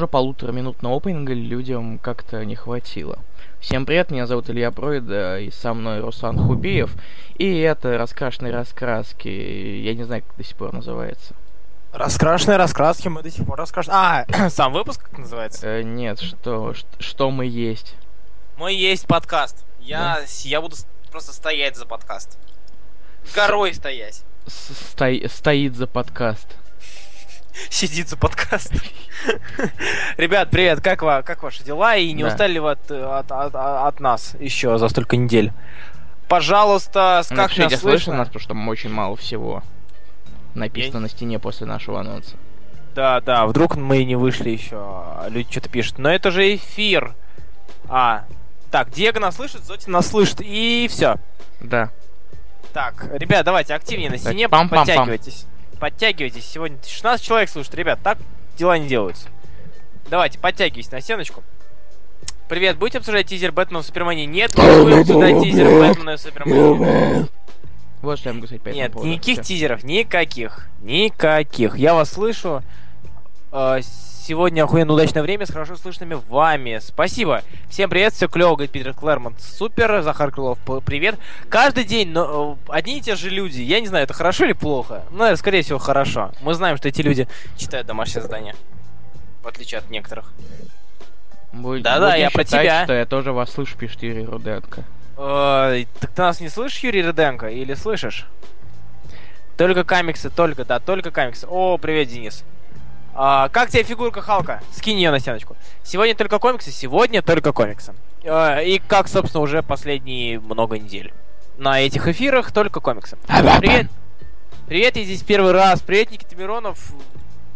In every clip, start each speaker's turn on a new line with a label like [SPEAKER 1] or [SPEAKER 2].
[SPEAKER 1] похоже, полутора минут на опенинга людям как-то не хватило. Всем привет, меня зовут Илья Пройда, и со мной Руслан Хубиев. И это раскрашенные раскраски, я не знаю, как до сих пор называется.
[SPEAKER 2] Раскрашенные раскраски мы до сих пор раскрашены. А, сам выпуск как называется?
[SPEAKER 1] Э, нет, что, что, что мы есть.
[SPEAKER 2] Мы есть подкаст. Я, да. я буду просто стоять за подкаст. Горой стоять.
[SPEAKER 1] Сто, стоит за подкаст.
[SPEAKER 2] Сидит за подкаст. Ребят, привет, как, ва, как ваши дела? И не да. устали ли вы от, от, от, от нас еще за столько недель? Пожалуйста,
[SPEAKER 1] ну,
[SPEAKER 2] как нас слышно?
[SPEAKER 1] нас, потому что очень мало всего написано Я... на стене после нашего анонса.
[SPEAKER 2] Да, да, вдруг мы не вышли еще, а люди что-то пишут. Но это же эфир. А, так, Диего нас слышит, Зоти нас слышит, и все.
[SPEAKER 1] Да.
[SPEAKER 2] Так, ребят, давайте активнее на стене, пам -пам -пам. подтягивайтесь. Подтягивайтесь. Сегодня 16 человек слушает, ребят, так дела не делаются. Давайте, подтягивайтесь на стеночку. Привет, будете обсуждать тизер Бэтмена в Супермане? Нет, не будем обсуждать тизер Бэтмена в Супермане.
[SPEAKER 1] Вот что я могу сказать по
[SPEAKER 2] Нет, никаких тизеров, никаких. Никаких. Я вас слышу. Э, сегодня охуенно удачное время с хорошо слышными вами. Спасибо. Всем привет, все клево, говорит Питер Клэрмонт. Супер, Захар Крылов, привет. Каждый день но, э, одни и те же люди. Я не знаю, это хорошо или плохо. Ну, скорее всего, хорошо. Мы знаем, что эти люди читают домашнее задание. В отличие от некоторых.
[SPEAKER 1] Да-да, я про тебя. что я тоже вас слышу, пишет Юрий Руденко.
[SPEAKER 2] Э, так ты нас не слышишь, Юрий Руденко, или слышишь? Только комиксы, только, да, только комиксы. О, привет, Денис. А, как тебе фигурка Халка? Скинь ее на стеночку. Сегодня только комиксы, сегодня только комиксы. А, и как, собственно, уже последние много недель. На этих эфирах только комиксы. Привет. Привет, я здесь первый раз. Привет, Никита Миронов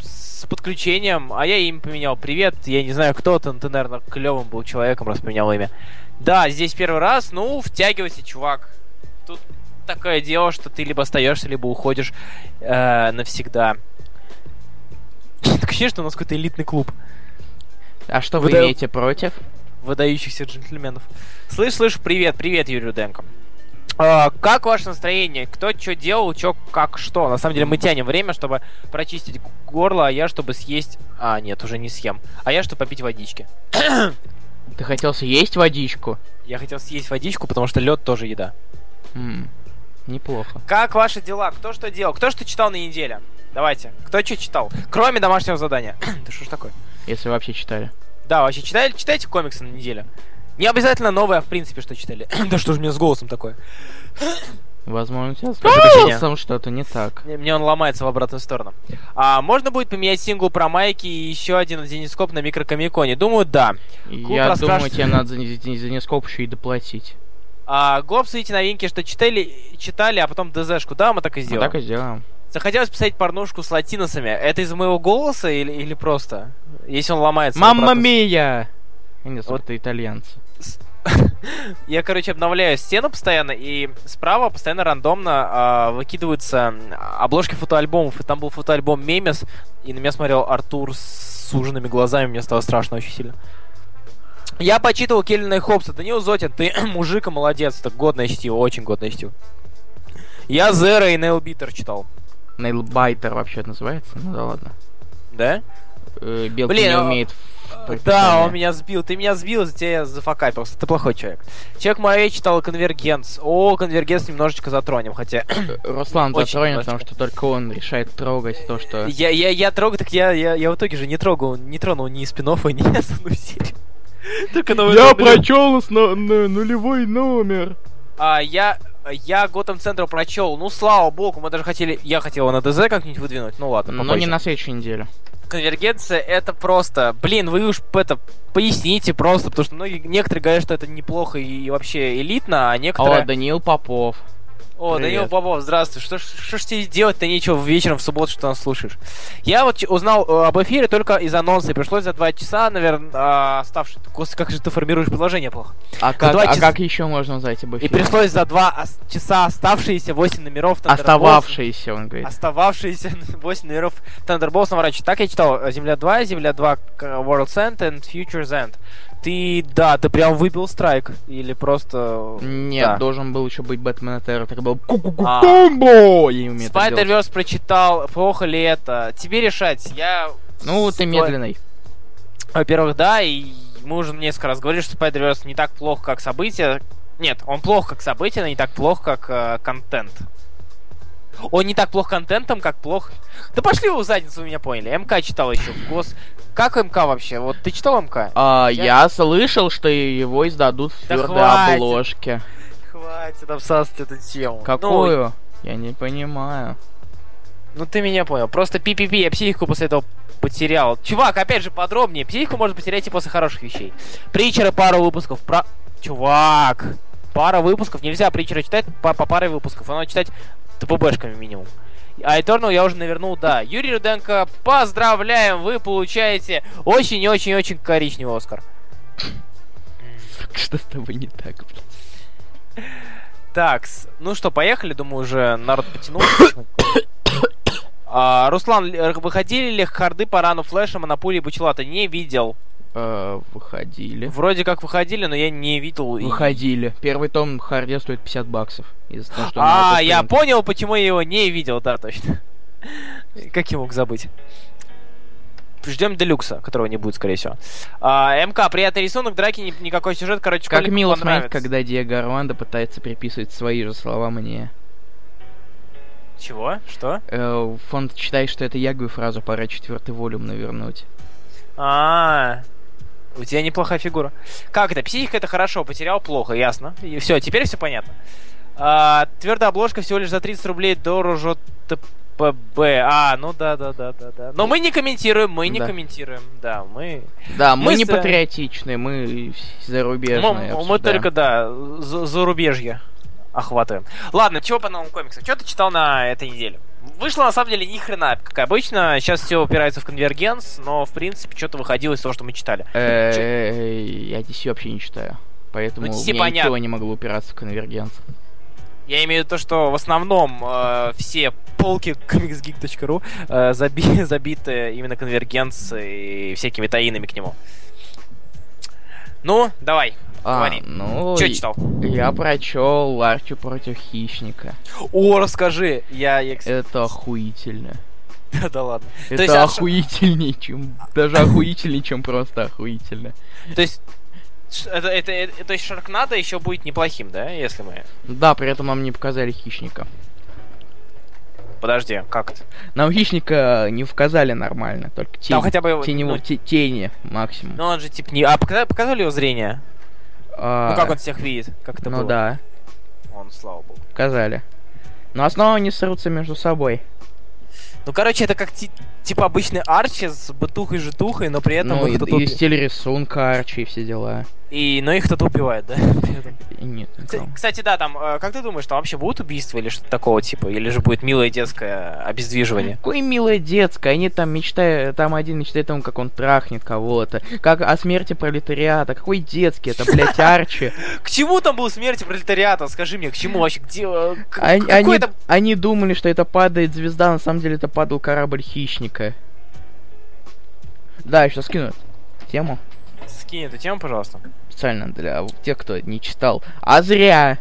[SPEAKER 2] с подключением, а я им поменял. Привет, я не знаю, кто ты, ты, наверное, клевым был человеком, раз поменял имя. Да, здесь первый раз, ну, втягивайся, чувак. Тут такое дело, что ты либо остаешься, либо уходишь э, навсегда. Так ощущение, что у нас какой-то элитный клуб.
[SPEAKER 1] А что вы имеете против?
[SPEAKER 2] Выдающихся джентльменов. Слышь, слышь, привет, привет, Юрий Руденко. А, как ваше настроение? Кто что делал, что как что? На самом деле мы тянем время, чтобы прочистить горло, а я чтобы съесть... А, нет, уже не съем. А я чтобы попить водички.
[SPEAKER 1] Ты хотел съесть водичку?
[SPEAKER 2] Я хотел съесть водичку, потому что лед тоже еда.
[SPEAKER 1] Неплохо.
[SPEAKER 2] Как ваши дела? Кто что делал? Кто что читал на неделе? Давайте. Кто что читал? Кроме домашнего задания. да что ж такое?
[SPEAKER 1] Если вообще читали.
[SPEAKER 2] Да, вообще читали, читайте комиксы на неделе. Не обязательно новое, а в принципе, что читали. да что ж мне с голосом такое?
[SPEAKER 1] Возможно, у тебя с голосом что-то не так.
[SPEAKER 2] Мне он ломается в обратную сторону. А можно будет поменять сингл про майки и еще один зенископ на микрокомиконе? Думаю, да.
[SPEAKER 1] Клуб Я раскраш... думаю, тебе надо за зенископ еще и доплатить.
[SPEAKER 2] А, Глобсы эти новинки, что читали, читали, а потом ДЗшку, да, мы так и сделаем?
[SPEAKER 1] Мы так и сделаем.
[SPEAKER 2] Захотелось писать порнушку с латиносами. Это из моего голоса или, или просто? Если он ломается.
[SPEAKER 1] Мамма мия! Нет, вот это итальянцы.
[SPEAKER 2] Я, короче, обновляю стену постоянно, и справа постоянно рандомно э, выкидываются обложки фотоальбомов. И там был фотоальбом Мемес, и на меня смотрел Артур с суженными глазами, мне стало страшно очень сильно. Я почитывал Келлина и Хопса. Данил Зотин, ты мужика молодец, так годное чтиво, очень годное чтиво. Я Зера и Нейл Битер читал.
[SPEAKER 1] Нейл Байтер вообще называется? Ну да ладно.
[SPEAKER 2] Да?
[SPEAKER 1] Э, Белки Блин, не умеет
[SPEAKER 2] да, он меня сбил. Ты меня сбил, за тебя я зафакапился. Ты плохой человек. Человек мой читал Конвергенс. О, Конвергенс немножечко затронем, хотя...
[SPEAKER 1] Руслан затронем, потому что только он решает трогать то, что...
[SPEAKER 2] Я, я, я трогаю, так я, я, я в итоге же не трогал, не тронул ни спинов, ни основную серию.
[SPEAKER 1] Только Я прочел нулевой номер.
[SPEAKER 2] А, я я Готэм Централ прочел. Ну, слава богу, мы даже хотели... Я хотел его на ДЗ как-нибудь выдвинуть. Ну ладно,
[SPEAKER 1] попозже. Но не на следующей неделе
[SPEAKER 2] конвергенция это просто, блин, вы уж это поясните просто, потому что многие, некоторые говорят, что это неплохо и вообще элитно, а некоторые...
[SPEAKER 1] О, Даниил Попов.
[SPEAKER 2] О, Привет. Данил Попов, здравствуй. Что, что ж тебе делать-то нечего вечером в субботу, что нас слушаешь? Я вот узнал э, об эфире только из анонса, и пришлось за два часа, наверное, э, оставшись... Господи, как же ты формируешь предложение плохо.
[SPEAKER 1] А, как, а часа... как еще можно узнать об эфире?
[SPEAKER 2] И пришлось за два часа оставшиеся 8 номеров
[SPEAKER 1] Остававшиеся, он говорит.
[SPEAKER 2] Остававшиеся 8 номеров Thunderbolts наворачивать. Так я читал Земля 2, Земля 2 World's End and Future's End. Ты, да, ты прям выбил страйк. Или просто...
[SPEAKER 1] Нет, да. должен был еще быть Бэтмен Террор. Так был а. комбо!
[SPEAKER 2] Spider-Verse прочитал, плохо ли это? Тебе решать, я...
[SPEAKER 1] Ну, ты медленный.
[SPEAKER 2] Во-первых, да, и мы уже несколько раз говорили, что Spider-Verse не так плохо, как событие. Нет, он плох как событие, но не так плох, как э, контент. Он не так плох контентом, как плох... Да пошли вы в задницу, вы меня поняли. МК читал еще. Гос... Как МК вообще? Вот ты читал МК?
[SPEAKER 1] А, я... я слышал, что его издадут в
[SPEAKER 2] Да
[SPEAKER 1] твердой
[SPEAKER 2] хватит.
[SPEAKER 1] обложке.
[SPEAKER 2] Хватит обсасывать эту тему.
[SPEAKER 1] Какую? Я не понимаю.
[SPEAKER 2] Ну, ну ты меня понял. Просто пи-пи-пи, я психику после этого потерял. Чувак, опять же, подробнее. Психику можно потерять и после хороших вещей. Притчеры пару выпусков про... Чувак! Пара выпусков. Нельзя притчеры читать по, по паре выпусков. Надо читать ТПБшками минимум. А Eternal я уже навернул, да. Юрий Руденко, поздравляем, вы получаете очень-очень-очень коричневый Оскар.
[SPEAKER 1] Что с тобой не так, блядь?
[SPEAKER 2] Так, ну что, поехали, думаю, уже народ потянул. а, Руслан, выходили ли харды по рану флеша, монополии Бучелата? Не видел.
[SPEAKER 1] Э, выходили.
[SPEAKER 2] Вроде как выходили, но я не видел.
[SPEAKER 1] Выходили. Первый том Харде стоит 50 баксов.
[SPEAKER 2] Того, что а, я понял, почему я его не видел, да, точно. как я мог забыть? Ждем Делюкса, которого не будет, скорее всего. А, МК, приятный рисунок, драки, ни, никакой сюжет, короче,
[SPEAKER 1] Как мило смотреть, когда Диего Армандо пытается приписывать свои же слова мне.
[SPEAKER 2] Чего? Что?
[SPEAKER 1] Э, фонд считает, что это я говорю фразу «пора четвертый волюм навернуть».
[SPEAKER 2] А, -а, -а. У тебя неплохая фигура. Как это? Психика это хорошо, потерял плохо, ясно. И все, теперь все понятно. А, твердая обложка всего лишь за 30 рублей дороже ТПБ. А, ну да, да, да, да, да. Но мы не комментируем, мы не да. комментируем. Да, мы.
[SPEAKER 1] Да, мы, мы не с... патриотичны, мы зарубежные.
[SPEAKER 2] Мы, мы только, да, за зарубежье охватываем. Ладно, чего по новым комиксам? Что ты читал на этой неделе? Вышло на самом деле ни хрена, как обычно. Сейчас все упирается в конвергенс, но в принципе что-то выходило из того, что мы читали.
[SPEAKER 1] Я DC вообще не читаю. Поэтому ну, ничего не могло упираться в конвергенс.
[SPEAKER 2] Я имею в виду то, что в основном э, все полки comicsgeek.ru э, заби забиты именно конвергенцией и всякими таинами к нему. Ну, давай,
[SPEAKER 1] а, говори. Ну,
[SPEAKER 2] Что читал?
[SPEAKER 1] Я прочел Арчи против хищника.
[SPEAKER 2] О, расскажи. Я, я...
[SPEAKER 1] Это охуительно.
[SPEAKER 2] Да, да ладно.
[SPEAKER 1] Это есть, охуительнее, чем... Даже охуительнее, чем просто охуительно.
[SPEAKER 2] То есть, это, это, это, то есть Шаркнадо еще будет неплохим, да, если мы...
[SPEAKER 1] Да, при этом нам не показали хищника.
[SPEAKER 2] Подожди, как это?
[SPEAKER 1] Нам хищника не показали нормально, только тень,
[SPEAKER 2] Там хотя бы
[SPEAKER 1] тенево, ну, тени максимум.
[SPEAKER 2] Ну он же типа не... А показали, показали его зрение?
[SPEAKER 1] А...
[SPEAKER 2] Ну как он всех видит? Как это
[SPEAKER 1] ну
[SPEAKER 2] было?
[SPEAKER 1] да.
[SPEAKER 2] Он, слава богу.
[SPEAKER 1] Показали. Но основа они срутся между собой.
[SPEAKER 2] Ну, короче, это как ти- типа обычный Арчи с бытухой-житухой, но при этом
[SPEAKER 1] ну, и, и стиль рисунка Арчи и все дела.
[SPEAKER 2] И, но их кто-то убивает, да?
[SPEAKER 1] Нет,
[SPEAKER 2] никого. Кстати, да, там, э, как ты думаешь, там вообще будут убийства или что-то такого типа? Или же будет милое детское обездвиживание?
[SPEAKER 1] Какое милое детское? Они там мечтают, там один мечтает о том, как он трахнет кого-то. Как о смерти пролетариата. Какой детский? Это, блядь, Арчи.
[SPEAKER 2] К чему там был смерти пролетариата? Скажи мне, к чему вообще? Где? Э,
[SPEAKER 1] они, думали, что это падает звезда, на самом деле это падал корабль хищника. Да, еще скину тему.
[SPEAKER 2] Скинь эту тему, пожалуйста.
[SPEAKER 1] Специально для тех, кто не читал. А зря.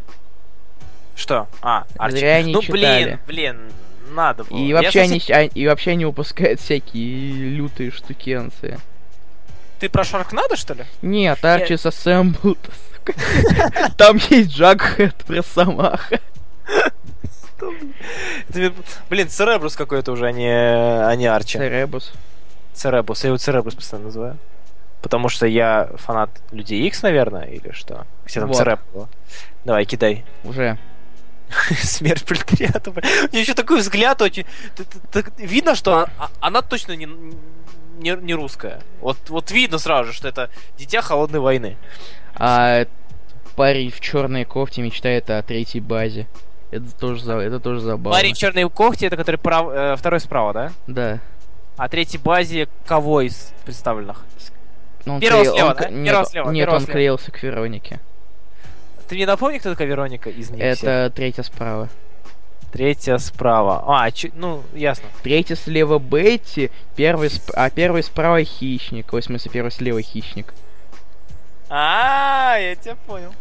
[SPEAKER 2] Что? А,
[SPEAKER 1] Арчи. Зря не
[SPEAKER 2] ну,
[SPEAKER 1] читали.
[SPEAKER 2] блин, блин, надо было.
[SPEAKER 1] И вообще, совсем... они, а, и вообще они выпускают всякие лютые штукенцы.
[SPEAKER 2] Ты про Шаркнадо, что ли?
[SPEAKER 1] Нет, Арчи с Assembled. Там есть Джагхед про Самаха.
[SPEAKER 2] Блин, Церебрус какой-то уже, а не, а не Арчи.
[SPEAKER 1] Церебрус.
[SPEAKER 2] Церебус, я его Церебус постоянно называю. Потому что я фанат Людей X, наверное, или что? Где там вот. Было? Давай, кидай.
[SPEAKER 1] Уже.
[SPEAKER 2] Смерть пролетариата. У нее еще такой взгляд очень... Видно, что она, а, она точно не, не, не русская. Вот, вот видно сразу же, что это дитя холодной войны.
[SPEAKER 1] А парень в черной кофте мечтает о третьей базе. Это тоже, это тоже забавно.
[SPEAKER 2] Парень в черной кофте, это который прав, э, второй справа, да?
[SPEAKER 1] Да.
[SPEAKER 2] А третьей базе кого из представленных?
[SPEAKER 1] Ну, он
[SPEAKER 2] Первого
[SPEAKER 1] клеил,
[SPEAKER 2] слева,
[SPEAKER 1] он,
[SPEAKER 2] да?
[SPEAKER 1] Нет,
[SPEAKER 2] Первого слева,
[SPEAKER 1] нет
[SPEAKER 2] первого
[SPEAKER 1] он
[SPEAKER 2] слева.
[SPEAKER 1] клеился к Веронике.
[SPEAKER 2] Ты мне напомни, кто такая Вероника из них
[SPEAKER 1] Это
[SPEAKER 2] всех?
[SPEAKER 1] третья справа.
[SPEAKER 2] Третья справа. А, чё, ну, ясно.
[SPEAKER 1] Третья слева Бетти, первый сп... а первый справа Хищник. Ой, в смысле, первый слева Хищник.
[SPEAKER 2] А, я тебя понял.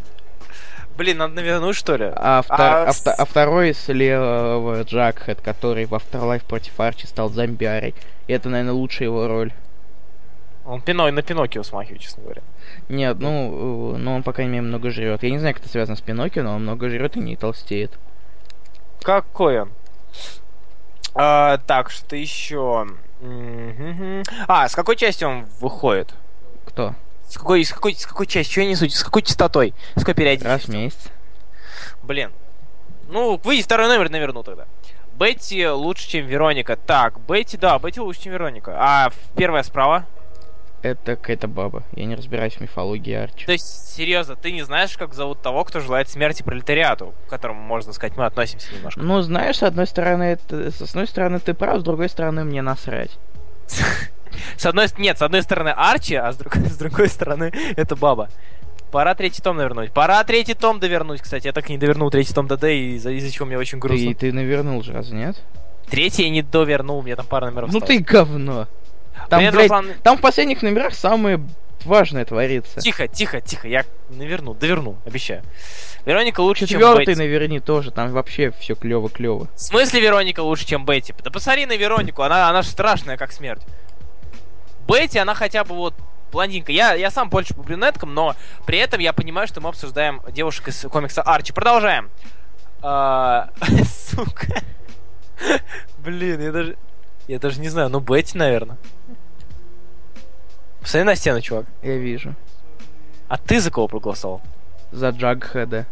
[SPEAKER 2] Блин, надо навернуть, что ли?
[SPEAKER 1] А, втор... а... А, вто... а второй слева Джакхед, который в Afterlife против Арчи стал зомбиарой. И это, наверное, лучшая его роль.
[SPEAKER 2] Он пино... на Пиноккио смахивает, честно говоря.
[SPEAKER 1] Нет, ну, э, ну он, по крайней мере, много жрет. Я не знаю, как это связано с Пиноккио, но он много жрет и не толстеет.
[SPEAKER 2] Какой он? А, так, что еще? А, с какой части он выходит?
[SPEAKER 1] Кто?
[SPEAKER 2] С какой, с какой, с какой части? Что я несу? С какой частотой? С какой
[SPEAKER 1] Раз в
[SPEAKER 2] периодичностью?
[SPEAKER 1] месяц.
[SPEAKER 2] Блин. Ну, выйди второй номер наверну тогда. Бетти лучше, чем Вероника. Так, Бетти, да, Бетти лучше, чем Вероника. А первая справа?
[SPEAKER 1] Это какая-то баба. Я не разбираюсь в мифологии Арчи.
[SPEAKER 2] То есть, серьезно, ты не знаешь, как зовут того, кто желает смерти пролетариату, к которому, можно сказать, мы относимся немножко.
[SPEAKER 1] Ну, знаешь, с одной стороны, это, с одной стороны ты прав, с другой стороны мне насрать.
[SPEAKER 2] С одной, нет, с одной стороны Арчи, а с другой, с другой стороны это баба. Пора третий том навернуть. Пора третий том довернуть, кстати. Я так и не довернул третий том ДД, из-за из чего мне очень грустно.
[SPEAKER 1] Ты, ты навернул же, разве нет?
[SPEAKER 2] Третий я не довернул, мне там пара номеров
[SPEAKER 1] Ну
[SPEAKER 2] осталось.
[SPEAKER 1] ты говно. Там,
[SPEAKER 2] Привет,
[SPEAKER 1] блядь,
[SPEAKER 2] Руслан.
[SPEAKER 1] там в последних номерах самое важное творится.
[SPEAKER 2] Тихо, тихо, тихо, я наверну, доверну, обещаю. Вероника лучше, чем
[SPEAKER 1] Четвертый
[SPEAKER 2] Бетти.
[SPEAKER 1] наверни тоже, там вообще все клево-клево.
[SPEAKER 2] В смысле Вероника лучше, чем Бетти? Да посмотри на Веронику, она, она же страшная, как смерть. Бетти, она хотя бы вот блондинка. Я, я сам больше по брюнеткам, но при этом я понимаю, что мы обсуждаем девушек из комикса Арчи. Продолжаем. А, Сука. Блин, я даже... Я даже не знаю, ну Бетти, наверное. Посмотри на стену, чувак.
[SPEAKER 1] Я вижу.
[SPEAKER 2] А ты за кого проголосовал?
[SPEAKER 1] За Джагхеда.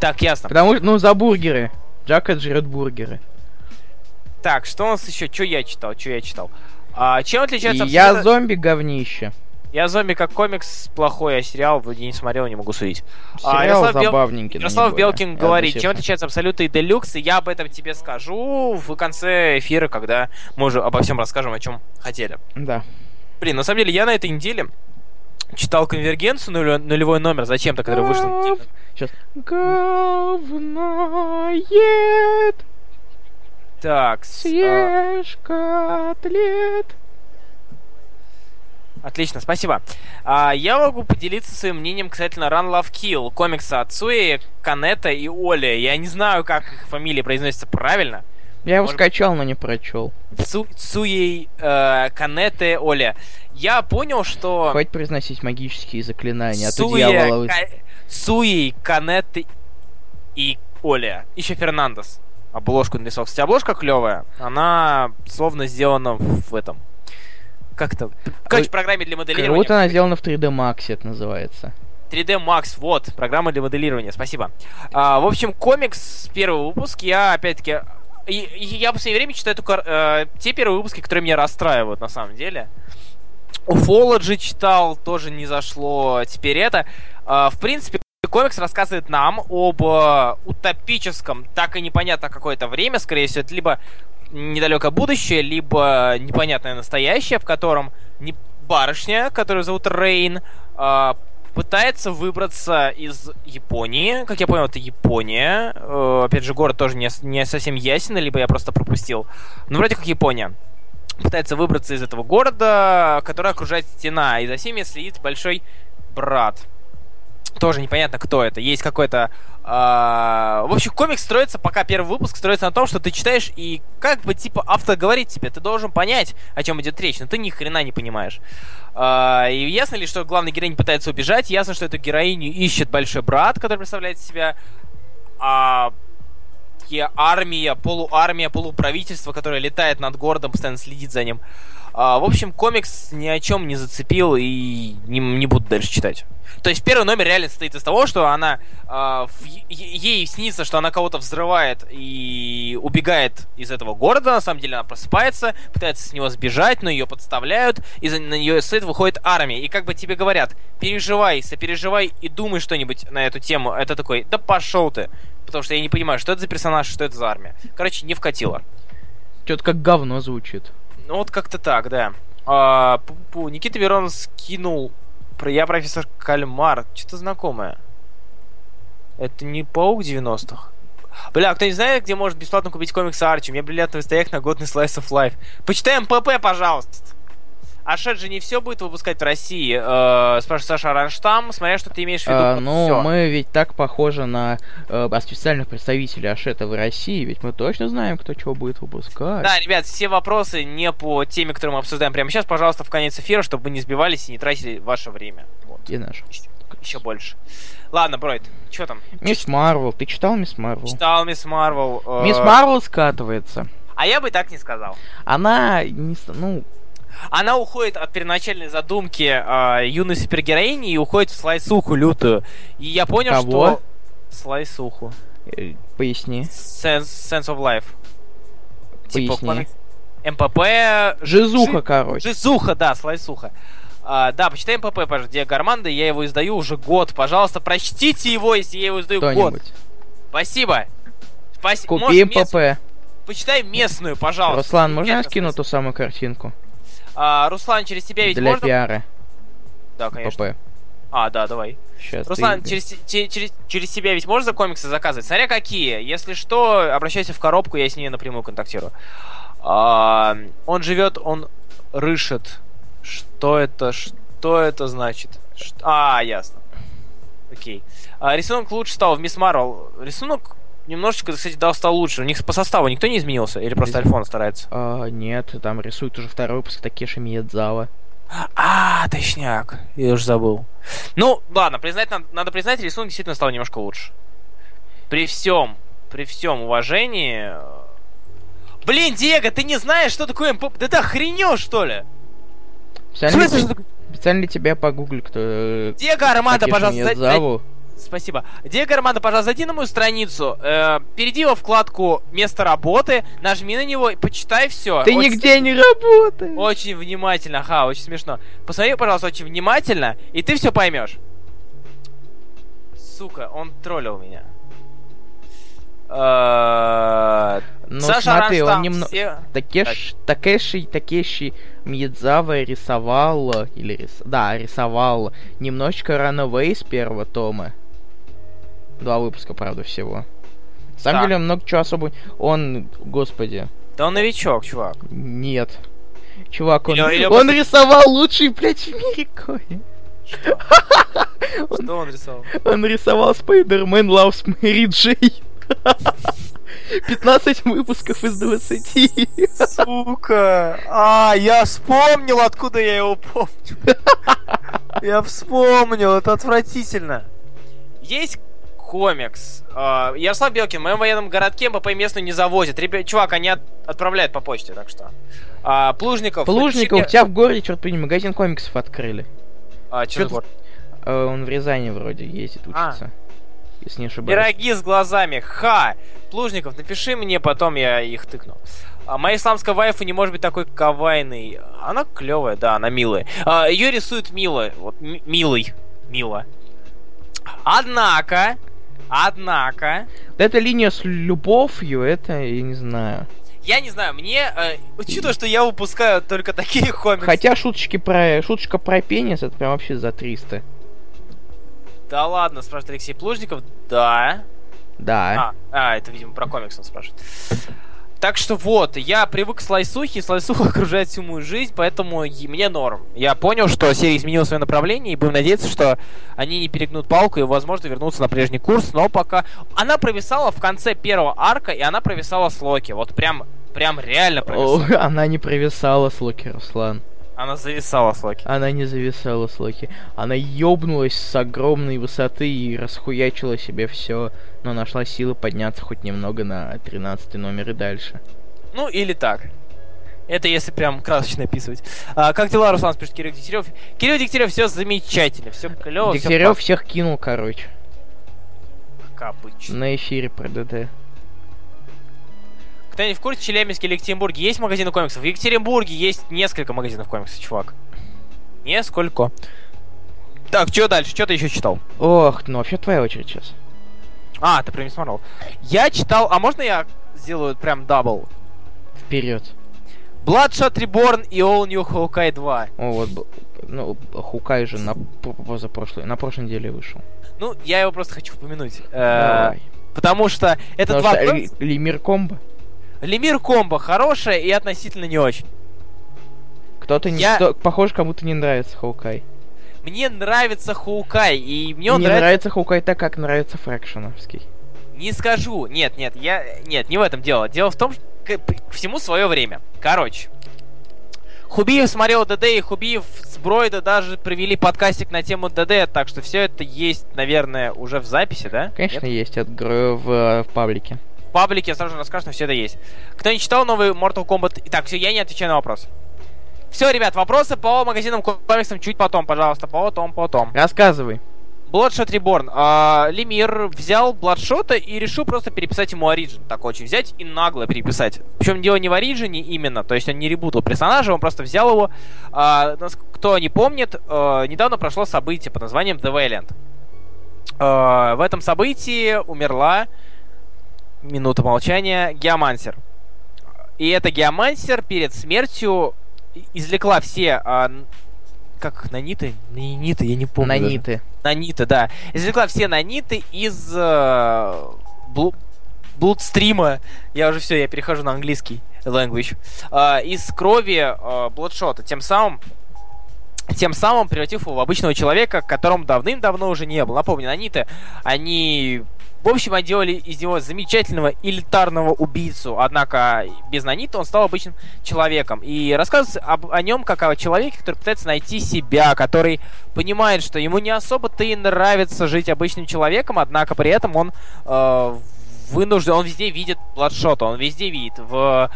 [SPEAKER 2] Так, ясно.
[SPEAKER 1] Потому что, ну, за бургеры. Джагхед жрет бургеры.
[SPEAKER 2] Так, что у нас еще? Что я читал? Что я читал? А, чем
[SPEAKER 1] И
[SPEAKER 2] отличается
[SPEAKER 1] я зомби говнище.
[SPEAKER 2] Я зомби как комикс плохой, а сериал вроде не смотрел, не могу судить. А,
[SPEAKER 1] Сериал
[SPEAKER 2] Ярослав Бел-
[SPEAKER 1] забавненький. не
[SPEAKER 2] Ярослав. Белкин
[SPEAKER 1] Я
[SPEAKER 2] говорит, чем отличается Абсолют и Делюкс, и я об этом тебе скажу в конце эфира, когда мы уже обо всем расскажем, о чем хотели.
[SPEAKER 1] Да.
[SPEAKER 2] Блин, на самом деле, я на этой неделе читал конвергенцию нулё- нулевой номер, зачем-то, вышла неделя.
[SPEAKER 1] Сейчас. Говноед,
[SPEAKER 2] Так, с- а,
[SPEAKER 1] съешь котлет.
[SPEAKER 2] Отлично, спасибо. А, я могу поделиться своим мнением касательно Run Love Kill, комикса Цуи, Канета и Оли. Я не знаю, как их фамилии произносятся правильно.
[SPEAKER 1] Я его
[SPEAKER 2] Может-
[SPEAKER 1] скачал, но не прочел.
[SPEAKER 2] Цу, Цуей, э, Канете, Оля. Я понял, что...
[SPEAKER 1] Хватит произносить магические заклинания, а то дьявола...
[SPEAKER 2] Ка- Цуей, Канете и Оля. Еще Фернандес. Обложку нарисовал. Кстати, обложка клевая. Она словно сделана в этом. Как это? Короче, программе для моделирования.
[SPEAKER 1] Круто она сделана в 3D Max, это называется.
[SPEAKER 2] 3D Max, вот, программа для моделирования, спасибо. А, в общем, комикс, первый выпуск, я, опять-таки, я в последнее время читаю только э, те первые выпуски, которые меня расстраивают, на самом деле. Уфологи читал, тоже не зашло, теперь это. А, в принципе, комикс рассказывает нам об э, утопическом, так и непонятно какое-то время, скорее всего, это либо недалекое будущее, либо непонятное настоящее, в котором не барышня, которую зовут Рейн, а, пытается выбраться из Японии. Как я понял, это Япония. Э, опять же, город тоже не, не совсем ясен, либо я просто пропустил. Но вроде как Япония. Пытается выбраться из этого города, который окружает стена, и за всеми следит большой брат. Тоже непонятно, кто это. Есть какой-то... а, В общем, комикс строится, пока первый выпуск строится на том, что ты читаешь, и как бы типа автор говорит тебе, ты должен понять, о чем идет речь, но ты ни хрена не понимаешь. А, И ясно ли, что главный героинь пытается убежать, ясно, что эту героиню ищет большой брат, который представляет себя а, армия, полуармия, полуправительство, которое летает над городом, постоянно следит за ним. А, в общем, комикс ни о чем не зацепил и не, не буду дальше читать. То есть первый номер реально состоит из того, что она е- ей снится, что она кого-то взрывает и убегает из этого города. На самом деле она просыпается, пытается с него сбежать, но ее подставляют, и за, на нее след выходит армия. И как бы тебе говорят, переживай, сопереживай и думай что-нибудь на эту тему. Это такой, да пошел ты. Потому что я не понимаю, что это за персонаж, что это за армия. Короче, не вкатило.
[SPEAKER 1] Что-то как говно звучит.
[SPEAKER 2] Ну вот как-то так, да. А, пу-пу-пу. Никита Верон скинул про я профессор Кальмар. Что-то знакомое. Это не паук 90-х? Бля, кто не знает, где может бесплатно купить комиксы Арчи? У меня бриллиантовый стояк на годный Slice of Life. Почитаем ПП, пожалуйста. Ашет же не все будет выпускать в России. Э, спрашивает Саша Ранштам, смотря что ты имеешь в виду.
[SPEAKER 1] А, ну,
[SPEAKER 2] всё.
[SPEAKER 1] мы ведь так похожи на э, специальных представителей Ашета в России, ведь мы точно знаем, кто чего будет выпускать.
[SPEAKER 2] Да, ребят, все вопросы не по теме, которую мы обсуждаем прямо сейчас, пожалуйста, в конец эфира, чтобы вы не сбивались и не тратили ваше время. Вот.
[SPEAKER 1] И наш.
[SPEAKER 2] Еще больше. Ладно, Бройд, что там?
[SPEAKER 1] Мисс Марвел, ты читал Мисс Марвел?
[SPEAKER 2] Читал Мисс Марвел. э,
[SPEAKER 1] Мисс Марвел скатывается.
[SPEAKER 2] А я бы так не сказал.
[SPEAKER 1] Она не, ну,
[SPEAKER 2] Она уходит от первоначальной задумки э, юной супергероини и уходит в слайсуху лютую. И я понял,
[SPEAKER 1] Кого?
[SPEAKER 2] что... Слайсуху.
[SPEAKER 1] э, поясни.
[SPEAKER 2] Sense, sense of Life. Типа
[SPEAKER 1] Поясни.
[SPEAKER 2] комикс- МПП...
[SPEAKER 1] Жизуха,
[SPEAKER 2] Жи-
[SPEAKER 1] короче.
[SPEAKER 2] Жизуха, да, слайсуха. А, да, почитай МПП, пожалуйста, Диего Армандо, я его издаю уже год. Пожалуйста, прочтите его, если я его издаю год. Спасибо. Спасибо.
[SPEAKER 1] Купи
[SPEAKER 2] Может, мест-
[SPEAKER 1] МПП.
[SPEAKER 2] Почитай местную, пожалуйста.
[SPEAKER 1] Руслан, можно я скину ту самую картинку?
[SPEAKER 2] А, Руслан, через тебя ведь
[SPEAKER 1] Для
[SPEAKER 2] можно...
[SPEAKER 1] пиара.
[SPEAKER 2] Да, конечно.
[SPEAKER 1] ПП.
[SPEAKER 2] А, да, давай.
[SPEAKER 1] Сейчас.
[SPEAKER 2] Руслан, через, те- через, через тебя ведь можно комиксы заказывать? Смотря какие. Если что, обращайся в коробку, я с ней напрямую контактирую. А, он живет, он рышет. Что это? Что это значит? Ш- А, ясно. Окей. А, рисунок лучше стал в Мисс Марвел. Рисунок немножечко, кстати, да, стал лучше. У них по составу никто не изменился? Или просто Альфон старается?
[SPEAKER 1] А, нет, там рисует уже второй выпуск Такеши Миядзава.
[SPEAKER 2] А, точняк. Я уже забыл. Ну, ладно, признать, надо, надо признать, рисунок действительно стал немножко лучше. При всем, при всем уважении... э, Блин, Диего, ты не знаешь, что такое МП? Да ты охренел, что ли?
[SPEAKER 1] Специально, ли, специально ли тебя погугли, кто... э,
[SPEAKER 2] Диего
[SPEAKER 1] Такеши
[SPEAKER 2] пожалуйста, за-? Спасибо. Диего Армандо, пожалуйста, зайди на мою страницу, э, перейди во вкладку «Место работы», нажми на него и почитай все.
[SPEAKER 1] Ты нигде не работаешь!
[SPEAKER 2] Очень внимательно, ага, очень смешно. Посмотри, пожалуйста, очень внимательно, и ты все поймешь. Сука, он троллил меня. Э,
[SPEAKER 1] Ну
[SPEAKER 2] Саша
[SPEAKER 1] смотри, он
[SPEAKER 2] Ранштам,
[SPEAKER 1] немного...
[SPEAKER 2] все-
[SPEAKER 1] Такеш... Такеши, Такеши Миядзава рисовал, или рис... да, рисовал немножечко Runaways первого тома. Два выпуска, правда, всего. На самом
[SPEAKER 2] Так.
[SPEAKER 1] деле, много чего особо... Он, господи,
[SPEAKER 2] Да он новичок, чувак.
[SPEAKER 1] нет. Чувак, он,
[SPEAKER 2] Или- или
[SPEAKER 1] он рисовал лучший, блядь, в мире коми.
[SPEAKER 2] Что он рисовал?
[SPEAKER 1] Он рисовал Spider-Man Loves Mary Jane. 15 выпусков из 20.
[SPEAKER 2] Сука! А, я вспомнил, откуда я его помню. Я вспомнил, это отвратительно. Есть комикс. э, Ярослав Белкин, в моем военном городке МПП местную не завозят. Ребят, чувак, они от- отправляют по почте, так что. А, Плужников.
[SPEAKER 1] Плужников, у тебя в городе, черт побери, магазин комиксов открыли.
[SPEAKER 2] А, за город?
[SPEAKER 1] Э, Он в Рязани вроде ездит,
[SPEAKER 2] А.
[SPEAKER 1] учится. Если не ошибаюсь.
[SPEAKER 2] Пироги с глазами. Ха! Плужников, напиши мне, потом я их тыкну. А моя исламская вайфу не может быть такой кавайной. Она клевая, да, она милая. А, ее рисует мило. Вот, милый. Мило. Однако, однако,
[SPEAKER 1] Эта линия с любовью, это, я не знаю.
[SPEAKER 2] я не знаю, мне, э, учитывая, что я выпускаю только такие комиксы.
[SPEAKER 1] Хотя шуточки про... Шуточка про пенис, это прям вообще за 300.
[SPEAKER 2] Да ладно, спрашивает Алексей Плужников. Да.
[SPEAKER 1] Да.
[SPEAKER 2] А, а, это, видимо, про комикс он спрашивает. Так что вот, я привык к слайсухе, и слайсуха окружает всю мою жизнь, поэтому мне норм. Я понял, что серия изменила свое направление, и будем надеяться, что они не перегнут палку и, возможно, вернутся на прежний курс, но пока... Она провисала в конце первого арка, и она провисала с Локи. Вот прям, прям реально провисала.
[SPEAKER 1] О, она не провисала с Локи, Руслан.
[SPEAKER 2] Она зависала с Локи.
[SPEAKER 1] Она не зависала с Локи. Она ёбнулась с огромной высоты и расхуячила себе все, но нашла силы подняться хоть немного на 13 номер и дальше.
[SPEAKER 2] Ну, или так. Это если прям красочно описывать. А, как дела, Руслан, пишет Кирилл Дегтярев. Кирилл Дегтярев, все замечательно, все клево,
[SPEAKER 1] Дегтярев всех кинул, короче,
[SPEAKER 2] как обычно.
[SPEAKER 1] на эфире про ДД.
[SPEAKER 2] Кто-нибудь в курсе, в Челябинске или Екатеринбурге есть магазины комиксов? В Екатеринбурге есть несколько магазинов комиксов, чувак. Несколько. Так, что дальше? Что ты еще читал?
[SPEAKER 1] Ох, ну вообще твоя очередь сейчас.
[SPEAKER 2] А, ты прям не смотрел. Я читал... А можно я сделаю прям дабл?
[SPEAKER 1] Вперед.
[SPEAKER 2] Bloodshot Reborn и All New Hawkeye 2.
[SPEAKER 1] О, вот, ну, Хукай же на позапрошлой, на прошлой неделе вышел.
[SPEAKER 2] Ну, я его просто хочу упомянуть. Э. Потому что это
[SPEAKER 1] Потому
[SPEAKER 2] два...
[SPEAKER 1] что Лимир Комбо.
[SPEAKER 2] Лемир комбо хорошая и относительно не очень.
[SPEAKER 1] Кто Что-то не...
[SPEAKER 2] Я-
[SPEAKER 1] Что... Похоже, кому-то не нравится Хоукай.
[SPEAKER 2] Мне нравится Хоукай, и мне он
[SPEAKER 1] не
[SPEAKER 2] нравится...
[SPEAKER 1] нравится Хоукай так, как нравится Фрэкшеновский.
[SPEAKER 2] Не скажу. Нет, нет, я... Нет, не в этом дело. Дело в том, что к к всему свое время. Короче. Хубиев смотрел ДД, и Хубиев с Бройда даже провели подкастик на тему ДД, так что все это есть, наверное, уже в записи, да?
[SPEAKER 1] Конечно,
[SPEAKER 2] Нет?
[SPEAKER 1] есть, это в, э, в паблике.
[SPEAKER 2] Паблике я сразу же расскажу, что все это есть. Кто не читал новый Mortal Kombat... Так, все, я не отвечаю на вопрос. Все, ребят, вопросы по магазинам комиксам чуть потом, пожалуйста, потом, потом.
[SPEAKER 1] Рассказывай.
[SPEAKER 2] Bloodshot Reborn. А, Лемир взял Бладшота и решил просто переписать ему Origin. Так очень взять и нагло переписать. Причем дело не в Ориджине именно, то есть он не ребутал персонажа, он просто взял его. А, кто не помнит, а, недавно прошло событие под названием The Valiant. А, в этом событии умерла, минута молчания, Геомансер. И эта Геомансер перед смертью извлекла все... а, как наниты? Наниты, я не помню.
[SPEAKER 1] Наниты.
[SPEAKER 2] Наниты, да. Извлекла все наниты из э, блу- блудстрима. Я уже все, я перехожу на английский language. Э, из крови э, Бладшота. Тем самым тем самым превратив его в обычного человека, которым давным-давно уже не был. Напомню, наниты, они в общем, они делали из него замечательного элитарного убийцу, однако без нанита он стал обычным человеком. И рассказывается об, о нем как о человеке, который пытается найти себя, который понимает, что ему не особо-то и нравится жить обычным человеком, однако при этом он э, вынужден, он везде видит Бладшота, он везде видит в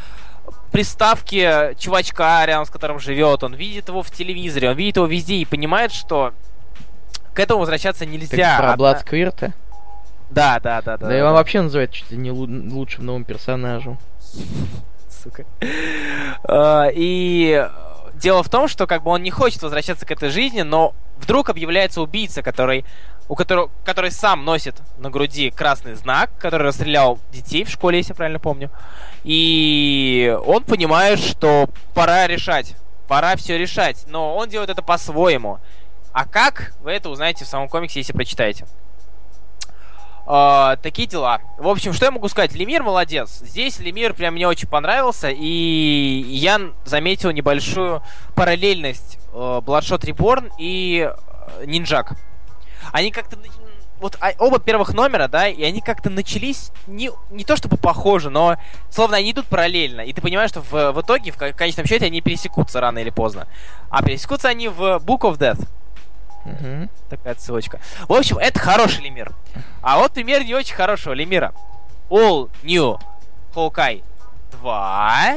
[SPEAKER 2] приставке чувачка, рядом с которым живет, он видит его в телевизоре, он видит его везде и понимает, что к этому возвращаться нельзя.
[SPEAKER 1] про
[SPEAKER 2] Одна-
[SPEAKER 1] Блад Сквирта?
[SPEAKER 2] Да, да, да, да.
[SPEAKER 1] Да, его вообще называют чуть ли не лу- лучшим новым персонажем.
[SPEAKER 2] сука. А, И дело в том, что как бы он не хочет возвращаться к этой жизни, но вдруг объявляется убийца, который у которого, который сам носит на груди красный знак, который расстрелял детей в школе, если я правильно помню. И он понимает, что пора решать, пора все решать, но он делает это по-своему. А как, вы это узнаете в самом комиксе, если прочитаете. А, такие дела. В общем, что я могу сказать? Лемир молодец. Здесь Лемир прям мне очень понравился, и я заметил небольшую параллельность э, Bloodshot Reborn и э, Нинджак. Они как-то... Вот а- оба первых номера, да, и они как-то начались не, не то чтобы похожи, но словно они идут параллельно. И ты понимаешь, что в, в итоге, в ко- конечном счете, они пересекутся рано или поздно. А пересекутся они в Book of Death.
[SPEAKER 1] Мгм.
[SPEAKER 2] Такая отсылочка. В общем, это хороший лемир. А вот пример не очень хорошего лемира. All New Hawkeye 2.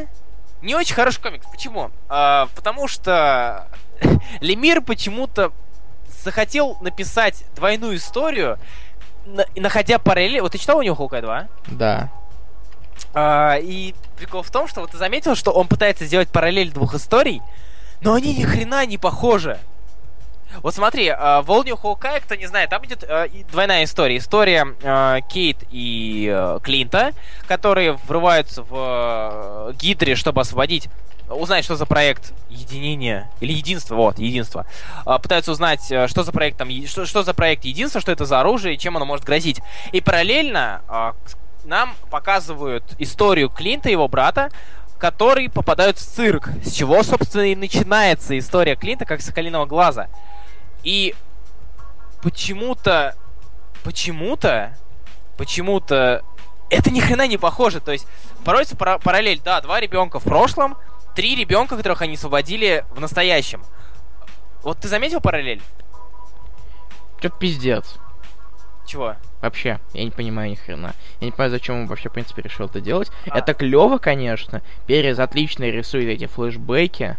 [SPEAKER 2] Не очень хороший комикс. Почему? А, потому что Лемир почему-то захотел написать двойную историю, на- находя параллели... Вот ты читал у него Hawkeye 2?
[SPEAKER 1] Да.
[SPEAKER 2] А, и прикол в том, что вот ты заметил, что он пытается сделать параллель двух историй, но они ни хрена не похожи. Вот смотри, в All New Hawkeye, кто не знает, там идет и двойная история. История а, Кейт и а, Клинта, которые врываются в Гидре, чтобы освободить узнать, что за проект единения или единство, вот, единство. Пытаются узнать, что за проект там, что, что за проект единства, что это за оружие и чем оно может грозить. И параллельно нам показывают историю Клинта и его брата, которые попадают в цирк, с чего, собственно, и начинается история Клинта как Соколиного глаза. И почему-то, почему-то, почему-то это ни хрена не похоже. То есть, порой пара- параллель, да, два ребенка в прошлом, три ребенка, которых они освободили в настоящем. Вот ты заметил параллель?
[SPEAKER 1] Чё пиздец.
[SPEAKER 2] Чего?
[SPEAKER 1] Вообще, я не понимаю ни хрена. Я не понимаю, зачем он вообще, в принципе, решил это делать.
[SPEAKER 2] А.
[SPEAKER 1] Это клево, конечно. Перез отлично рисует эти флешбеки.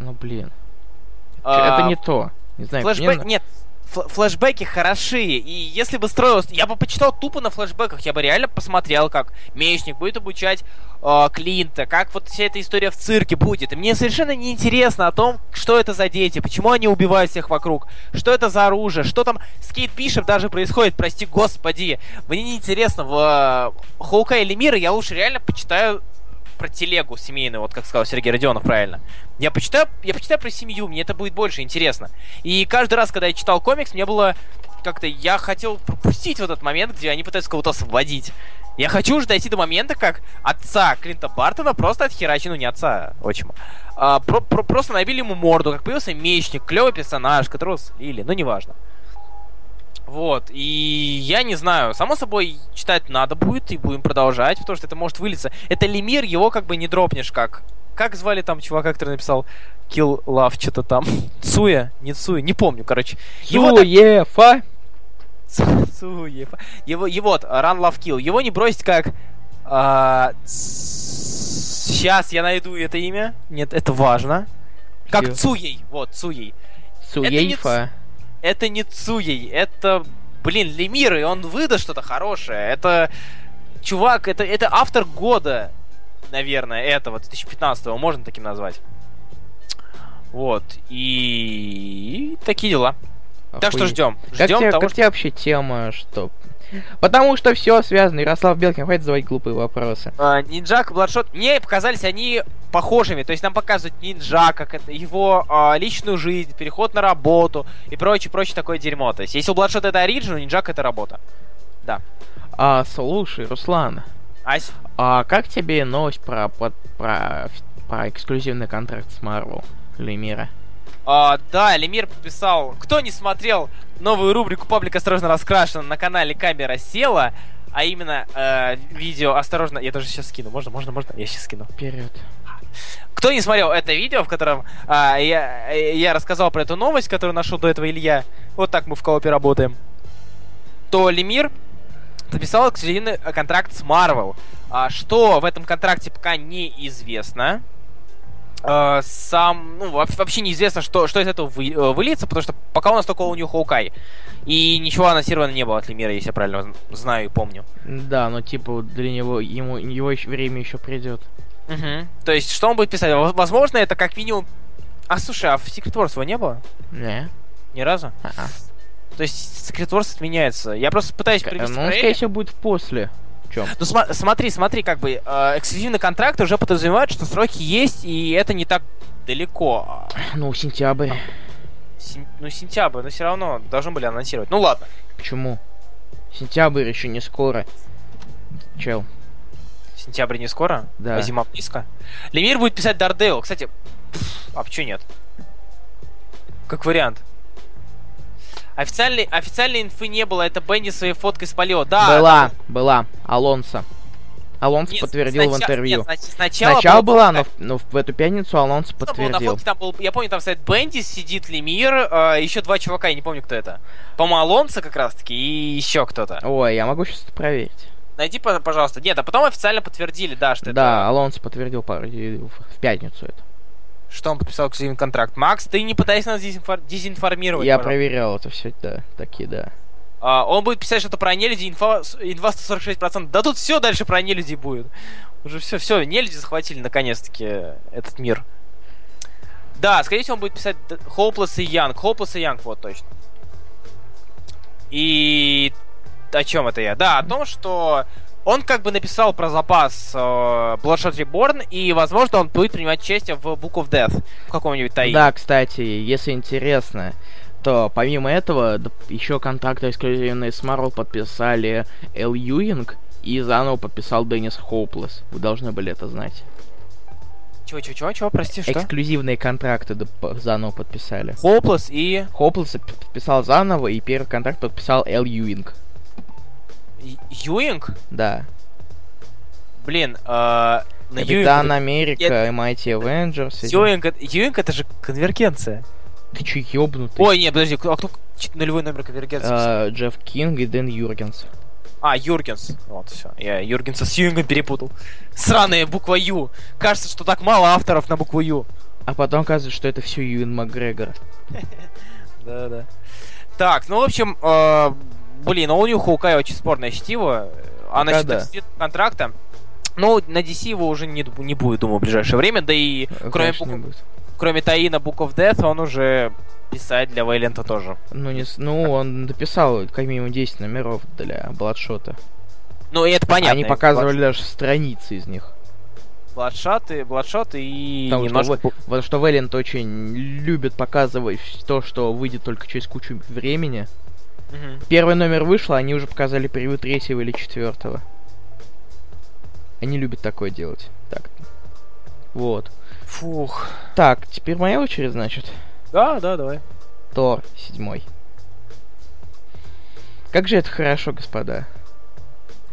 [SPEAKER 1] Ну, блин.
[SPEAKER 2] А,
[SPEAKER 1] Это не то. Не знаю, мне
[SPEAKER 2] Флэшбэк...
[SPEAKER 1] на-
[SPEAKER 2] Нет, фл- флэшбэки хорошие, и если бы строилось... Я бы почитал тупо на флэшбэках, я бы реально посмотрел, как Мечник будет обучать э, Клинта, как вот вся эта история в цирке будет. И мне совершенно не интересно о том, что это за дети, почему они убивают всех вокруг, что это за оружие, что там с Кейт Бишоп даже происходит, прости господи. Мне не интересно, в э, Хоука или Мира я лучше реально почитаю про телегу семейную, вот как сказал Сергей Родионов правильно. Я почитаю, я почитаю про семью, мне это будет больше интересно. И каждый раз, когда я читал комикс, мне было как-то... Я хотел пропустить вот этот момент, где они пытаются кого-то освободить. Я хочу уже дойти до момента, как отца Клинта Бартона просто отхерачили, ну не отца, отчима, а, про, про, просто набили ему морду, как появился мечник, клевый персонаж, которого слили, ну неважно. Вот, и я не знаю, само собой, читать надо будет, и будем продолжать, потому что это может вылиться. Это Лемир, его как бы не дропнешь как. Как звали там чувака, который написал Kill Love, что-то там? Цуя? Не Цуя, не помню, короче.
[SPEAKER 1] Его Цуефа?
[SPEAKER 2] Цуефа. Его, его вот, Run Love Kill. Его не бросить как... А, сейчас я найду это имя. Нет, это важно. Как Цуей. Вот, Цуей.
[SPEAKER 1] Цуейфа
[SPEAKER 2] это не Цуей, это, блин, Лемир, и он выдаст что-то хорошее. Это, чувак, это, это автор года, наверное, этого, 2015-го, можно таким назвать. Вот, и такие дела. Охуеть. Так что ждем.
[SPEAKER 1] Как,
[SPEAKER 2] ждем
[SPEAKER 1] тебе,
[SPEAKER 2] того,
[SPEAKER 1] как
[SPEAKER 2] что...
[SPEAKER 1] тебе вообще тема, что Потому что все связано. Ярослав Белкин, хватит задавать глупые вопросы.
[SPEAKER 2] А, Нинджак и Бладшот, мне показались они похожими. То есть нам показывают это, его а, личную жизнь, переход на работу и прочее, прочее такое дерьмо. То есть если у Бладшот это оригинал, Нинджак это работа. Да.
[SPEAKER 1] А, слушай, Руслан.
[SPEAKER 2] Ась?
[SPEAKER 1] А как тебе новость про, про, про, про эксклюзивный контракт с Marvel, Лемира?
[SPEAKER 2] А, да, Лемир подписал. Кто не смотрел новую рубрику «Паблик осторожно раскрашен» на канале «Камера села», а именно э, видео «Осторожно...» Я даже сейчас скину. Можно, можно, можно? Я сейчас скину.
[SPEAKER 1] Вперед.
[SPEAKER 2] Кто не смотрел это видео, в котором а, я, я рассказал про эту новость, которую нашел до этого Илья, вот так мы в коопе работаем, то Лемир подписал эксклюзивный контракт с Marvel. А, что в этом контракте пока неизвестно. Э, сам, ну, вообще неизвестно, что, что из этого вы, э, выльется, потому что пока у нас только у него Хоукай. И ничего анонсировано не было от Лемира, если я правильно знаю и помню.
[SPEAKER 1] Да, но типа для него, ему, его еще, время еще придет.
[SPEAKER 2] Угу. То есть, что он будет писать? Возможно, это как минимум... А, слушай, а в Secret Wars его не было?
[SPEAKER 1] Не.
[SPEAKER 2] Ни разу?
[SPEAKER 1] А-а.
[SPEAKER 2] То есть, Secret Wars отменяется. Я просто пытаюсь привести...
[SPEAKER 1] Ну, он, скорее всего, будет после
[SPEAKER 2] чем? Ну см- смотри, смотри, как бы э, эксклюзивный контракт уже подразумевает, что сроки есть, и это не так далеко.
[SPEAKER 1] Ну, сентябрь.
[SPEAKER 2] Сен- ну, сентябрь, но все равно должны были анонсировать. Ну ладно.
[SPEAKER 1] Почему? Сентябрь еще не скоро. Чел.
[SPEAKER 2] Сентябрь не скоро?
[SPEAKER 1] Да.
[SPEAKER 2] А зима близко. Лемир будет писать Дардейл. Кстати, а почему нет? Как вариант. Официальной, официальной инфы не было, это Бенни своей фоткой спалил. Да.
[SPEAKER 1] Была, да. была. Алонсо. Алонсо нет, подтвердил сначала, в интервью.
[SPEAKER 2] Нет, сначала,
[SPEAKER 1] сначала была, но, но в эту пятницу Алонсо что подтвердил.
[SPEAKER 2] Было, на фотке там был, я помню, там стоит Бенди, сидит Лемир, э, еще два чувака, я не помню, кто это. По-моему, Алонсо как раз-таки и еще кто-то.
[SPEAKER 1] Ой, я могу сейчас это проверить.
[SPEAKER 2] Найди, пожалуйста. Нет, а потом официально подтвердили, да, что
[SPEAKER 1] да,
[SPEAKER 2] это...
[SPEAKER 1] Да, Алонсо подтвердил в пятницу это.
[SPEAKER 2] Что он подписал эксклюзивный контракт? Макс, ты не пытайся нас дезинфор... дезинформировать.
[SPEAKER 1] Я пожалуйста. проверял это все, да, такие, да.
[SPEAKER 2] А, он будет писать что-то про нелюди, инфа, инфа 146%. Да тут все дальше про нелюди будет. Уже все, все, нелюди захватили наконец-таки этот мир. Да, скорее всего, он будет писать Hopeless и Young. Hopeless и Young, вот точно. И о чем это я? Да, о том, что он как бы написал про запас э, Bloodshot Reborn, и, возможно, он будет принимать участие в Book of Death в каком-нибудь таи.
[SPEAKER 1] Да, кстати, если интересно, то помимо этого еще контракты эксклюзивные с Marvel подписали Эл Юинг и заново подписал Деннис Хоуплес. Вы должны были это знать.
[SPEAKER 2] Чего, чего, чего, чего, прости, что?
[SPEAKER 1] Эксклюзивные контракты заново подписали.
[SPEAKER 2] Хоуплес и...
[SPEAKER 1] Хоуплес подписал заново, и первый контракт подписал Эл Юинг.
[SPEAKER 2] Юинг?
[SPEAKER 1] Да.
[SPEAKER 2] Блин, э,
[SPEAKER 1] Капитан Юинг... Америка, это... Mighty Avengers.
[SPEAKER 2] Юинг, Юинг это же конвергенция.
[SPEAKER 1] Ты чё, ёбнутый?
[SPEAKER 2] Ой, нет, подожди, а кто нулевой номер конвергенции?
[SPEAKER 1] Э, Джефф Кинг и Дэн Юргенс.
[SPEAKER 2] А, Юргенс. Вот, все. Я Юргенса с Юингом перепутал. Сраная буква Ю. Кажется, что так мало авторов на букву Ю.
[SPEAKER 1] А потом оказывается, что это все Юин Макгрегор.
[SPEAKER 2] Да-да. Так, ну, в общем, э, Блин, а у него Хоукай очень спорное чтиво. А насчет да. контракта, ну, на DC его уже не, не будет, думаю, в ближайшее время. Да и
[SPEAKER 1] а,
[SPEAKER 2] кроме,
[SPEAKER 1] бук...
[SPEAKER 2] кроме Таина Book of Death, он уже писать для Вейлента тоже.
[SPEAKER 1] Ну, не, ну он написал как минимум 10 номеров для Бладшота.
[SPEAKER 2] Ну, и это понятно.
[SPEAKER 1] Они показывали Blood... даже страницы из них.
[SPEAKER 2] Бладшот и Бладшот и
[SPEAKER 1] Потому немножко... что, вот, что Вэлент очень любит показывать то, что выйдет только через кучу времени. Угу. Первый номер вышел, они уже показали превью третьего или четвертого. Они любят такое делать. Так. Вот.
[SPEAKER 2] Фух.
[SPEAKER 1] Так, теперь моя очередь, значит.
[SPEAKER 2] Да, да, давай.
[SPEAKER 1] Тор седьмой. Как же это хорошо, господа.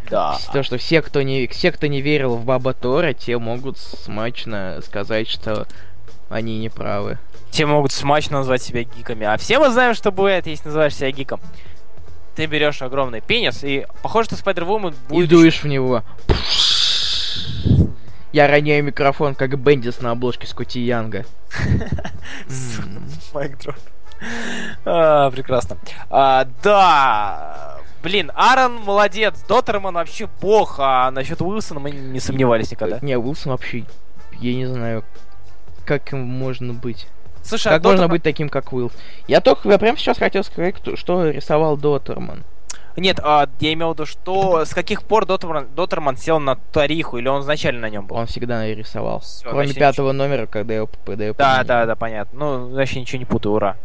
[SPEAKER 2] Да.
[SPEAKER 1] То, что все, кто не, все, кто не верил в Баба Тора, те могут смачно сказать, что они не правы.
[SPEAKER 2] Те могут смачно назвать себя гиками. А все мы знаем, что бывает, если называешь себя гиком. Ты берешь огромный пенис, и похоже, что
[SPEAKER 1] И
[SPEAKER 2] будет...
[SPEAKER 1] дуешь в него. Я роняю микрофон, как Бендис на обложке Скотти Янга.
[SPEAKER 2] Майк дроп. А, прекрасно. А, да. Блин, Аарон молодец, Доттерман вообще бог, а насчет Уилсона мы не сомневались никогда.
[SPEAKER 1] Не, Уилсон вообще, я не знаю, как им можно быть.
[SPEAKER 2] Слушай, а
[SPEAKER 1] Как можно
[SPEAKER 2] Доттерман-
[SPEAKER 1] быть таким, как Уилл? Я только я прямо сейчас хотел сказать, что рисовал Доттерман.
[SPEAKER 2] Нет, а, я имел в виду, что с каких пор Доттерман, Доттерман сел на Тариху, или он изначально на нем был?
[SPEAKER 1] Он всегда рисовал.
[SPEAKER 2] Всё,
[SPEAKER 1] Кроме
[SPEAKER 2] значит,
[SPEAKER 1] пятого номера, когда его когда его
[SPEAKER 2] Да,
[SPEAKER 1] поменяли.
[SPEAKER 2] да, да, понятно. Ну, вообще ничего не путаю, ура.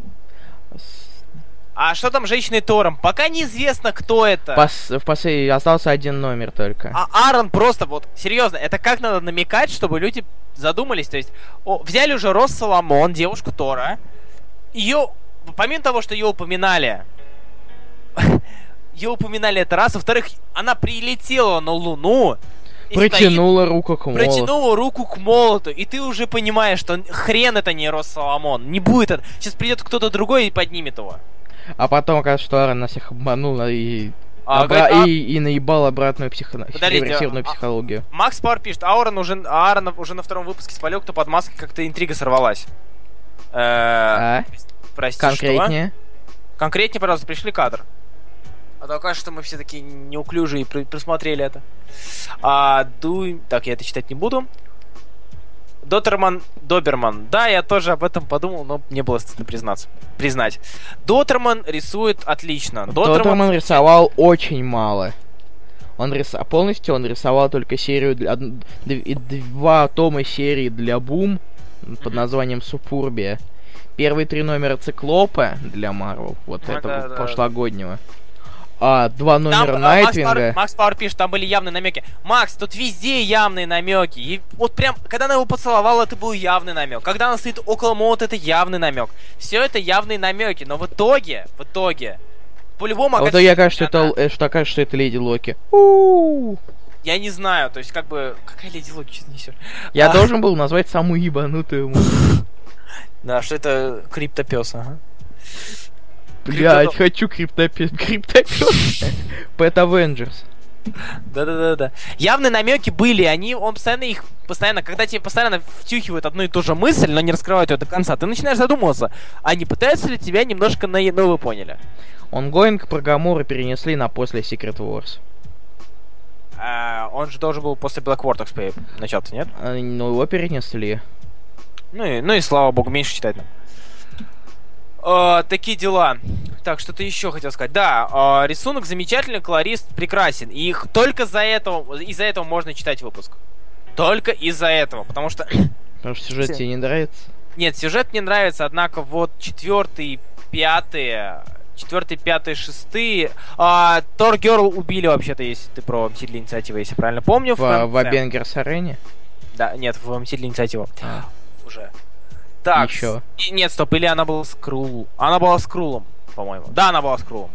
[SPEAKER 1] С-
[SPEAKER 2] А что там с женщиной Тором? Пока неизвестно, кто это.
[SPEAKER 1] пос- в после остался один номер только.
[SPEAKER 2] А Аарон просто вот, серьезно, это как надо намекать, чтобы люди задумались, то есть, о, взяли уже Рос Соломон, девушку Тора, ее, помимо того, что ее упоминали, ее упоминали это раз, во-вторых, она прилетела на Луну,
[SPEAKER 1] Протянула руку к
[SPEAKER 2] стоит-
[SPEAKER 1] молоту.
[SPEAKER 2] протянула руку к молоту, и ты уже понимаешь, что хрен это не Рос Соломон, не будет это, сейчас придет кто-то другой и поднимет его.
[SPEAKER 1] А потом, оказывается, что Аарон нас всех обманул и,
[SPEAKER 2] А,
[SPEAKER 1] обра-
[SPEAKER 2] говорит, а-
[SPEAKER 1] и, и наебал обратную психо...
[SPEAKER 2] Подождите,
[SPEAKER 1] регрессивную
[SPEAKER 2] а-
[SPEAKER 1] психологию.
[SPEAKER 2] Макс Пауэр пишет, Аарон уже, Аарон уже на втором выпуске спалил, кто под маской как-то интрига сорвалась. Э,
[SPEAKER 1] А?
[SPEAKER 2] Простите, что?
[SPEAKER 1] Конкретнее?
[SPEAKER 2] Конкретнее, пожалуйста, пришли кадр. А то кажется, что мы все такие неуклюжие и присмотрели это. А, ду... Так, я это читать не буду. Дотерман, Доберман. Да, я тоже об этом подумал, но не было стыдно признаться. Признать. Дотерман рисует отлично.
[SPEAKER 1] Доттерман рисовал очень мало. Он рис... полностью он рисовал только серию для... два тома серии для Бум под названием Супурбия. Первые три номера Циклопа для Марвел, вот
[SPEAKER 2] Ну,
[SPEAKER 1] этого
[SPEAKER 2] да, да,
[SPEAKER 1] прошлогоднего. А два
[SPEAKER 2] Там,
[SPEAKER 1] номера
[SPEAKER 2] Макс Пауэр,
[SPEAKER 1] Найтвинга.
[SPEAKER 2] Макс Пауэр пишет, там были явные намеки. Макс, тут везде явные намеки. И вот прям, когда она его поцеловала, это был явный намек. Когда она стоит около молота, это явный намек. Все это явные намеки, но в итоге, в итоге, по-любому
[SPEAKER 1] А вот я кажется,
[SPEAKER 2] она.
[SPEAKER 1] это, что окажется, что это Леди Локи. У-у-у.
[SPEAKER 2] Я не знаю, то есть как бы, какая леди Локи что ты несешь?
[SPEAKER 1] Я
[SPEAKER 2] А.
[SPEAKER 1] должен был назвать самую ебанутую.
[SPEAKER 2] Да, что это криптопес, ага.
[SPEAKER 1] Блять, хочу криптопес. Криптопес. Pet Avengers.
[SPEAKER 2] Да-да-да-да. Явные намеки были, они, он постоянно их, постоянно, когда тебе постоянно втюхивают одну и ту же мысль, но не раскрывают ее до конца, ты начинаешь задумываться, а не пытаются ли тебя немножко на... Ну, вы поняли.
[SPEAKER 1] Онгоинг про Гамору перенесли на после Secret Wars.
[SPEAKER 2] А, он же должен был после Black Vortex начаться, нет?
[SPEAKER 1] А, Ну, его перенесли.
[SPEAKER 2] Ну и, ну и слава богу, меньше читать нам. А, такие дела. Так, что-то еще хотел сказать. Да, а, рисунок замечательный, колорист прекрасен. И их только за этого, из-за этого можно читать выпуск. Только из-за этого, потому что...
[SPEAKER 1] Потому что сюжет тебе не нравится.
[SPEAKER 2] Нет, сюжет мне нравится, однако вот четвертый, пятый, четвертый, пятый, шестые... А, Тор Герл убили вообще-то, если ты про Мстители Инициативы, если правильно помню.
[SPEAKER 1] В,
[SPEAKER 2] конце.
[SPEAKER 1] в Авенгерс Арене.
[SPEAKER 2] Да, нет, в Мстители Инициативу.
[SPEAKER 1] А.
[SPEAKER 2] Уже. Так.
[SPEAKER 1] Еще.
[SPEAKER 2] И- Нет, стоп, или она была с Крул. Она была с Крулом, по-моему. Да, она была с Крулом.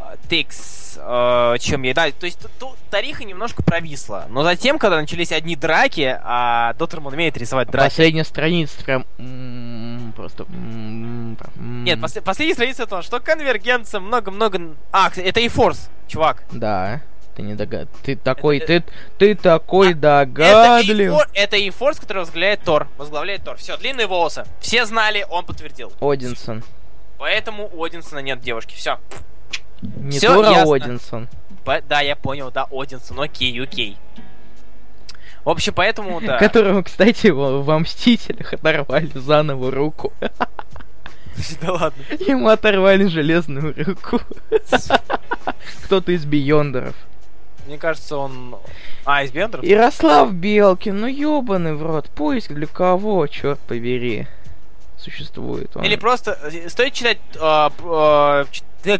[SPEAKER 2] А, Тикс. э, чем я... Да, то есть тут- тут Тариха немножко провисла. Но затем, когда начались одни драки, а Доттерман умеет рисовать драки.
[SPEAKER 1] Последняя страница прям... м, Просто... м, м.
[SPEAKER 2] Нет, после- последняя страница это что конвергенция, много-много... А, это и Форс, чувак.
[SPEAKER 1] Да. Ты не догад... Ты такой... Ты, ты
[SPEAKER 2] А,
[SPEAKER 1] такой
[SPEAKER 2] Это
[SPEAKER 1] догадлив.
[SPEAKER 2] это и Форс, который возглавляет Тор. Возглавляет Тор. Все, длинные волосы. Все знали, он подтвердил.
[SPEAKER 1] Одинсон.
[SPEAKER 2] Поэтому у Одинсона нет девушки. Все.
[SPEAKER 1] Не
[SPEAKER 2] Всё
[SPEAKER 1] Тора, а
[SPEAKER 2] ясно.
[SPEAKER 1] Одинсон.
[SPEAKER 2] По- Да, я понял, да, Одинсон, окей, окей. В общем, поэтому, да.
[SPEAKER 1] Которому, кстати, во, во Мстителях оторвали заново руку.
[SPEAKER 2] Да ладно.
[SPEAKER 1] Ему оторвали железную руку. Кто-то из Биондеров.
[SPEAKER 2] Мне кажется, он... А, из Бендеров?
[SPEAKER 1] Ярослав Белкин, ну ёбаный в рот. Поиск для кого, черт побери. Существует он.
[SPEAKER 2] Или просто... э, Стоит читать... а, а, э,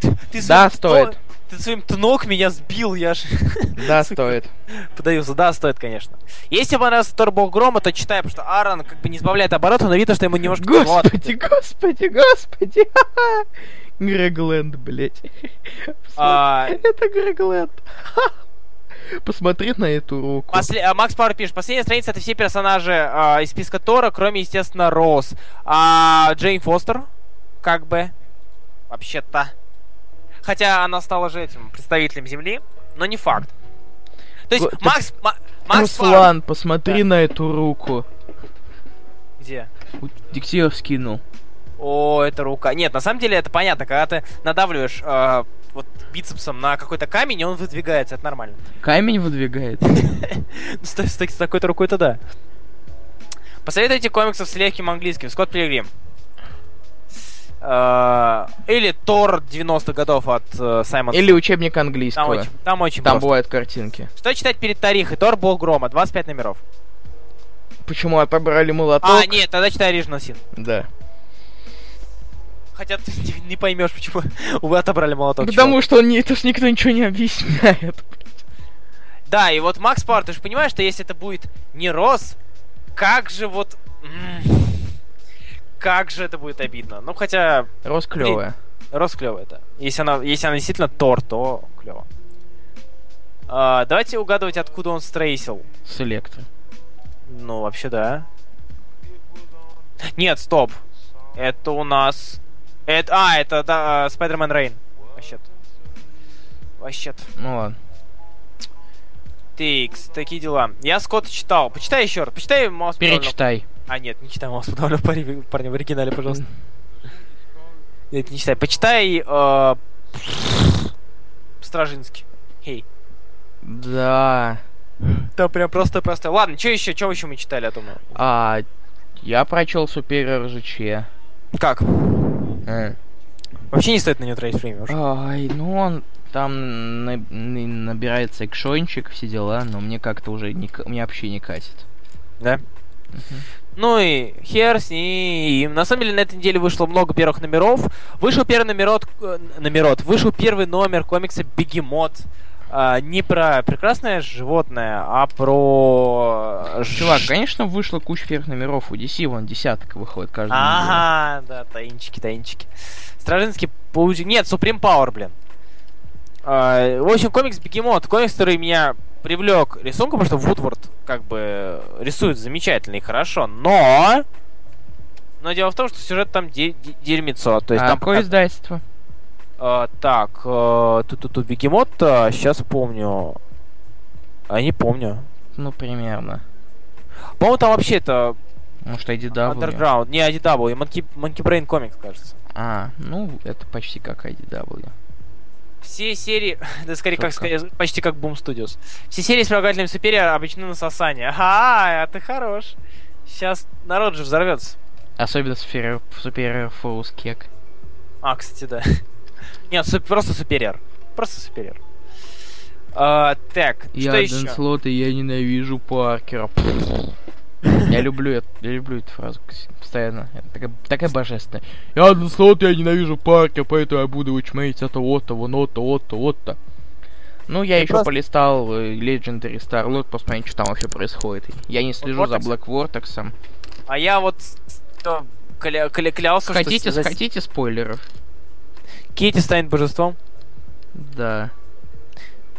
[SPEAKER 2] Ты, ты
[SPEAKER 1] Да, стоит.
[SPEAKER 2] ты своим тнок меня сбил, я ж
[SPEAKER 1] Да, стоит.
[SPEAKER 2] подавился. Да, стоит, конечно. Если понравился Тор Бог Грома, то читай, потому что Аарон как бы не сбавляет обороты, но видно, что ему немножко...
[SPEAKER 1] Господи, господи, господи. Грегленд, блять.
[SPEAKER 2] А,
[SPEAKER 1] Это Грегленд. Посмотри на эту руку.
[SPEAKER 2] После- а, Макс Пауэр пишет, последняя страница это все персонажи а, из списка Тора, кроме, естественно, Роуз. А Джейн Фостер, как бы, вообще-то. Хотя она стала же этим представителем Земли, но не факт. То есть
[SPEAKER 1] так-
[SPEAKER 2] Макс, Ма- Макс Пауэр-
[SPEAKER 1] Руслан, посмотри на эту руку.
[SPEAKER 2] Где?
[SPEAKER 1] Вот Диктив скинул.
[SPEAKER 2] О, это рука. Нет, на самом деле это понятно, когда ты надавливаешь а, вот бицепсом на какой-то камень, и он выдвигается, это нормально.
[SPEAKER 1] Камень выдвигает.
[SPEAKER 2] Ну, С, та- с так- с такой-то рукой-то да. Посоветуйте комиксов с легким английским. Скотт Пилигрим. Э, Или Тор 90-х годов от э, Саймона.
[SPEAKER 1] Или учебник
[SPEAKER 2] Там
[SPEAKER 1] английского.
[SPEAKER 2] очень, там очень
[SPEAKER 1] Там бывают картинки.
[SPEAKER 2] Что читать перед Тарихой? Тор Бог Грома, 25 номеров.
[SPEAKER 1] Почему отобрали молоток?
[SPEAKER 2] А, нет, тогда читай Original Sin.
[SPEAKER 1] Да.
[SPEAKER 2] Хотя ты не, поймешь, почему вы отобрали молоток.
[SPEAKER 1] Потому что он не, это ж никто ничего не объясняет.
[SPEAKER 2] Да, и вот Макс Пауэр, ты же понимаешь, что если это будет не Рос, как же вот... Как же это будет обидно. Ну, хотя
[SPEAKER 1] Рос клевая.
[SPEAKER 2] Рос клево это. Если она, если она действительно Тор, то клево. А, давайте угадывать, откуда он стрейсил.
[SPEAKER 1] С электро.
[SPEAKER 2] Ну, вообще, да. Нет, стоп. Это у нас... Это, а, это, да, Spider-Man Rain. Вообще-то. Вообще-то.
[SPEAKER 1] Ну ладно.
[SPEAKER 2] Тикс, такие дела. Я Скотта читал. Почитай еще раз. Почитай Маус
[SPEAKER 1] Перечитай.
[SPEAKER 2] А, нет, не читай Маус подавлю парня, в оригинале, пожалуйста. Нет, не читай. Почитай э, Стражинский. Хей.
[SPEAKER 1] Да.
[SPEAKER 2] Там прям просто-просто. Ладно, что еще? Что еще мы читали о том?
[SPEAKER 1] А, я прочел Superior ЖЧ.
[SPEAKER 2] Как?
[SPEAKER 1] Э.
[SPEAKER 2] Вообще не стоит на него тратить время. уже.
[SPEAKER 1] Ай, ну он там на- на- набирается экшончик, все дела, но мне как-то уже не, мне вообще не катит.
[SPEAKER 2] Да? Ну и хер с ним. На самом деле на этой неделе вышло много первых номеров. Вышел первый номерот, э, номерот. Вышел первый номер комикса Бегемот. А, не про прекрасное животное, а про... э,
[SPEAKER 1] Чувак, конечно, вышло куча первых номеров. У DC вон десяток выходит каждый неделю.
[SPEAKER 2] Ага, да, таинчики, таинчики. Стражинский паучок. Нет, Supreme Power, блин. А, в общем, комикс Бегемот. Комикс, который меня привлек рисунком, потому что Вудворд как бы рисует замечательно и хорошо, но... Но дело в том, что сюжет там де- де- дерьмецо. То есть
[SPEAKER 1] а
[SPEAKER 2] там
[SPEAKER 1] какое
[SPEAKER 2] пока-
[SPEAKER 1] издательство?
[SPEAKER 2] А, так, э, тут-тут Бегемот, сейчас помню. А не помню.
[SPEAKER 1] Ну, примерно.
[SPEAKER 2] По-моему, там вообще это
[SPEAKER 1] Может, IDW?
[SPEAKER 2] Underground. Не, IDW, Monkey, Monkey Brain Comics, кажется.
[SPEAKER 1] А, ну, это почти как IDW.
[SPEAKER 2] Все серии, да скорее как сказать, почти как Boom Studios. Все серии с прилагательным Superior обречены на сосание. Ага, а ты хорош. Сейчас народ же взорвется.
[SPEAKER 1] Особенно Superior, Superior Force Cake.
[SPEAKER 2] А, кстати, да. Нет, суп- просто Superior. Просто Superior. А, так,
[SPEAKER 1] Я
[SPEAKER 2] что еще?
[SPEAKER 1] Слот, и я ненавижу Паркера. Я люблю это, я люблю эту фразу постоянно. Это такая, такая божественная. Я Дэн Слот, я ненавижу Паркера, поэтому я буду учмеить это вот-то, вот-то, вот-то, вот-то. Ну, я
[SPEAKER 2] Ты
[SPEAKER 1] еще
[SPEAKER 2] просто-
[SPEAKER 1] полистал э, Legendary Starlord, посмотреть, что там вообще происходит. Я не слежу за
[SPEAKER 2] Vortex?
[SPEAKER 1] Black Vortex.
[SPEAKER 2] А я вот то кля- кля- клялся,
[SPEAKER 1] Хотите,
[SPEAKER 2] что...
[SPEAKER 1] хотите спойлеров?
[SPEAKER 2] Кейти станет божеством.
[SPEAKER 1] Да.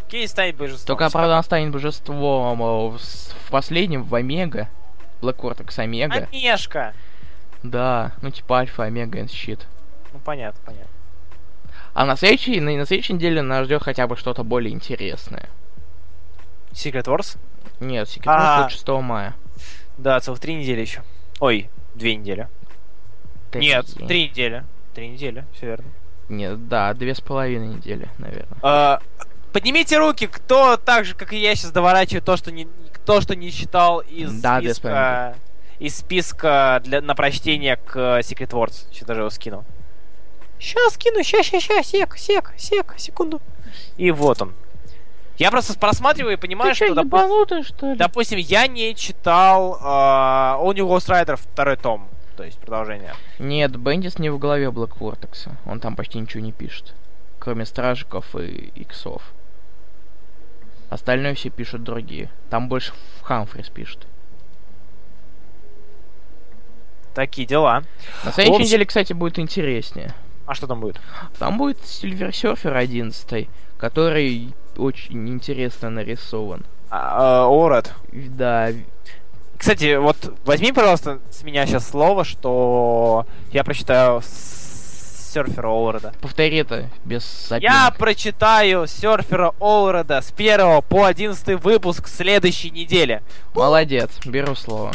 [SPEAKER 2] Кейти станет божеством.
[SPEAKER 1] Только, правда, она станет божеством э, в, последнем, в Омега. Black Vortex Омега.
[SPEAKER 2] Онежка.
[SPEAKER 1] Да, ну типа Альфа, Омега и щит.
[SPEAKER 2] Ну, понятно, понятно.
[SPEAKER 1] А на следующей, на, на следующей неделе нас ждет хотя бы что-то более интересное.
[SPEAKER 2] Secret Wars?
[SPEAKER 1] Нет, Secret
[SPEAKER 2] А.
[SPEAKER 1] Wars будет 6 мая.
[SPEAKER 2] Да, целых три недели еще. Ой, две недели. Нет, три недели. Три недели, все верно.
[SPEAKER 1] Нет, да, две с половиной недели, наверное.
[SPEAKER 2] А, поднимите руки, кто так же, как и я, сейчас доворачивает то, что не, то, что не считал из
[SPEAKER 1] Да,
[SPEAKER 2] списка, из списка для, на прочтение к э, Secret Wars. Сейчас даже его скину. Сейчас скину, ща, ща, ща, сек, сек, сек, секунду. И вот он. Я просто просматриваю и понимаю, что, допу-
[SPEAKER 1] что ли?
[SPEAKER 2] допустим, я не читал э, All New Ghost Rider второй том, то есть продолжение.
[SPEAKER 1] Нет, Бендис не в голове Black Vortex. Он там почти ничего не пишет. кроме Стражиков и Иксов. Остальное все пишут другие. Там больше Хамфрис пишет.
[SPEAKER 2] Такие дела.
[SPEAKER 1] На следующей
[SPEAKER 2] общем-
[SPEAKER 1] неделе, кстати, будет интереснее.
[SPEAKER 2] А что там будет?
[SPEAKER 1] Там будет Silver Surfer 11, который очень интересно нарисован.
[SPEAKER 2] А, Оред.
[SPEAKER 1] Да,
[SPEAKER 2] Кстати, вот возьми, пожалуйста, с меня сейчас слово, что я прочитаю серфера Олреда.
[SPEAKER 1] повтори это без запинок.
[SPEAKER 2] Я прочитаю серфера Олреда с 1 по 11 выпуск следующей недели.
[SPEAKER 1] Молодец, беру слово.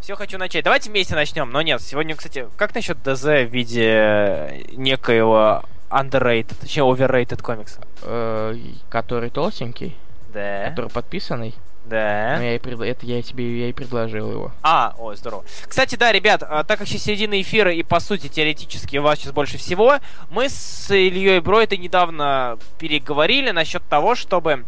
[SPEAKER 2] Все хочу начать. Давайте вместе начнем. Но нет, сегодня, кстати, как насчет ДЗ в виде некоего underrated, точнее overrated комикса?
[SPEAKER 1] Э, который толстенький,
[SPEAKER 2] Да.
[SPEAKER 1] который подписанный.
[SPEAKER 2] Да.
[SPEAKER 1] Ну, я и пред- Это я тебе я и предложил его.
[SPEAKER 2] А, ой, здорово. Кстати, да, ребят, а, так как сейчас середина эфира и, по сути, теоретически у вас сейчас больше всего, мы с Ильей Бройтой недавно переговорили насчет того, чтобы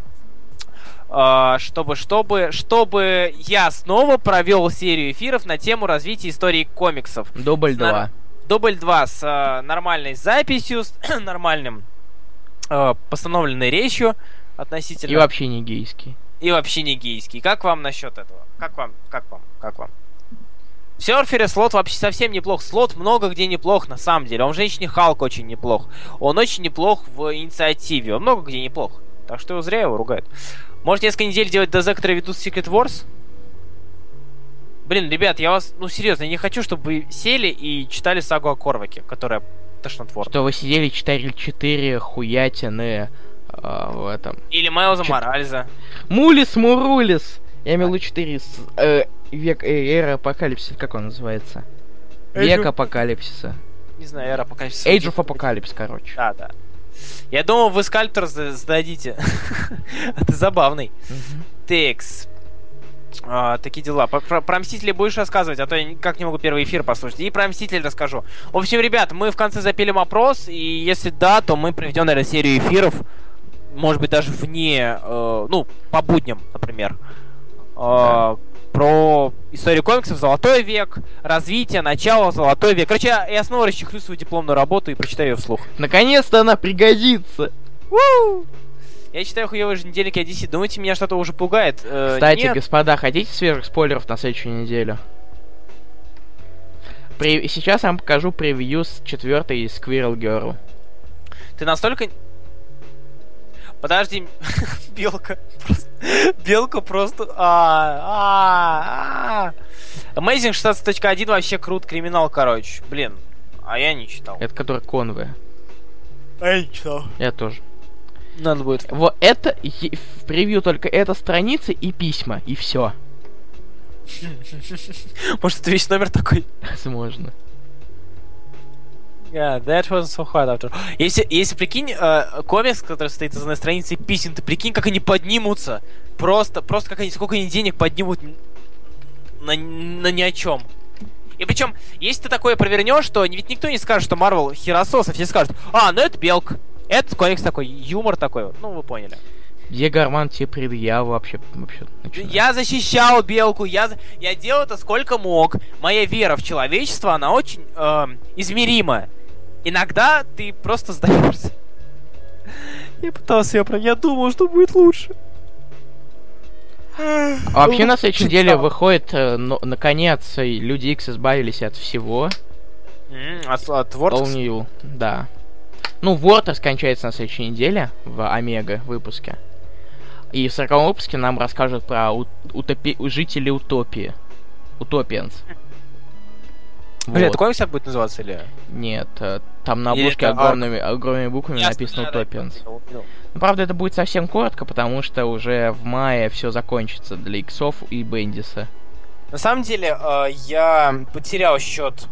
[SPEAKER 2] а, чтобы, чтобы, чтобы я снова провел серию эфиров на тему развития истории комиксов.
[SPEAKER 1] Дубль
[SPEAKER 2] Нар-
[SPEAKER 1] 2.
[SPEAKER 2] Дубль 2 с а, нормальной записью, с нормальным а, постановленной речью относительно...
[SPEAKER 1] И вообще не гейский.
[SPEAKER 2] И вообще не гейский. Как вам насчет этого? Как вам? Как вам? Как вам? В серфере слот вообще совсем неплох. Слот много где неплох, на самом деле. Он в Женщине Халк очень неплох. Он очень неплох в инициативе. Он много где неплох. Так что зря его ругают. Может, несколько недель делать ДЗ, которые ведут Secret Wars? Блин, ребят, я вас, ну серьезно, я не хочу, чтобы вы сели и читали сагу о Корваке, которая тошнотворна.
[SPEAKER 1] Что вы сидели, читали 4 хуятины а, в этом.
[SPEAKER 2] Или Майлза Моральза.
[SPEAKER 1] Мулис Мурулис! Я имел в виду 4 с, э, век, э, эра апокалипсиса, как он называется?
[SPEAKER 2] Age
[SPEAKER 1] Век
[SPEAKER 2] of-
[SPEAKER 1] апокалипсиса.
[SPEAKER 2] Не знаю, я пока...
[SPEAKER 1] Age of Apocalypse, короче.
[SPEAKER 2] Да, да. Я думал, вы скальптор сдадите. А ты забавный. Текс. А, такие дела. Про, про- про Мстителей будешь рассказывать, а то я никак не могу первый эфир послушать. И про Мстителей расскажу. В общем, ребят, мы в конце запилим опрос, и если да, то мы проведем, наверное, серию эфиров. Может быть, даже вне, э, ну, по будням, например. Э, Про историю комиксов, Золотой век, развитие, начало, Золотой век. Короче, я, я снова расчехлю свою дипломную работу и прочитаю ее вслух.
[SPEAKER 1] Наконец-то она пригодится!
[SPEAKER 2] Я читаю хуёвый еженедельник DC. Думаете, меня что-то уже пугает? Э,
[SPEAKER 1] Кстати,
[SPEAKER 2] нет.
[SPEAKER 1] господа, хотите свежих спойлеров на следующую неделю? При- Сейчас я вам покажу превью с четвертой Squirrel Girl.
[SPEAKER 2] Ты настолько... Подожди, белка. Просто... Белка просто... А, а, а. Amazing 16.1 вообще крут криминал, короче. Блин, а я не читал.
[SPEAKER 1] Это который Конве.
[SPEAKER 2] А я не читал.
[SPEAKER 1] Я тоже.
[SPEAKER 2] Надо будет.
[SPEAKER 1] Вот это в превью только эта страница и письма, и все.
[SPEAKER 2] Может, это весь номер такой?
[SPEAKER 1] Возможно.
[SPEAKER 2] Yeah, that wasn't so hard after. Если, если прикинь, э, комикс, который стоит за одной страницей писем, ты прикинь, как они поднимутся. Просто, просто как они, сколько они денег поднимут на, на ни о чем. И причем, если ты такое провернешь, то ведь никто не скажет, что Марвел херососов, все скажут, а, ну это белк. Этот комикс такой, юмор такой, вот». ну вы поняли.
[SPEAKER 1] Где Гарман тебе предъяву вообще, вообще начинает?
[SPEAKER 2] Я защищал белку, я, я делал это сколько мог. Моя вера в человечество, она очень эм, измерима. Иногда ты просто сдаешься. Я пытался ее про... Я думал, что будет лучше.
[SPEAKER 1] А вообще на следующей неделе выходит, э, но- наконец, Люди Икс избавились от всего.
[SPEAKER 2] От, от
[SPEAKER 1] All? New, да. Ну, Вортекс кончается на следующей неделе в Омега выпуске. И в 40 выпуске нам расскажут про у- утопи... жителей Утопии. Утопианс.
[SPEAKER 2] Бля,
[SPEAKER 1] Вот.
[SPEAKER 2] это комикс так будет называться или...
[SPEAKER 1] Нет, э, там на обложке
[SPEAKER 2] это
[SPEAKER 1] огромными, огромными буквами
[SPEAKER 2] Ясно,
[SPEAKER 1] написано
[SPEAKER 2] да, да,
[SPEAKER 1] Утопианс.
[SPEAKER 2] понял, понял.
[SPEAKER 1] Ну, правда, это будет совсем коротко, потому что уже в мае все закончится для Иксов и Бендиса.
[SPEAKER 2] На самом деле, э, я потерял счет.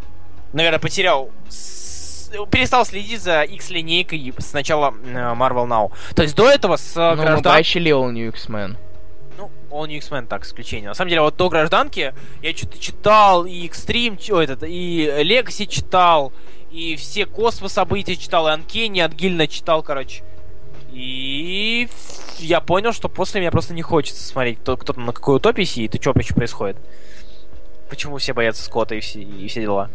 [SPEAKER 2] Наверное, потерял. с- Перестал следить за X-линейкой с начала э, Marvel Now. То есть до этого с э,
[SPEAKER 1] ну, мы
[SPEAKER 2] граждан-
[SPEAKER 1] тащили All New X-Men.
[SPEAKER 2] All New X-Men так, исключение. На самом деле, вот до гражданки я что-то читал, и ч- ой, этот, и Legacy читал, и все космос события читал, и Анкени от Гильна читал, короче. И я понял, что после меня просто не хочется смотреть, кто, кто там на какой утопии сидит и что вообще происходит. Почему все боятся Скотта и все, и все дела.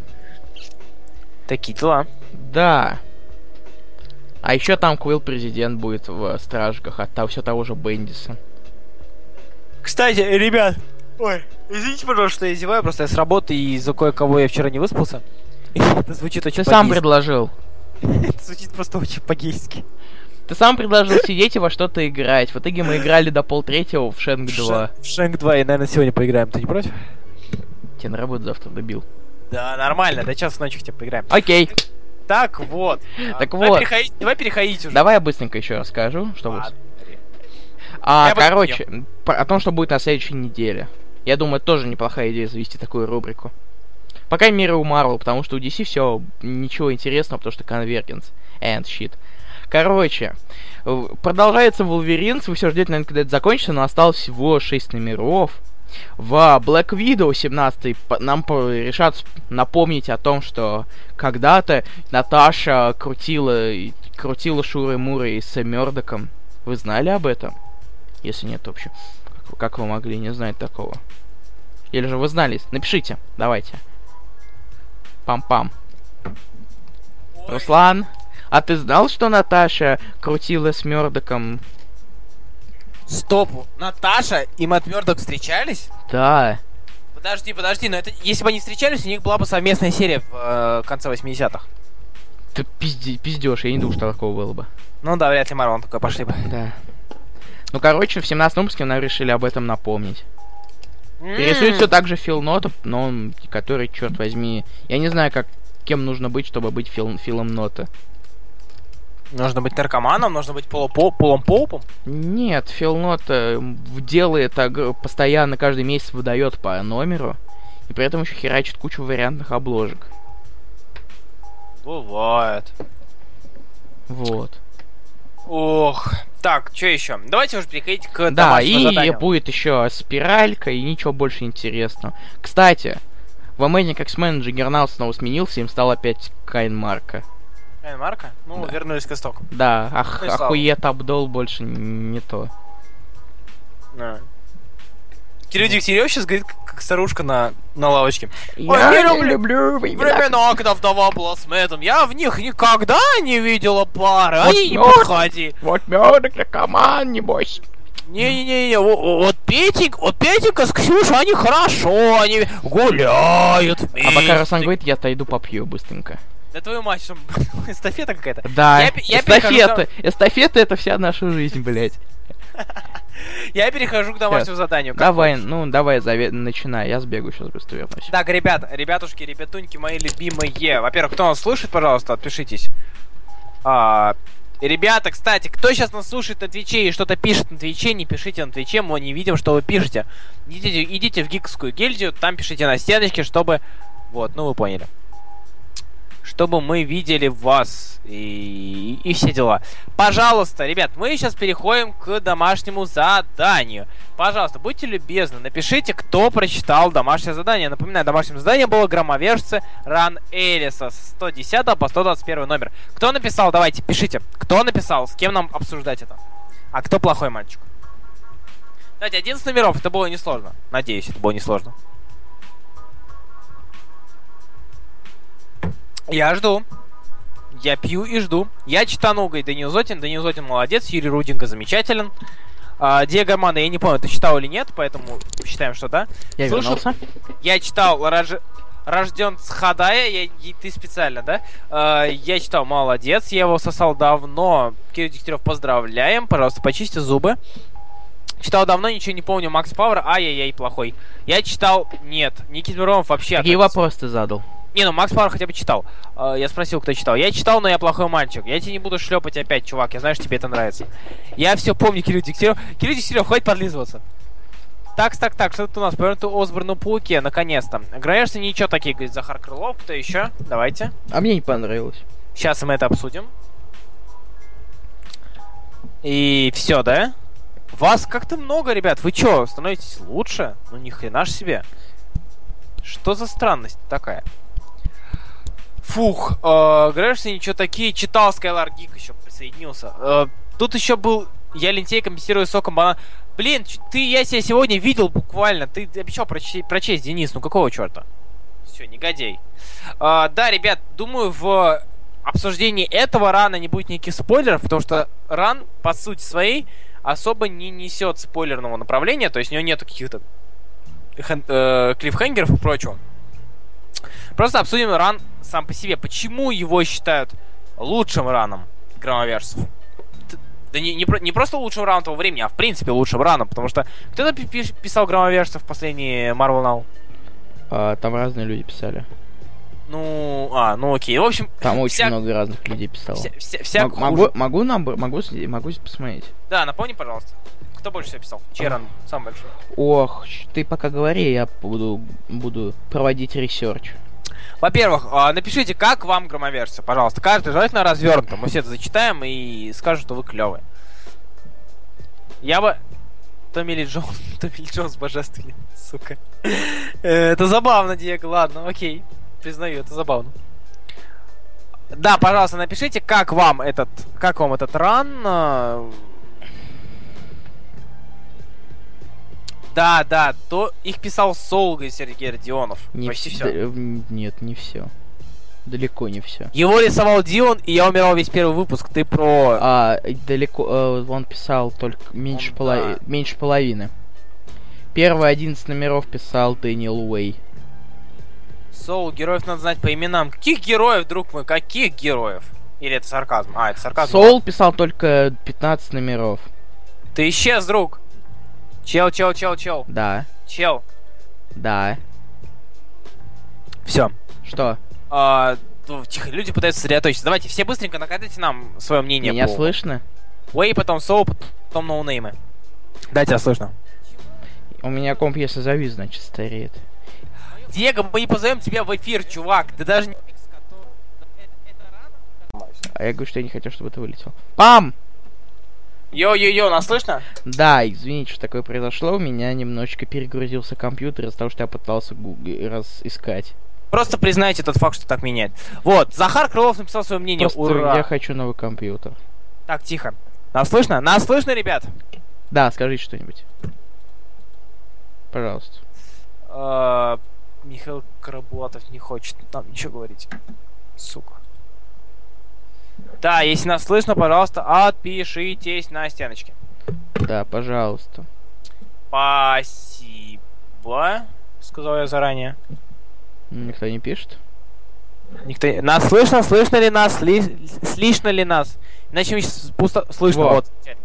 [SPEAKER 2] Такие дела.
[SPEAKER 1] Да. А еще там Квилл президент будет в Стражках от все того же Бендиса.
[SPEAKER 2] Кстати, ребят, ой, извините, пожалуйста, что я зеваю, просто я с работы и из-за кое-кого я вчера не выспался. Это звучит очень
[SPEAKER 1] Ты сам предложил.
[SPEAKER 2] Это звучит просто очень по-гейски.
[SPEAKER 1] Ты сам предложил сидеть и во что-то играть. В итоге мы играли до полтретьего в Шенк 2.
[SPEAKER 2] В Шенк 2 и, наверное, сегодня поиграем. Ты не против?
[SPEAKER 1] Тебе на работу завтра добил.
[SPEAKER 2] Да, нормально, до часа ночи хотя бы поиграем.
[SPEAKER 1] Окей,
[SPEAKER 2] Так вот.
[SPEAKER 1] Так вот.
[SPEAKER 2] давай переходить уже.
[SPEAKER 1] давай я быстренько еще расскажу, что вы... А,
[SPEAKER 2] Я бы
[SPEAKER 1] короче, по- о том, что будет на следующей неделе. Я думаю, тоже неплохая идея завести такую рубрику. По крайней мере, у Marvel, потому что у DC все ничего интересного, потому что конвергенс and shit. Короче, продолжается Wolverines, вы все ждете, наверное, когда это закончится, но осталось всего 6 номеров. В Black Widow 17 по- нам решат напомнить о том, что когда-то Наташа крутила, крутила Шуры Муры с Мёрдоком. Вы знали об этом? Если нет вообще, как, как вы могли не знать такого? Или же вы знали? Напишите, давайте. Пам-пам. Руслан, а ты знал, что Наташа крутила с Мёрдоком?
[SPEAKER 2] Стоп, Наташа и Мэтт Мёрдок встречались?
[SPEAKER 1] Да.
[SPEAKER 2] Подожди, подожди, но это если бы они встречались, у них была бы совместная серия в э, конце 80-х.
[SPEAKER 1] Ты пизди, пиздешь, я не думаю, что такого было бы.
[SPEAKER 2] Ну да, вряд ли Марвел такой пошли бы.
[SPEAKER 1] Да. Ну, короче, в 17 выпуске нам решили об этом напомнить. Рисует все так же Фил Нота, но он, который, черт возьми, я не знаю, как кем нужно быть, чтобы быть Фил, Филом Нота.
[SPEAKER 2] Нужно быть наркоманом, нужно быть полупо- полом поупом.
[SPEAKER 1] Нет, Фил Нота делает ог- постоянно, каждый месяц выдает по номеру, и при этом еще херачит кучу вариантных обложек.
[SPEAKER 2] Бывает.
[SPEAKER 1] Вот.
[SPEAKER 2] Ох. Так, что еще? Давайте уже переходить к
[SPEAKER 1] Да, и
[SPEAKER 2] заданию.
[SPEAKER 1] будет еще спиралька и ничего больше интересного. Кстати, в Amazing X-Men Джиггернаут снова сменился, им стал опять Кайн Марка.
[SPEAKER 2] Э, Марка? Ну,
[SPEAKER 1] Да.
[SPEAKER 2] вернулись к истоку.
[SPEAKER 1] Да, ах,
[SPEAKER 2] Ну и слава.
[SPEAKER 1] охует Абдол больше не то.
[SPEAKER 2] Да. Кирилл Дегтярев сейчас говорит, как, старушка на, на лавочке.
[SPEAKER 1] Я
[SPEAKER 2] не люблю
[SPEAKER 1] времена.
[SPEAKER 2] Когда вдова была с Мэттом, я в них никогда не видела пары.
[SPEAKER 1] Вот
[SPEAKER 2] Они не подходи.
[SPEAKER 1] Вот Мёрдок наркоман, небось.
[SPEAKER 2] Не-не-не, во- вот Петик, вот Петика с Ксюшей, они хорошо, они гуляют
[SPEAKER 1] А
[SPEAKER 2] вместе.
[SPEAKER 1] пока Руслан говорит, я отойду попью быстренько.
[SPEAKER 2] Да твою мать, что эстафета какая-то.
[SPEAKER 1] Да,
[SPEAKER 2] Я я перехожу
[SPEAKER 1] эстафета. Эстафета это вся наша жизнь, блядь.
[SPEAKER 2] Я перехожу к домашнему заданию. как
[SPEAKER 1] Давай,
[SPEAKER 2] хочешь.
[SPEAKER 1] ну давай, заве- начинай, я сбегаю сейчас быстро вернусь.
[SPEAKER 2] Так, ребят, ребятушки, ребятуньки мои любимые. Во-первых, кто нас слушает, пожалуйста, отпишитесь. А, ребята, кстати, кто сейчас нас слушает на Твиче и что-то пишет на Твиче, не пишите на Твиче, мы не видим, что вы пишете. Идите, идите в гиковскую гильдию, там пишите на стеночке, чтобы... Вот, ну вы поняли. Чтобы мы видели вас и, и все дела. Пожалуйста, ребят, мы сейчас переходим к домашнему заданию. Пожалуйста, будьте любезны, напишите, кто прочитал домашнее задание. Напоминаю, домашнее задание было громовержцы Ран Элиса с 110 по 121 номер. Кто написал? Давайте, пишите. Кто написал? С кем нам обсуждать это? А кто плохой мальчик? Давайте, 11 номеров, это было несложно. Надеюсь, это было несложно. Я жду. Я пью и жду. Я читанул, говорит, Данил Зотин. Данил Зотин молодец, Юрий Руденко замечателен. А, Диего Армандо, я не помню, ты читал или нет, поэтому считаем, что да.
[SPEAKER 1] Я
[SPEAKER 2] Слушай,
[SPEAKER 1] вернулся.
[SPEAKER 2] Я читал Рож... Рожден с Хадая, я... и ты специально, да? А, я читал Молодец, я его сосал давно. Кирилл Дегтярев, поздравляем. Пожалуйста, почисти зубы. Читал давно, ничего не помню. Макс Пауэр, ай-яй-яй, плохой. Я читал, нет. Никит Миронов вообще
[SPEAKER 1] Какие вопросы ты задал?
[SPEAKER 2] Не, ну Макс Пауэр хотя бы читал. А, Я спросил, кто читал. Я читал, но я плохой мальчик. Я тебе не буду шлепать опять, чувак. Я знаю, что тебе это нравится. Я все помню, Кирилл Дегтярев. Кирилл Дегтярев, хватит подлизываться. Так, так, так, что тут у нас? Повернутый Осборн на пауке, наконец-то. Граешься ничего такие, говорит Захар Крылов. Кто еще? Давайте.
[SPEAKER 1] А мне не понравилось.
[SPEAKER 2] Сейчас мы это обсудим. И все, да? Вас как-то много, ребят. Вы чё, становитесь лучше? Ну ни хрена ж себе. Что за странность такая? Фух, э, Грэшси ничего такие. Читал Скайлар Гик еще присоединился. Э, тут еще был я лентей компенсирую соком банан. Блин, ты, я тебя сегодня видел буквально. Ты обещал прочесть, прочесть Денис. Ну какого черта? Все, негодяй. А, да, ребят, думаю, в обсуждении этого рана не будет никаких спойлеров, потому что ран, по сути своей, особо не несет спойлерного направления, то есть у него нету каких-то э, клиффхенгеров и прочего. Просто обсудим ран сам по себе. Почему его считают лучшим раном громоверсов? Да не, не, не просто лучшим раном того времени, а в принципе лучшим раном, потому что кто-то писал громоверсов в последний Marvel Now?
[SPEAKER 1] А, там разные люди писали.
[SPEAKER 2] Ну, а, ну окей. В общем,
[SPEAKER 1] там очень вся... много разных людей писало.
[SPEAKER 2] Вся, вся, вся
[SPEAKER 1] М- могу, могу, нам, могу, могу посмотреть.
[SPEAKER 2] Да, напомни, пожалуйста. Кто больше всего писал? Черан, самый большой.
[SPEAKER 1] Ох, ты пока говори, я буду, буду проводить research.
[SPEAKER 2] Во-первых, а, напишите, как вам громоверсия, пожалуйста. Каждый желательно развернуто. Мы все это зачитаем и скажем, что вы клевые. Я бы... Томми Ли Джонс, Томми Ли Джонс божественный, сука. Э, это забавно, Диего, ладно, окей. Признаю, это забавно. Да, пожалуйста, напишите, как вам этот, как вам этот ран. Да, да, то их писал Солга Сергей Родионов.
[SPEAKER 1] Не Почти все. Да, нет, не все. Далеко не все.
[SPEAKER 2] Его рисовал Дион, и я умирал весь первый выпуск. Ты про.
[SPEAKER 1] А, далеко. Э, он писал только меньше, он, полови... да. меньше половины. Первые 11 номеров писал Дэниел Уэй.
[SPEAKER 2] Соул, героев надо знать по именам. Каких героев, друг мой? Каких героев? Или это сарказм? А, это сарказм.
[SPEAKER 1] Соул писал только 15 номеров.
[SPEAKER 2] Ты исчез, друг. Чел, чел, чел, чел.
[SPEAKER 1] Да.
[SPEAKER 2] Чел.
[SPEAKER 1] Да.
[SPEAKER 2] Все.
[SPEAKER 1] Что?
[SPEAKER 2] А, ну, тихо, люди пытаются сосредоточиться. Давайте все быстренько накатайте нам свое мнение.
[SPEAKER 1] Меня по... слышно?
[SPEAKER 2] Уэй, потом Соу, потом ноунеймы. Да, тебя слышно.
[SPEAKER 1] У меня комп, если завис, значит, стареет.
[SPEAKER 2] Диего, мы не позовем тебя в эфир, чувак. Ты даже не...
[SPEAKER 1] А я говорю, что я не хотел, чтобы ты вылетел. Пам!
[SPEAKER 2] Йо-йо-йо, нас слышно?
[SPEAKER 1] Да, извините, что такое произошло. У меня немножечко перегрузился компьютер из-за того, что я пытался раз искать.
[SPEAKER 2] Просто признайте тот факт, что так меняет. Вот, Захар Крылов написал свое мнение.
[SPEAKER 1] Просто
[SPEAKER 2] Ура!
[SPEAKER 1] я хочу новый компьютер.
[SPEAKER 2] Так, тихо. Нас слышно? Нас слышно, ребят?
[SPEAKER 1] Да, скажите что-нибудь. Пожалуйста.
[SPEAKER 2] А, Михаил Карабулатов не хочет нам ничего говорить. Сука. Да, если нас слышно, пожалуйста, отпишитесь на стеночке.
[SPEAKER 1] Да, пожалуйста.
[SPEAKER 2] Спасибо, сказал я заранее.
[SPEAKER 1] Никто не пишет?
[SPEAKER 2] Никто... Нас слышно? Слышно ли нас? Сли... Слышно ли нас? Иначе пусто... Слышно. Вот. вот.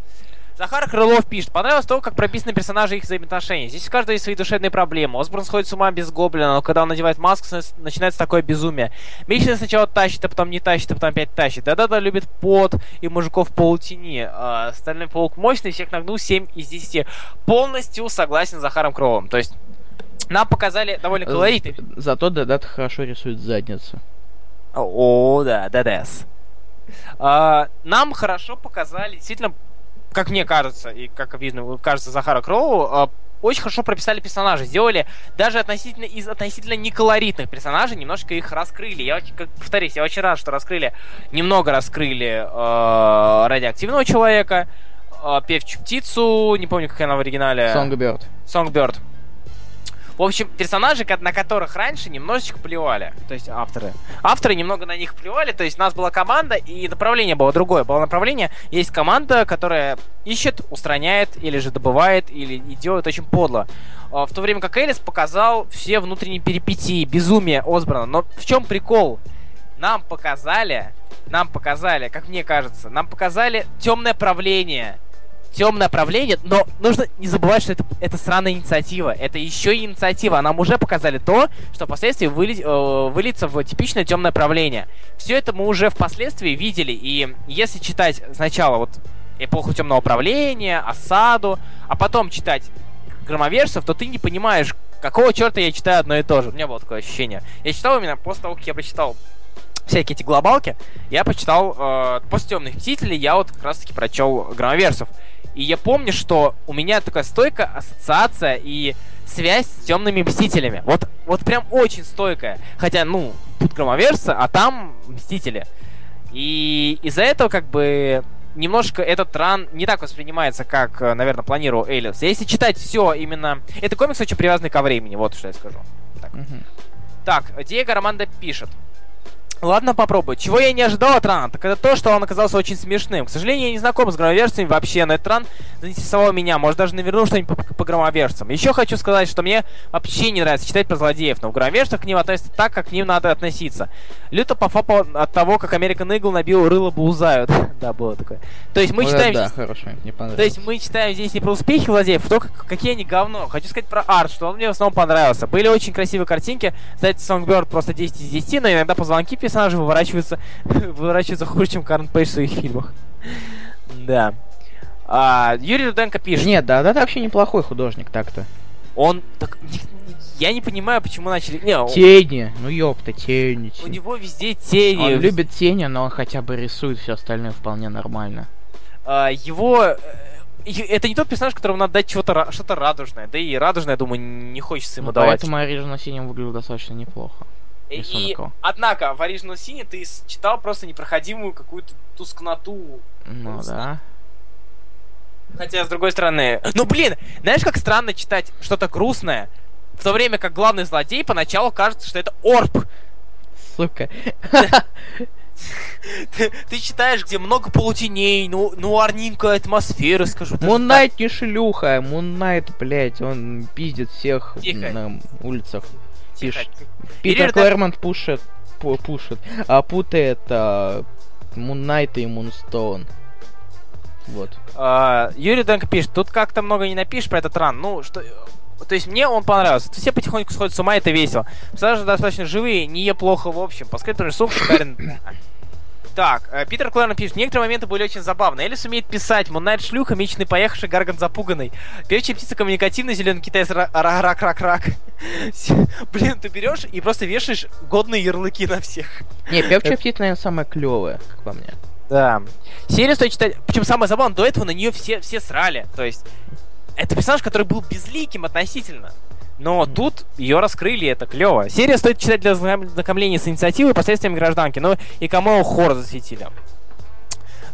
[SPEAKER 2] Захар Крылов пишет, понравилось то, как прописаны персонажи и их взаимоотношения. Здесь у каждого есть свои душевные проблемы. Осборн сходит с ума без гоблина, но когда он надевает маску, начинается такое безумие. Миша сначала тащит, а потом не тащит, а потом опять тащит. Да-да-да, любит пот и мужиков в полутени. А, Стальной паук мощный, всех нагнул 7 из 10. Полностью согласен с Захаром Крыловым. То есть, нам показали довольно колоритный...
[SPEAKER 1] Зато Дадат хорошо рисует задницу.
[SPEAKER 2] О, да, Дадес. А, нам хорошо показали действительно как мне кажется, и как видно, кажется Захара Кроу, а, очень хорошо прописали персонажей, сделали даже относительно из относительно неколоритных персонажей, немножко их раскрыли. Я, как, повторюсь, я очень рад, что раскрыли, немного раскрыли э, радиоактивного человека, э, певчую птицу, не помню, как она в оригинале.
[SPEAKER 1] Songbird.
[SPEAKER 2] Songbird. В общем, персонажи, на которых раньше немножечко плевали. То есть авторы. Авторы немного на них плевали. То есть у нас была команда, и направление было другое. Было направление, есть команда, которая ищет, устраняет, или же добывает, или и делает очень подло. А, в то время как Элис показал все внутренние перипетии, безумие Осборна. Но в чем прикол? Нам показали, нам показали, как мне кажется, нам показали темное правление темное правление, но нужно не забывать, что это, это сраная инициатива. Это еще и инициатива. Нам уже показали то, что впоследствии выли, э, выльется в типичное темное правление. Все это мы уже впоследствии видели. И если читать сначала вот эпоху темного правления, осаду, а потом читать громоверсов, то ты не понимаешь, какого черта я читаю одно и то же. У меня было такое ощущение. Я читал именно после того, как я прочитал всякие эти глобалки, я почитал э, после темных мстителей, я вот как раз таки прочел громоверсов. И я помню, что у меня такая стойкая ассоциация и связь с темными мстителями. Вот, вот прям очень стойкая. Хотя, ну, тут громоверса, а там мстители. И из-за этого, как бы, немножко этот ран не так воспринимается, как, наверное, планировал Элиас. Если читать все именно... Это комикс очень привязанный ко времени, вот что я скажу. Так, угу. так Диего Романдо пишет. Ладно, попробую. Чего я не ожидал от Рана, так это то, что он оказался очень смешным. К сожалению, я не знаком с громоверцами вообще, но этот ран заинтересовал меня. Может, даже навернул что-нибудь по, по громоверцам. Еще хочу сказать, что мне вообще не нравится читать про злодеев, но в громоверцах к ним относятся так, как к ним надо относиться. Люто пофапал от того, как American Eagle набил рыло Бузают. да, было такое. То есть мы
[SPEAKER 1] Вот
[SPEAKER 2] читаем...
[SPEAKER 1] Да,
[SPEAKER 2] здесь-
[SPEAKER 1] хорошо, мне понравилось.
[SPEAKER 2] То есть мы читаем здесь не про успехи злодеев, а то, как- какие они говно. Хочу сказать про арт, что он мне в основном понравился. Были очень красивые картинки. Кстати, Songbird просто 10 из 10, но иногда позвонки персонажей выворачиваются, выворачиваются хуже, чем Карн Пейдж в своих фильмах. Да. А, Юрий Руденко пишет.
[SPEAKER 1] Нет, да, да, вообще неплохой художник так-то.
[SPEAKER 2] Он так... Я не понимаю, почему начали... Не, он-
[SPEAKER 1] Тени, ну ёпта, тени.
[SPEAKER 2] у него везде тени.
[SPEAKER 1] Он любит тени, но он хотя бы рисует все остальное вполне нормально.
[SPEAKER 2] А, его... э, Это не тот персонаж, которому надо дать чего-то что-то радужное. Да и радужное, думаю, не хочется ему
[SPEAKER 1] Ну,
[SPEAKER 2] давать.
[SPEAKER 1] поэтому Оригинал синим выглядел достаточно неплохо.
[SPEAKER 2] И,
[SPEAKER 1] Рисунок
[SPEAKER 2] однако, в Original Sin ты читал просто непроходимую какую-то тускноту.
[SPEAKER 1] Ну да.
[SPEAKER 2] Хотя, с другой стороны... Ну, блин, знаешь, как странно читать что-то грустное, в то время как главный злодей поначалу кажется, что это орб.
[SPEAKER 1] Сука.
[SPEAKER 2] Ты, ты читаешь, где много полутеней, ну, нуарненькая атмосфера, скажу. даже
[SPEAKER 1] Мун Найт не шлюха, Мун Найт, блядь, он пиздит всех
[SPEAKER 2] Тихо.
[SPEAKER 1] на улицах. Пишет. Питер
[SPEAKER 2] да-
[SPEAKER 1] Клэрмонт пушит, пу- пушит, а путает а, Найта и Мунстоун. Вот.
[SPEAKER 2] А, Юрий Дэнк пишет, тут как-то много не напишешь про этот ран. Ну, что... То есть мне он понравился. Все потихоньку сходят с ума, это весело. Персонажи достаточно живые, не плохо в общем. Пускай рисунок шикарен. Так, э, Питер Клэрн пишет, некоторые моменты были очень забавные. Элис умеет писать, Муннайт шлюха, меченый поехавший, Гарган запуганный. Певчая птица коммуникативный, зеленый китаец ра- ра- рак рак рак Блин, ты берешь и просто вешаешь годные ярлыки на всех.
[SPEAKER 1] Не, Певчая птица, наверное, самая клевая, как по мне.
[SPEAKER 2] Да. Серию стоит читать. Причем самое забавное, до этого на нее все, все срали. То есть, это персонаж, который был безликим относительно. Но тут ее раскрыли, это клево. Серия стоит читать для знаком- знакомления с инициативой последствиями гражданки. Ну и кому хор засветили.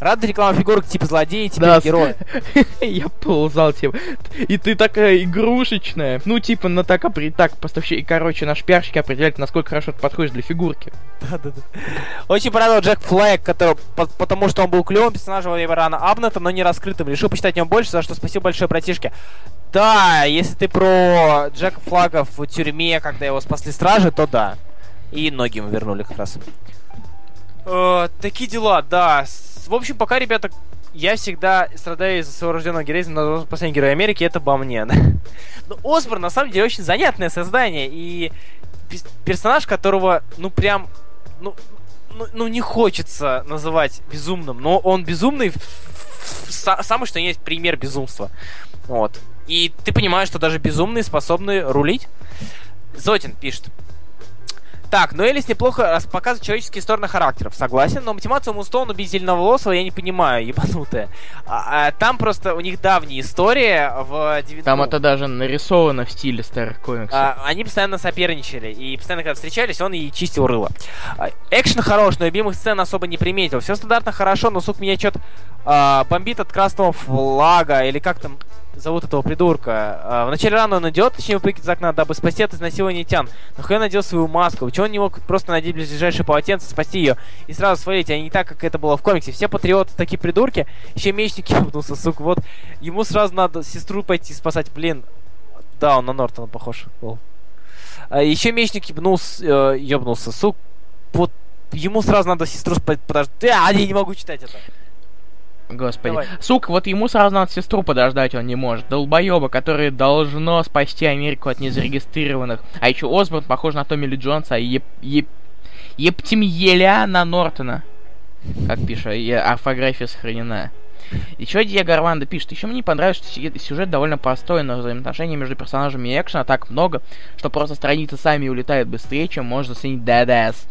[SPEAKER 2] Рада реклама фигурок типа злодея, типа
[SPEAKER 1] Да,
[SPEAKER 2] героя.
[SPEAKER 1] Я ползал, типа. И ты такая игрушечная. Ну, типа, на так, опри- так поставщик. И, короче, наш пиарщик определяет, насколько хорошо ты подходишь для фигурки.
[SPEAKER 2] Да-да-да. Очень порадовал Джек Флэг, который, по- потому что он был клевым персонажем во время рана Абната, но не раскрытым. Решил почитать о нем больше, за что спасибо большое, братишке. Да, если ты про Джека Флага в тюрьме, когда его спасли стражи, то да. И ноги ему вернули как раз. Э, такие дела, да. В общем, пока, ребята, я всегда страдаю из-за своего рожденного героизма, но последний герой Америки это обо мне. Но Осборн, на самом деле, очень занятное создание. И персонаж, которого, ну, прям, ну, ну, ну, не хочется называть безумным, но он безумный, в- в- са- самый что есть пример безумства. Вот. И ты понимаешь, что даже безумные способны рулить. Зотин пишет. Так, ну Элис неплохо показывает человеческие стороны характеров, согласен, но мотивацию Мунстоуна убить зеленоволосого я не понимаю, ебанутая. А- а там просто у них давняя история в 90
[SPEAKER 1] Там это даже нарисовано в стиле старых комиксов.
[SPEAKER 2] а, они постоянно соперничали, и постоянно, когда встречались, он ей чистил рыло. А, экшен хорош, но любимых сцен особо не приметил. Все стандартно хорошо, но, сука, меня что-то бомбит от красного флага, или как там зовут этого придурка. А, в начале рана он идет, точнее, выпрыгивает из окна, дабы спасти от изнасилования Тян. Нахуя надел свою маску? Чего он не мог просто надеть ближайшее полотенце, спасти ее и сразу свалить, а не так, как это было в комиксе. Все патриоты такие придурки, еще мечник ебнулся, сука, вот. Ему сразу надо сестру пойти спасать, блин. Да, он на Нортона похож. Лол. А, еще мечник ебнулся, э, ебнулся, сук. Вот ему сразу надо сестру спасать. Подожди, а, я не могу читать это.
[SPEAKER 1] Господи.
[SPEAKER 2] давай.
[SPEAKER 1] Сука, вот ему сразу надо сестру подождать, он не может. Долбоеба, который должно спасти Америку от незарегистрированных. А еще Осборн похож на Томми Ли Джонса, а еп... еп... Ептимьеляна Нортона. Как пишет, орфография сохранена. Еще Диего Армандо пишет, еще мне не понравилось, что сюжет- довольно простой, но взаимоотношения между персонажами и экшена так много, что просто страницы сами улетают быстрее, чем можно оценить DDS.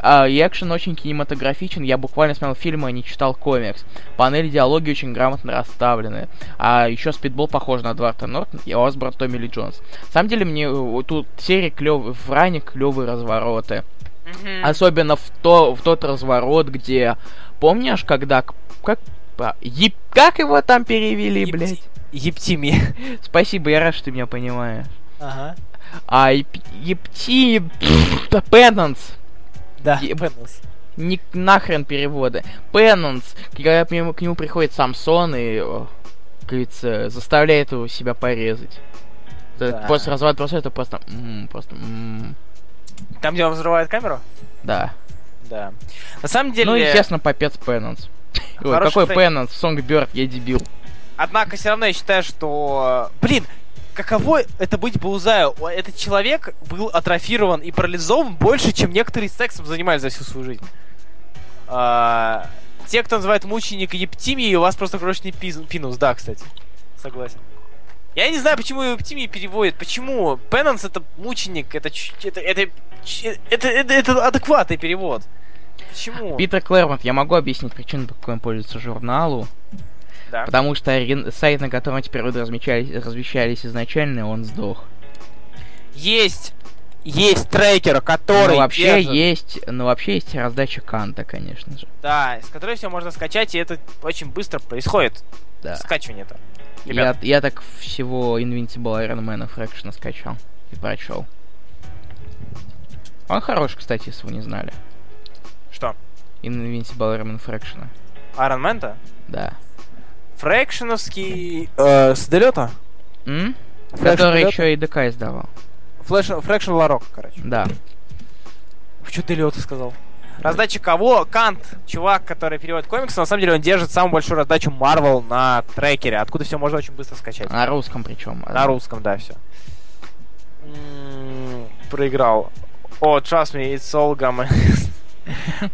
[SPEAKER 1] А, и экшен очень кинематографичен, я буквально смотрел фильмы, а не читал комикс. Панели диалоги очень грамотно расставлены. А еще спидбол похож на Эдварда Нортон и Осборн Томми Ли Джонс. На самом деле, мне э, тут серия клевые, в ране клевые развороты. Особенно в, то, в тот разворот, где... Помнишь, когда... Как, а, еп- как его там перевели,
[SPEAKER 2] Епти-
[SPEAKER 1] блядь?
[SPEAKER 2] Ептими.
[SPEAKER 1] Спасибо, я рад, что ты меня понимаешь.
[SPEAKER 2] Ага.
[SPEAKER 1] А, еп- епти... Пенанс.
[SPEAKER 2] Да, Penance.
[SPEAKER 1] Ни нахрен переводы. Penance, когда к нему, к нему приходит Самсон и, как говорится, заставляет его себя порезать.
[SPEAKER 2] Да.
[SPEAKER 1] После развода просто это просто... м, просто... м,
[SPEAKER 2] Там, где он взрывает камеру?
[SPEAKER 1] да.
[SPEAKER 2] Да. На самом деле...
[SPEAKER 1] Ну, естественно, попец Penance. Ой, какой. Penance? Songbird, я дебил.
[SPEAKER 2] Однако, все равно я считаю, что... Блин, каково это быть Баузаю? Этот человек был атрофирован и парализован больше, чем некоторые сексом занимались за всю свою жизнь. А, те, кто называет мученик Ептимии, у вас просто крошечный пинус. Да, кстати. Согласен. Я не знаю, почему его переводят. Почему? Пенанс это мученик, это, это, это, это, это, это адекватный перевод. Почему?
[SPEAKER 1] Питер Клэрмонт, я могу объяснить причину, по какой он пользуется журналу.
[SPEAKER 2] Да.
[SPEAKER 1] Потому что сайт, на котором эти переводы размещались, размещались изначально, он сдох.
[SPEAKER 2] Есть, есть трекер, который
[SPEAKER 1] Ну, вообще
[SPEAKER 2] держит-
[SPEAKER 1] есть, ну, вообще есть раздача Канта, конечно же.
[SPEAKER 2] Да, с которой все можно скачать, и это очень быстро происходит.
[SPEAKER 1] Да.
[SPEAKER 2] Скачивание это.
[SPEAKER 1] Я, я так всего Invincible Iron Man Fraction скачал и прочел. Он хорош, кстати, если вы не знали.
[SPEAKER 2] что?
[SPEAKER 1] Invincible Iron Man Fraction.
[SPEAKER 2] Iron Man-то?
[SPEAKER 1] Да.
[SPEAKER 2] Фрэкшеновский... Э, с? Фрэкшн
[SPEAKER 1] Который еще и ДК издавал.
[SPEAKER 2] Флэш, Фрэкшн Ларок, короче.
[SPEAKER 1] Да.
[SPEAKER 2] Что долета сказал? Раздача кого? Кант, чувак, который переводит комиксы, на самом деле он держит самую большую раздачу Marvel на трекере, откуда все можно очень быстро скачать.
[SPEAKER 1] На русском причем.
[SPEAKER 2] На русском, да, все. Проиграл. О, trust me, it's all gonna...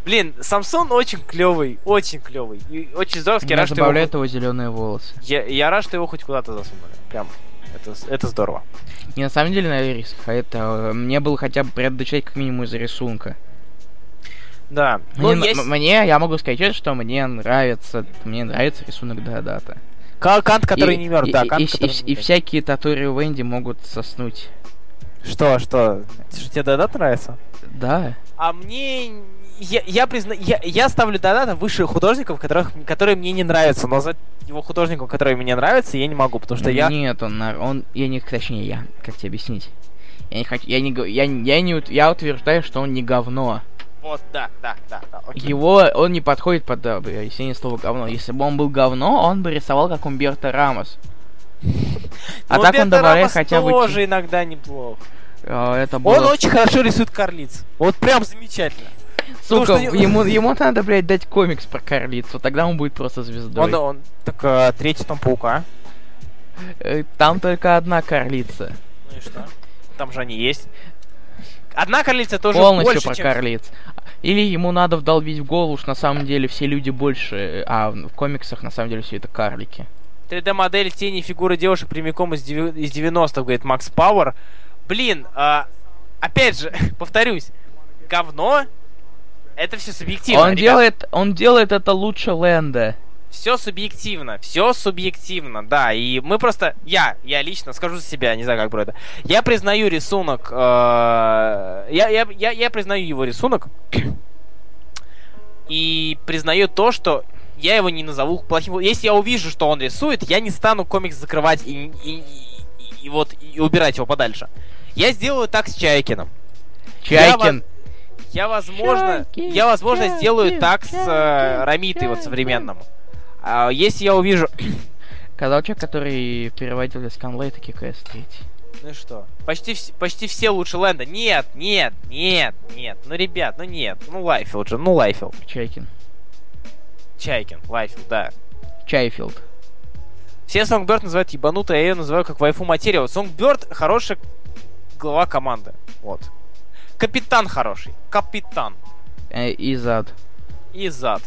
[SPEAKER 2] Блин, Самсон очень клевый, очень клевый. И очень здоровский.
[SPEAKER 1] Меня
[SPEAKER 2] рад, что его
[SPEAKER 1] забавляют его зеленые волосы.
[SPEAKER 2] Я, я рад, что его хоть куда-то засунули. Прям. Это, это здорово.
[SPEAKER 1] Не на самом деле на риск, а это э, мне было хотя бы дочитать как минимум из-за рисунка.
[SPEAKER 2] Да.
[SPEAKER 1] Мне,
[SPEAKER 2] Ну, есть...
[SPEAKER 1] мне, я могу сказать, что мне нравится, мне нравится рисунок Даодата.
[SPEAKER 2] Ка- Кант, который
[SPEAKER 1] И-
[SPEAKER 2] не мертв,
[SPEAKER 1] и,
[SPEAKER 2] да, Кант,
[SPEAKER 1] и,
[SPEAKER 2] который
[SPEAKER 1] и-
[SPEAKER 2] не
[SPEAKER 1] и всякие татури Венди могут соснуть.
[SPEAKER 2] Что, что? Что тебе Дадат нравится?
[SPEAKER 1] Да.
[SPEAKER 2] А мне... Я, я, призна... я, я ставлю Дадата выше художников, которых, которые мне не нравятся. Но назвать его художником, который мне нравится, я не могу, потому что я...
[SPEAKER 1] Нет, он, он, я не, точнее, я, как тебе объяснить? Я не хочу, я не, я, я не, я утверждаю, что он не говно.
[SPEAKER 2] Вот, да, да, да, да, окей.
[SPEAKER 1] Его, он не подходит под э, объяснение слова говно. Если бы он был говно, он бы рисовал как Умберто Рамос. А
[SPEAKER 2] Но
[SPEAKER 1] так он добавляет хотя бы...
[SPEAKER 2] тоже иногда неплохо.
[SPEAKER 1] э, Это
[SPEAKER 2] Он
[SPEAKER 1] было...
[SPEAKER 2] очень хорошо рисует карлиц. Вот прям замечательно.
[SPEAKER 1] Сука,
[SPEAKER 2] потому что-
[SPEAKER 1] ему, ему надо, блядь, дать комикс про Карлицу, тогда он будет просто звездой.
[SPEAKER 2] Он, он, так, э, третий том Паука.
[SPEAKER 1] Э, Там только одна Карлица.
[SPEAKER 2] Ну и что? Там же они есть. Одна карлица тоже
[SPEAKER 1] Полностью
[SPEAKER 2] больше,
[SPEAKER 1] про
[SPEAKER 2] чем...
[SPEAKER 1] Карлиц. Или ему надо вдолбить в голову, что на самом деле все люди больше, э, а в комиксах на самом деле все это карлики.
[SPEAKER 2] 3D-модель тени фигуры девушек прямиком из, из 90-х, говорит Макс Пауэр. Блин, а, опять же, повторюсь, говно, это все субъективно.
[SPEAKER 1] он делает, он делает это лучше Лэнда.
[SPEAKER 2] Все субъективно, все субъективно, да. И мы просто, я, я лично скажу за себя, не знаю, как Брэда. Я признаю рисунок, э, я, я, я, я признаю его рисунок и признаю то, что я его не назову плохим. Если я увижу, что он рисует, я не стану комикс закрывать и, и, и- и вот и убирать его подальше. Я сделаю так с Чайкиным.
[SPEAKER 1] Чайкин.
[SPEAKER 2] Я, возможно,
[SPEAKER 1] Чайкин,
[SPEAKER 2] я, возможно, сделаю так с э, Рамитой вот современным. А, если я увижу...
[SPEAKER 1] Сказал человек, который переводил из Канлейта ККС 3.
[SPEAKER 2] Ну и что? Почти, вс- почти все лучше Лэнда. Нет, нет, нет, нет. Ну, ребят, ну нет. Ну, Лайфилд же, ну, Лайфилд.
[SPEAKER 1] Чайкин.
[SPEAKER 2] Чайкин, Лайфилд, да.
[SPEAKER 1] Чайфилд.
[SPEAKER 2] Все Сонгберт называют ебанутой, а я ее называю как вайфу материал. Сонгберт хороший глава команды. Вот. Капитан хороший. Капитан.
[SPEAKER 1] Э, и зад.
[SPEAKER 2] И зад.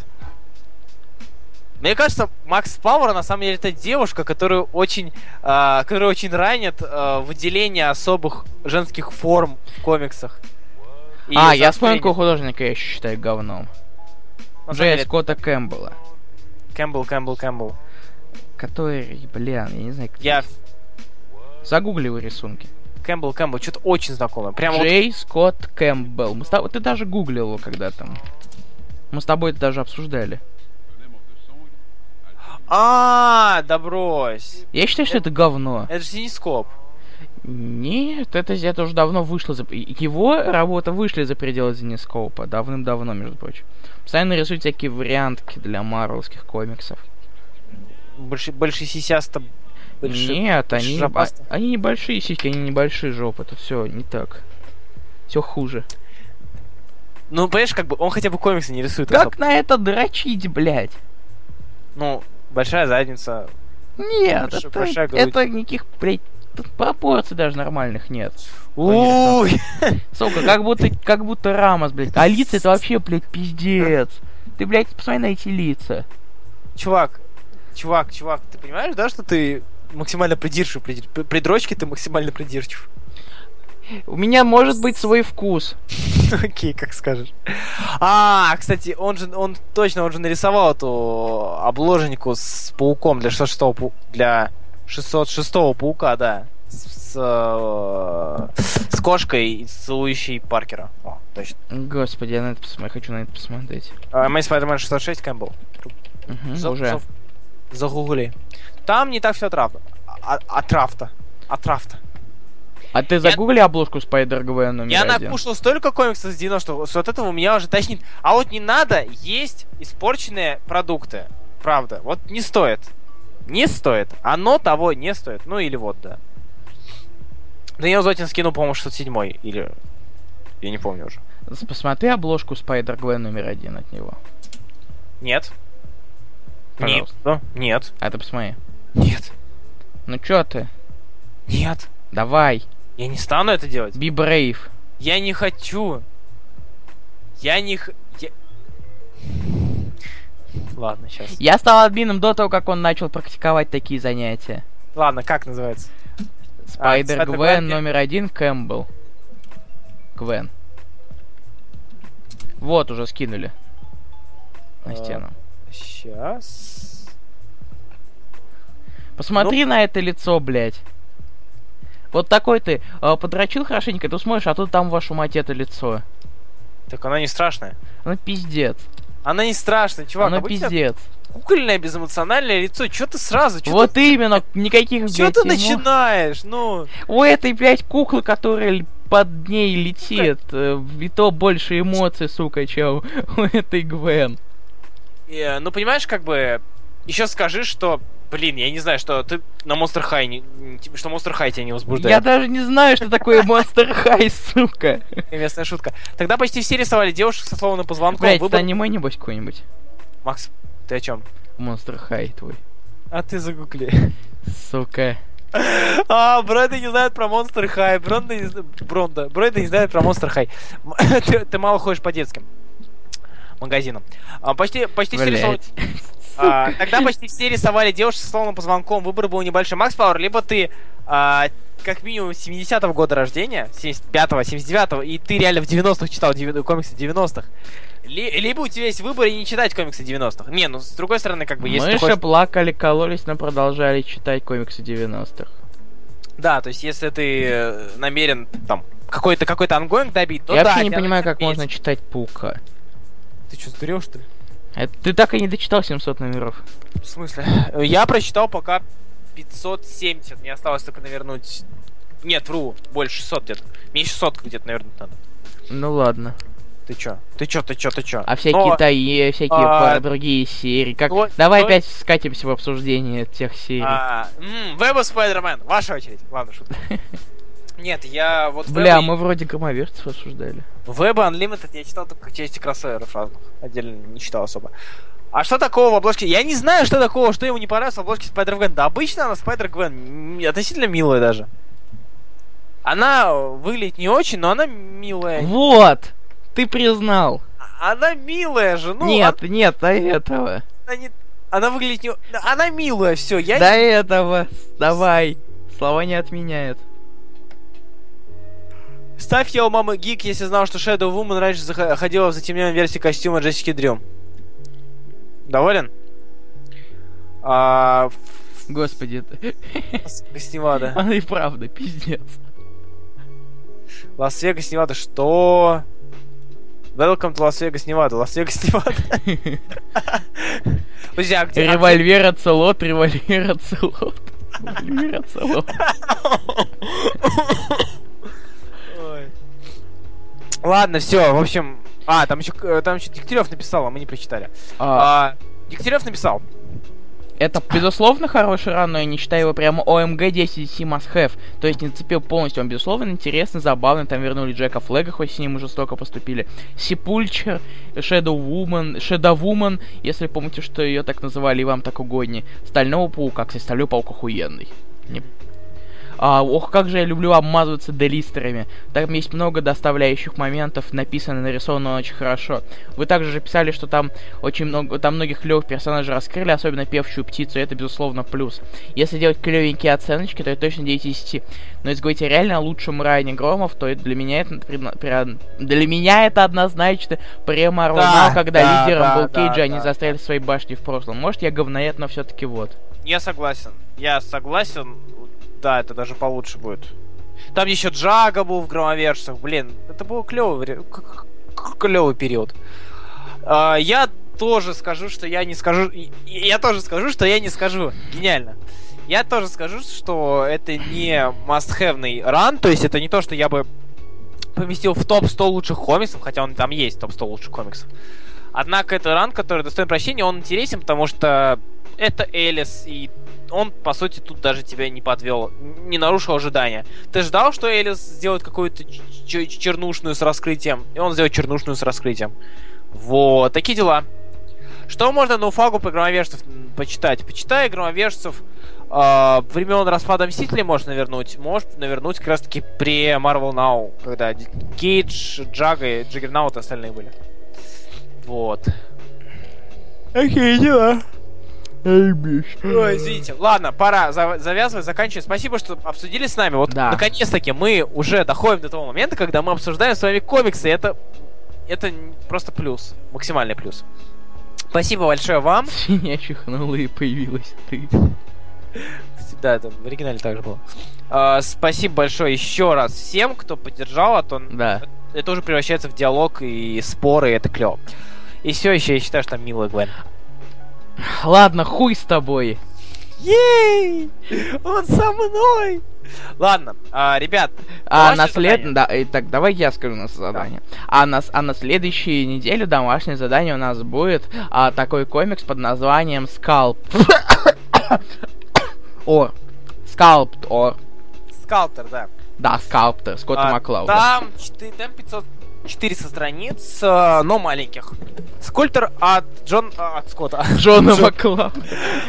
[SPEAKER 2] Мне кажется, Макс Пауэр на самом деле это девушка, которую очень, а, которая очень ранит а, выделение особых женских форм в комиксах. И
[SPEAKER 1] а, я вспомнил, какого художника я еще считаю говном.
[SPEAKER 2] Джей
[SPEAKER 1] Скотта Кэмпбелла.
[SPEAKER 2] Кэмпбелл, Кэмпбелл, Кэмпбелл.
[SPEAKER 1] Который, блин, я не знаю, как
[SPEAKER 2] Я
[SPEAKER 1] Загугли его рисунки.
[SPEAKER 2] Кэмпбелл, Кэмпбелл, что-то очень знакомое. Прямо вот
[SPEAKER 1] Джей Скотт Кэмпбелл. Мы с тобой- Ты даже гуглил его когда-то. Мы с тобой это даже обсуждали.
[SPEAKER 2] А, да брось.
[SPEAKER 1] Я считаю, что это говно.
[SPEAKER 2] Это же зенескоп.
[SPEAKER 1] Нет, это, это уже давно вышло за... Его работа вышли за пределы Зенескопа. Давным-давно, между прочим. Постоянно рисуют всякие вариантки для марвелских комиксов.
[SPEAKER 2] Больше, больше сисяста... Больше,
[SPEAKER 1] Нет, они, а, они небольшие сиськи, они небольшие жопы. Это все не так. Все хуже.
[SPEAKER 2] Ну, понимаешь, как бы он хотя бы комиксы не рисует
[SPEAKER 1] Как
[SPEAKER 2] особо.
[SPEAKER 1] на это дрочить, блядь?
[SPEAKER 2] Ну, большая задница.
[SPEAKER 1] Нет, это,
[SPEAKER 2] большая грудь.
[SPEAKER 1] это никаких, блядь, тут пропорций даже нормальных нет.
[SPEAKER 2] Уй!
[SPEAKER 1] Сука, как будто, как будто Рамос, блядь. А лица это вообще, блядь, пиздец. Ты, блядь, посмотри на эти лица.
[SPEAKER 2] Чувак, чувак, чувак, ты понимаешь, да, что ты максимально придирчив, при, дрочке ты максимально придирчив.
[SPEAKER 1] У меня может быть свой вкус.
[SPEAKER 2] Окей, как скажешь. А, кстати, он же, он точно, он же нарисовал эту обложеньку с пауком для 606 пау- для 606 паука, да. С, с, э, с кошкой, целующей Паркера. О, точно.
[SPEAKER 1] Господи, я на это посмотрю, хочу на это посмотреть.
[SPEAKER 2] Amazing Spider-Man 606 Кэмпбелл. За-
[SPEAKER 1] уже.
[SPEAKER 2] за- Загугли. Там не так все отравно. А, отравто. Отравто.
[SPEAKER 1] А ты загугли обложку Спайдер Гвен номер
[SPEAKER 2] Я
[SPEAKER 1] один?
[SPEAKER 2] накушал столько комиксов с 90 что от этого у меня уже тошнит. А вот не надо есть испорченные продукты. Правда. Вот не стоит. Не стоит. Оно того не стоит. Ну или вот, да. Даниил Зотин скинул, по-моему, 607 или... Я не помню уже.
[SPEAKER 1] С- Посмотри обложку Спайдер Гвен номер один от него.
[SPEAKER 2] Нет.
[SPEAKER 1] Пожалуйста.
[SPEAKER 2] Нет. Нет.
[SPEAKER 1] А ты посмотри.
[SPEAKER 2] Нет.
[SPEAKER 1] Ну чё ты?
[SPEAKER 2] Нет.
[SPEAKER 1] Давай.
[SPEAKER 2] Я не стану это делать.
[SPEAKER 1] Be brave.
[SPEAKER 2] Я не хочу. Я не... х- я- Ладно, сейчас.
[SPEAKER 1] Я стал админом до того, как он начал практиковать такие занятия.
[SPEAKER 2] Ладно, как называется?
[SPEAKER 1] Spider
[SPEAKER 2] Spider-Gwen
[SPEAKER 1] номер один Кэмпбелл. Гвен. Вот, уже скинули. На
[SPEAKER 2] А,
[SPEAKER 1] стену.
[SPEAKER 2] Сейчас.
[SPEAKER 1] Посмотри
[SPEAKER 2] Ну.
[SPEAKER 1] на это лицо, блядь. Вот такой ты э, подрочил хорошенько, ты смотришь, а тут там вашу мать это лицо.
[SPEAKER 2] Так она не страшная.
[SPEAKER 1] Ну пиздец.
[SPEAKER 2] Она не страшная, чувак.
[SPEAKER 1] Оно
[SPEAKER 2] обычно
[SPEAKER 1] пиздец.
[SPEAKER 2] Кукольное безэмоциональное лицо. Чё ты сразу? Чё
[SPEAKER 1] Вот именно, никаких,
[SPEAKER 2] ты,
[SPEAKER 1] блядь,
[SPEAKER 2] ты
[SPEAKER 1] эмо-
[SPEAKER 2] начинаешь? Ну,
[SPEAKER 1] У этой, блядь, куклы, которая под ней летит, э, и то больше эмоций, сука, чем у этой Гвен.
[SPEAKER 2] Э, ну понимаешь, как бы еще скажи, что, блин, я не знаю, что ты на Monster High, не, типа, что Monster High тебя не
[SPEAKER 1] Я
[SPEAKER 2] возбуждает.
[SPEAKER 1] даже не знаю, что такое Monster High, сука.
[SPEAKER 2] Местная шутка. Тогда почти все рисовали девушек со сломанным позвонком.
[SPEAKER 1] Блядь, это
[SPEAKER 2] Выбор-
[SPEAKER 1] аниме, небось, какой-нибудь?
[SPEAKER 2] Макс, ты о чем?
[SPEAKER 1] Monster High твой.
[SPEAKER 2] А ты загугли.
[SPEAKER 1] Сука.
[SPEAKER 2] А, Бронда не знает про Monster High. Бронда не, Бронда. Бронда не знает про Monster High. М- ты, ты мало ходишь по детским магазинам. А, почти, почти все рисовали... А, тогда почти все рисовали девушек со сломанным позвонком. Выбор был небольшой. Макс Пауэр, либо ты а, как минимум 70-го года рождения, 75-го, 79-го, и ты реально в 90-х читал комиксы 90-х. Ли- либо у тебя есть выбор и не читать комиксы 90-х. Не, ну с другой стороны, как бы, если ты
[SPEAKER 1] Мыши
[SPEAKER 2] хочешь...
[SPEAKER 1] плакали, кололись, но продолжали читать комиксы 90-х.
[SPEAKER 2] Да, то есть если ты э, намерен там какой-то какой-то ongoing добить, то
[SPEAKER 1] Я
[SPEAKER 2] да,
[SPEAKER 1] вообще не понимаю, как
[SPEAKER 2] терпеть.
[SPEAKER 1] можно читать Паука.
[SPEAKER 2] Ты что, сдурел, что ли?
[SPEAKER 1] Это ты так и не дочитал 700 номеров.
[SPEAKER 2] В смысле? Я прочитал пока 570. Мне осталось только навернуть... Нет, вру, больше 600 где-то. Мне 600 где-то навернуть надо.
[SPEAKER 1] Ну ладно.
[SPEAKER 2] Ты чё? Ты чё, ты чё, ты чё?
[SPEAKER 1] А всякие
[SPEAKER 2] Но-
[SPEAKER 1] таи, всякие
[SPEAKER 2] а,
[SPEAKER 1] другие серии. Как...
[SPEAKER 2] вот-
[SPEAKER 1] Давай
[SPEAKER 2] вот-
[SPEAKER 1] опять скатимся в обсуждение тех серий.
[SPEAKER 2] А, м, Web of Spider-Man, ваша очередь. Ладно, шутка. Нет, я вот
[SPEAKER 1] Бля,
[SPEAKER 2] Web-
[SPEAKER 1] мы вроде громоверцев обсуждали.
[SPEAKER 2] Web Unlimited я читал только части кроссоверов разных. Отдельно не читал особо. А что такого в обложке? Я не знаю, что такого, что ему не понравилось в обложке Spider-Gwen. Да обычно она м, относительно милая даже. Она выглядит не очень, но она милая.
[SPEAKER 1] Вот! Ты признал.
[SPEAKER 2] Она милая же, ну.
[SPEAKER 1] нет, нет, до этого.
[SPEAKER 2] Она, не- она выглядит не... Она милая, все. Я
[SPEAKER 1] До
[SPEAKER 2] не-
[SPEAKER 1] этого. Давай. Слова не отменяют.
[SPEAKER 2] Ставь я у мамы гик, если знал, что Shadow Woman раньше зах- ходила в затемненной версии костюма Джессики Дрю. Доволен? А...
[SPEAKER 1] Господи, это- она и правда, пиздец.
[SPEAKER 2] Лас-Вегас, Невада, что? Welcome to Las Vegas, Nevada. Лас-Вегас, Невада. Подожди, а а где-
[SPEAKER 1] Револьвер оцелот, револьвер оцелот. Револьвер оцелот.
[SPEAKER 2] Ладно, все, в общем... А, там еще, э, там еще Дегтярев написал, а мы не прочитали.
[SPEAKER 1] А,
[SPEAKER 2] А, Дегтярев написал.
[SPEAKER 1] Это, безусловно, хороший ран, но я не считаю его прямо OMG 10 must have. То есть не зацепил полностью. Он, безусловно, интересный, забавный. Там вернули Джека Флега, хоть с ним жестоко поступили. Сипульчер, Shadow Woman, Shadow Woman, если помните, что ее так называли, и вам так угоднее. Стального паука, кстати, Стальной паук охуенный. Не- А, ох, как же я люблю обмазываться делистерами. Там есть много доставляющих моментов, написано, нарисовано очень хорошо. Вы также же писали, что там очень много, там многих клевых персонажей раскрыли, особенно певчую птицу, и это, безусловно, плюс. Если делать клевенькие оценочки, то это точно 9 из 10. Но если говорить реально о лучшем Райане Громов, то это для меня это, для меня это однозначно прямо
[SPEAKER 2] Да,
[SPEAKER 1] когда
[SPEAKER 2] да,
[SPEAKER 1] лидером
[SPEAKER 2] да,
[SPEAKER 1] был
[SPEAKER 2] да,
[SPEAKER 1] Кейджи, они
[SPEAKER 2] да,
[SPEAKER 1] застряли в своей башне в прошлом. Может, я говноед, но все-таки вот.
[SPEAKER 2] Я согласен. Я согласен. Да, это даже получше будет. Там еще Джага был в громовержцах. Блин, это был клевый, клевый период. А, я тоже скажу, что я не скажу. Я тоже скажу, что я не скажу. Гениально. Я тоже скажу, что это не must-have ран, то есть это не то, что я бы поместил в топ-100 лучших комиксов, хотя он там есть топ-100 лучших комиксов. Однако это ран, который достоин прощения, он интересен, потому что это Элис, и он, по сути, тут даже тебя не подвел, не нарушил ожидания. Ты ждал, что Элис сделает какую-то чернушную с раскрытием, и он сделает чернушную с раскрытием. Вот, такие дела. Что можно на уфагу про громовержцев почитать? Почитай громовержцев э, времен распада Мстителей можно навернуть. Можешь навернуть как раз таки при Marvel Now, когда Кейдж, Джага и Джиггернаут и остальные были. Вот.
[SPEAKER 1] Окей, дела. Эй,
[SPEAKER 2] Ой, извините. Ладно, пора за- завязывать, заканчивать. Спасибо, что обсудили с нами. Вот
[SPEAKER 1] Да.
[SPEAKER 2] наконец-таки мы уже доходим до того момента, когда мы обсуждаем с вами комиксы. Это, это просто плюс. Максимальный плюс. Спасибо большое вам.
[SPEAKER 1] Свинья чихнула и появилась ты.
[SPEAKER 2] Да, это в оригинале также было. А, спасибо большое еще раз всем, кто поддержал, а то
[SPEAKER 1] Да.
[SPEAKER 2] это уже превращается в диалог и споры, и это клево. И все еще я считаю, что там милая Гвен.
[SPEAKER 1] Ладно, хуй с тобой.
[SPEAKER 2] Ей! Он со мной! Ладно, а, ребят,
[SPEAKER 1] А на след... Да, и так, давай я скажу наше задание. А на, а на следующей неделе домашнее задание у нас будет а, такой комикс под названием Скалп. Ор. Скалпт Ор.
[SPEAKER 2] Скалтер, да.
[SPEAKER 1] Да, Скалптер, Скотта
[SPEAKER 2] А,
[SPEAKER 1] Маклауда.
[SPEAKER 2] Там, там 500, 400 страниц, э, но маленьких. Скульптор от Джон... а, от Скотта.
[SPEAKER 1] Джона
[SPEAKER 2] Джон-
[SPEAKER 1] Маклауда.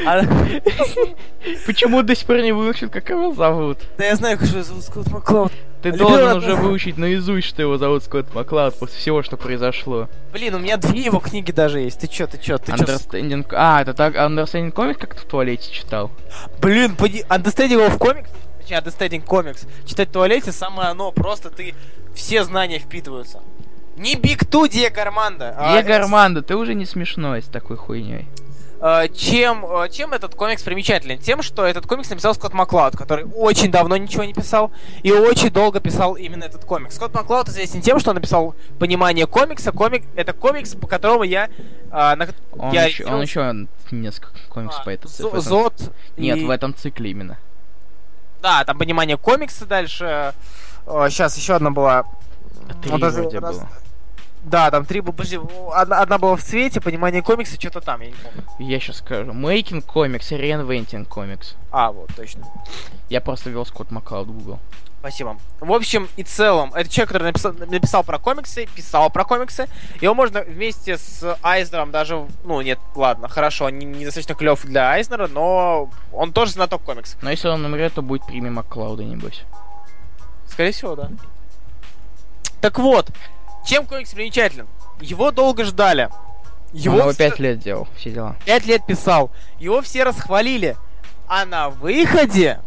[SPEAKER 2] А,
[SPEAKER 1] Почему до сих пор не выучил, как его зовут?
[SPEAKER 2] Да я знаю, что его зовут Скотт Маклауд.
[SPEAKER 1] Ты должен уже выучить наизусть, что его зовут Скотт Маклауд после всего, что произошло.
[SPEAKER 2] Блин, у меня две его книги даже есть. Ты чё, ты чё, ты чё?
[SPEAKER 1] Understanding... А, это так, Understanding Comics как ты в туалете читал?
[SPEAKER 2] Блин, поди... Understanding его в комикс, точнее, Understanding комикс, читать в туалете самое оно, просто ты... Все знания впитываются. Не Биг Ту Диего Армандо. а
[SPEAKER 1] Диего Армандо, ты уже не смешной с такой хуйней.
[SPEAKER 2] Э, чем, э, чем этот комикс примечателен? Тем, что этот комикс написал Скотт Маклауд, который очень давно ничего не писал и очень долго писал именно этот комикс. Скотт Маклауд известен тем, что он написал «Понимание комикса». Комик... Это комикс, по которому я... э, на...
[SPEAKER 1] Он,
[SPEAKER 2] я
[SPEAKER 1] еще, он еще несколько комиксов
[SPEAKER 2] А,
[SPEAKER 1] по этому этом-
[SPEAKER 2] Зод.
[SPEAKER 1] Нет,
[SPEAKER 2] и-
[SPEAKER 1] в этом цикле именно.
[SPEAKER 2] Да, там «Понимание комикса» дальше. сейчас еще одна была.
[SPEAKER 1] Три
[SPEAKER 2] Ну, даже
[SPEAKER 1] вроде
[SPEAKER 2] раз-
[SPEAKER 1] было.
[SPEAKER 2] Да, там три... Подожди, одна, одна была в цвете, «Понимание комикса», что-то там, я не помню.
[SPEAKER 1] Я сейчас скажу. Making Comics Reinventing Comics.
[SPEAKER 2] А, вот, точно.
[SPEAKER 1] Я просто ввел Скотт Маклауд в Google.
[SPEAKER 2] Спасибо. В общем и целом, это человек, который написал, написал про комиксы, писал про комиксы. Его можно вместе с Айзнером даже... Ну, нет, ладно, хорошо, он не, не достаточно клев для Айзнера, но он тоже знаток комиксов.
[SPEAKER 1] Но если он умрет, то будет премия Маклауда, небось.
[SPEAKER 2] Скорее всего, да. Так вот, чем комикс примечателен? Его долго ждали.
[SPEAKER 1] Его
[SPEAKER 2] Его
[SPEAKER 1] он его
[SPEAKER 2] все-
[SPEAKER 1] пять лет делал, все дела.
[SPEAKER 2] пять лет писал. Его все расхвалили. А на выходе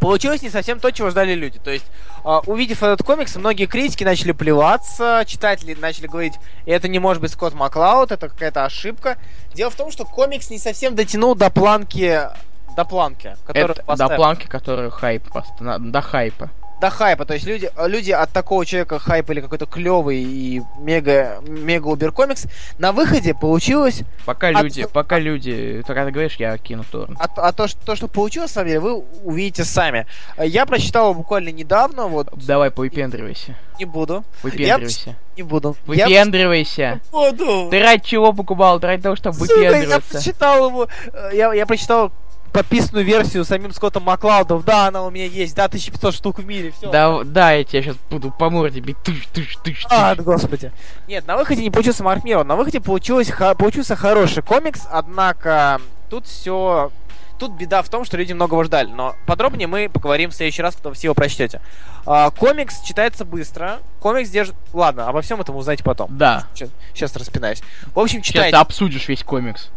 [SPEAKER 2] получилось не совсем то, чего ждали люди. То есть, а, увидев этот комикс, многие критики начали плеваться, читатели начали говорить, это не может быть Скотт Маклауд, это какая-то ошибка. Дело в том, что комикс не совсем дотянул до планки до планки, которую
[SPEAKER 1] Это до
[SPEAKER 2] поставил.
[SPEAKER 1] планки, которую хайп до хайпа.
[SPEAKER 2] До хайпа. То есть люди, люди от такого человека хайпали какой-то клевый и мега, мега убер-комикс. На выходе получилось...
[SPEAKER 1] Пока
[SPEAKER 2] От-
[SPEAKER 1] люди, пока люди, когда ты говоришь, я кину торрент.
[SPEAKER 2] А, а то, что, то, что получилось, на самом деле, вы увидите сами. Я прочитал буквально недавно, вот,
[SPEAKER 1] Давай, выпендривайся.
[SPEAKER 2] не буду,
[SPEAKER 1] Выпендривайся.
[SPEAKER 2] не буду. Я
[SPEAKER 1] Выпендривайся.
[SPEAKER 2] буду.
[SPEAKER 1] Ты ради чего покупал? Ты ради того, чтобы
[SPEAKER 2] Сука, я
[SPEAKER 1] выпендриваться.
[SPEAKER 2] прочитал его, э, я, я прочитал подписанную версию самим Скоттом Маклаудом. Да, она у меня есть, да, 1500 штук в мире, все.
[SPEAKER 1] Да, да, я тебя сейчас буду по морде бить. Тыш, тыш, тыш,
[SPEAKER 2] А,
[SPEAKER 1] тыш.
[SPEAKER 2] господи. Нет, на выходе не получился Марк Миллер. На выходе получилось, получился хороший комикс, однако тут все... Тут беда в том, что люди многого ждали, но подробнее мы поговорим в следующий раз, когда вы все его прочтете. А, комикс читается быстро, комикс держит... Ладно, обо всем этом узнаете потом.
[SPEAKER 1] Да.
[SPEAKER 2] Сейчас распинаюсь. В общем,
[SPEAKER 1] Сейчас
[SPEAKER 2] читайте.
[SPEAKER 1] ты обсудишь весь комикс.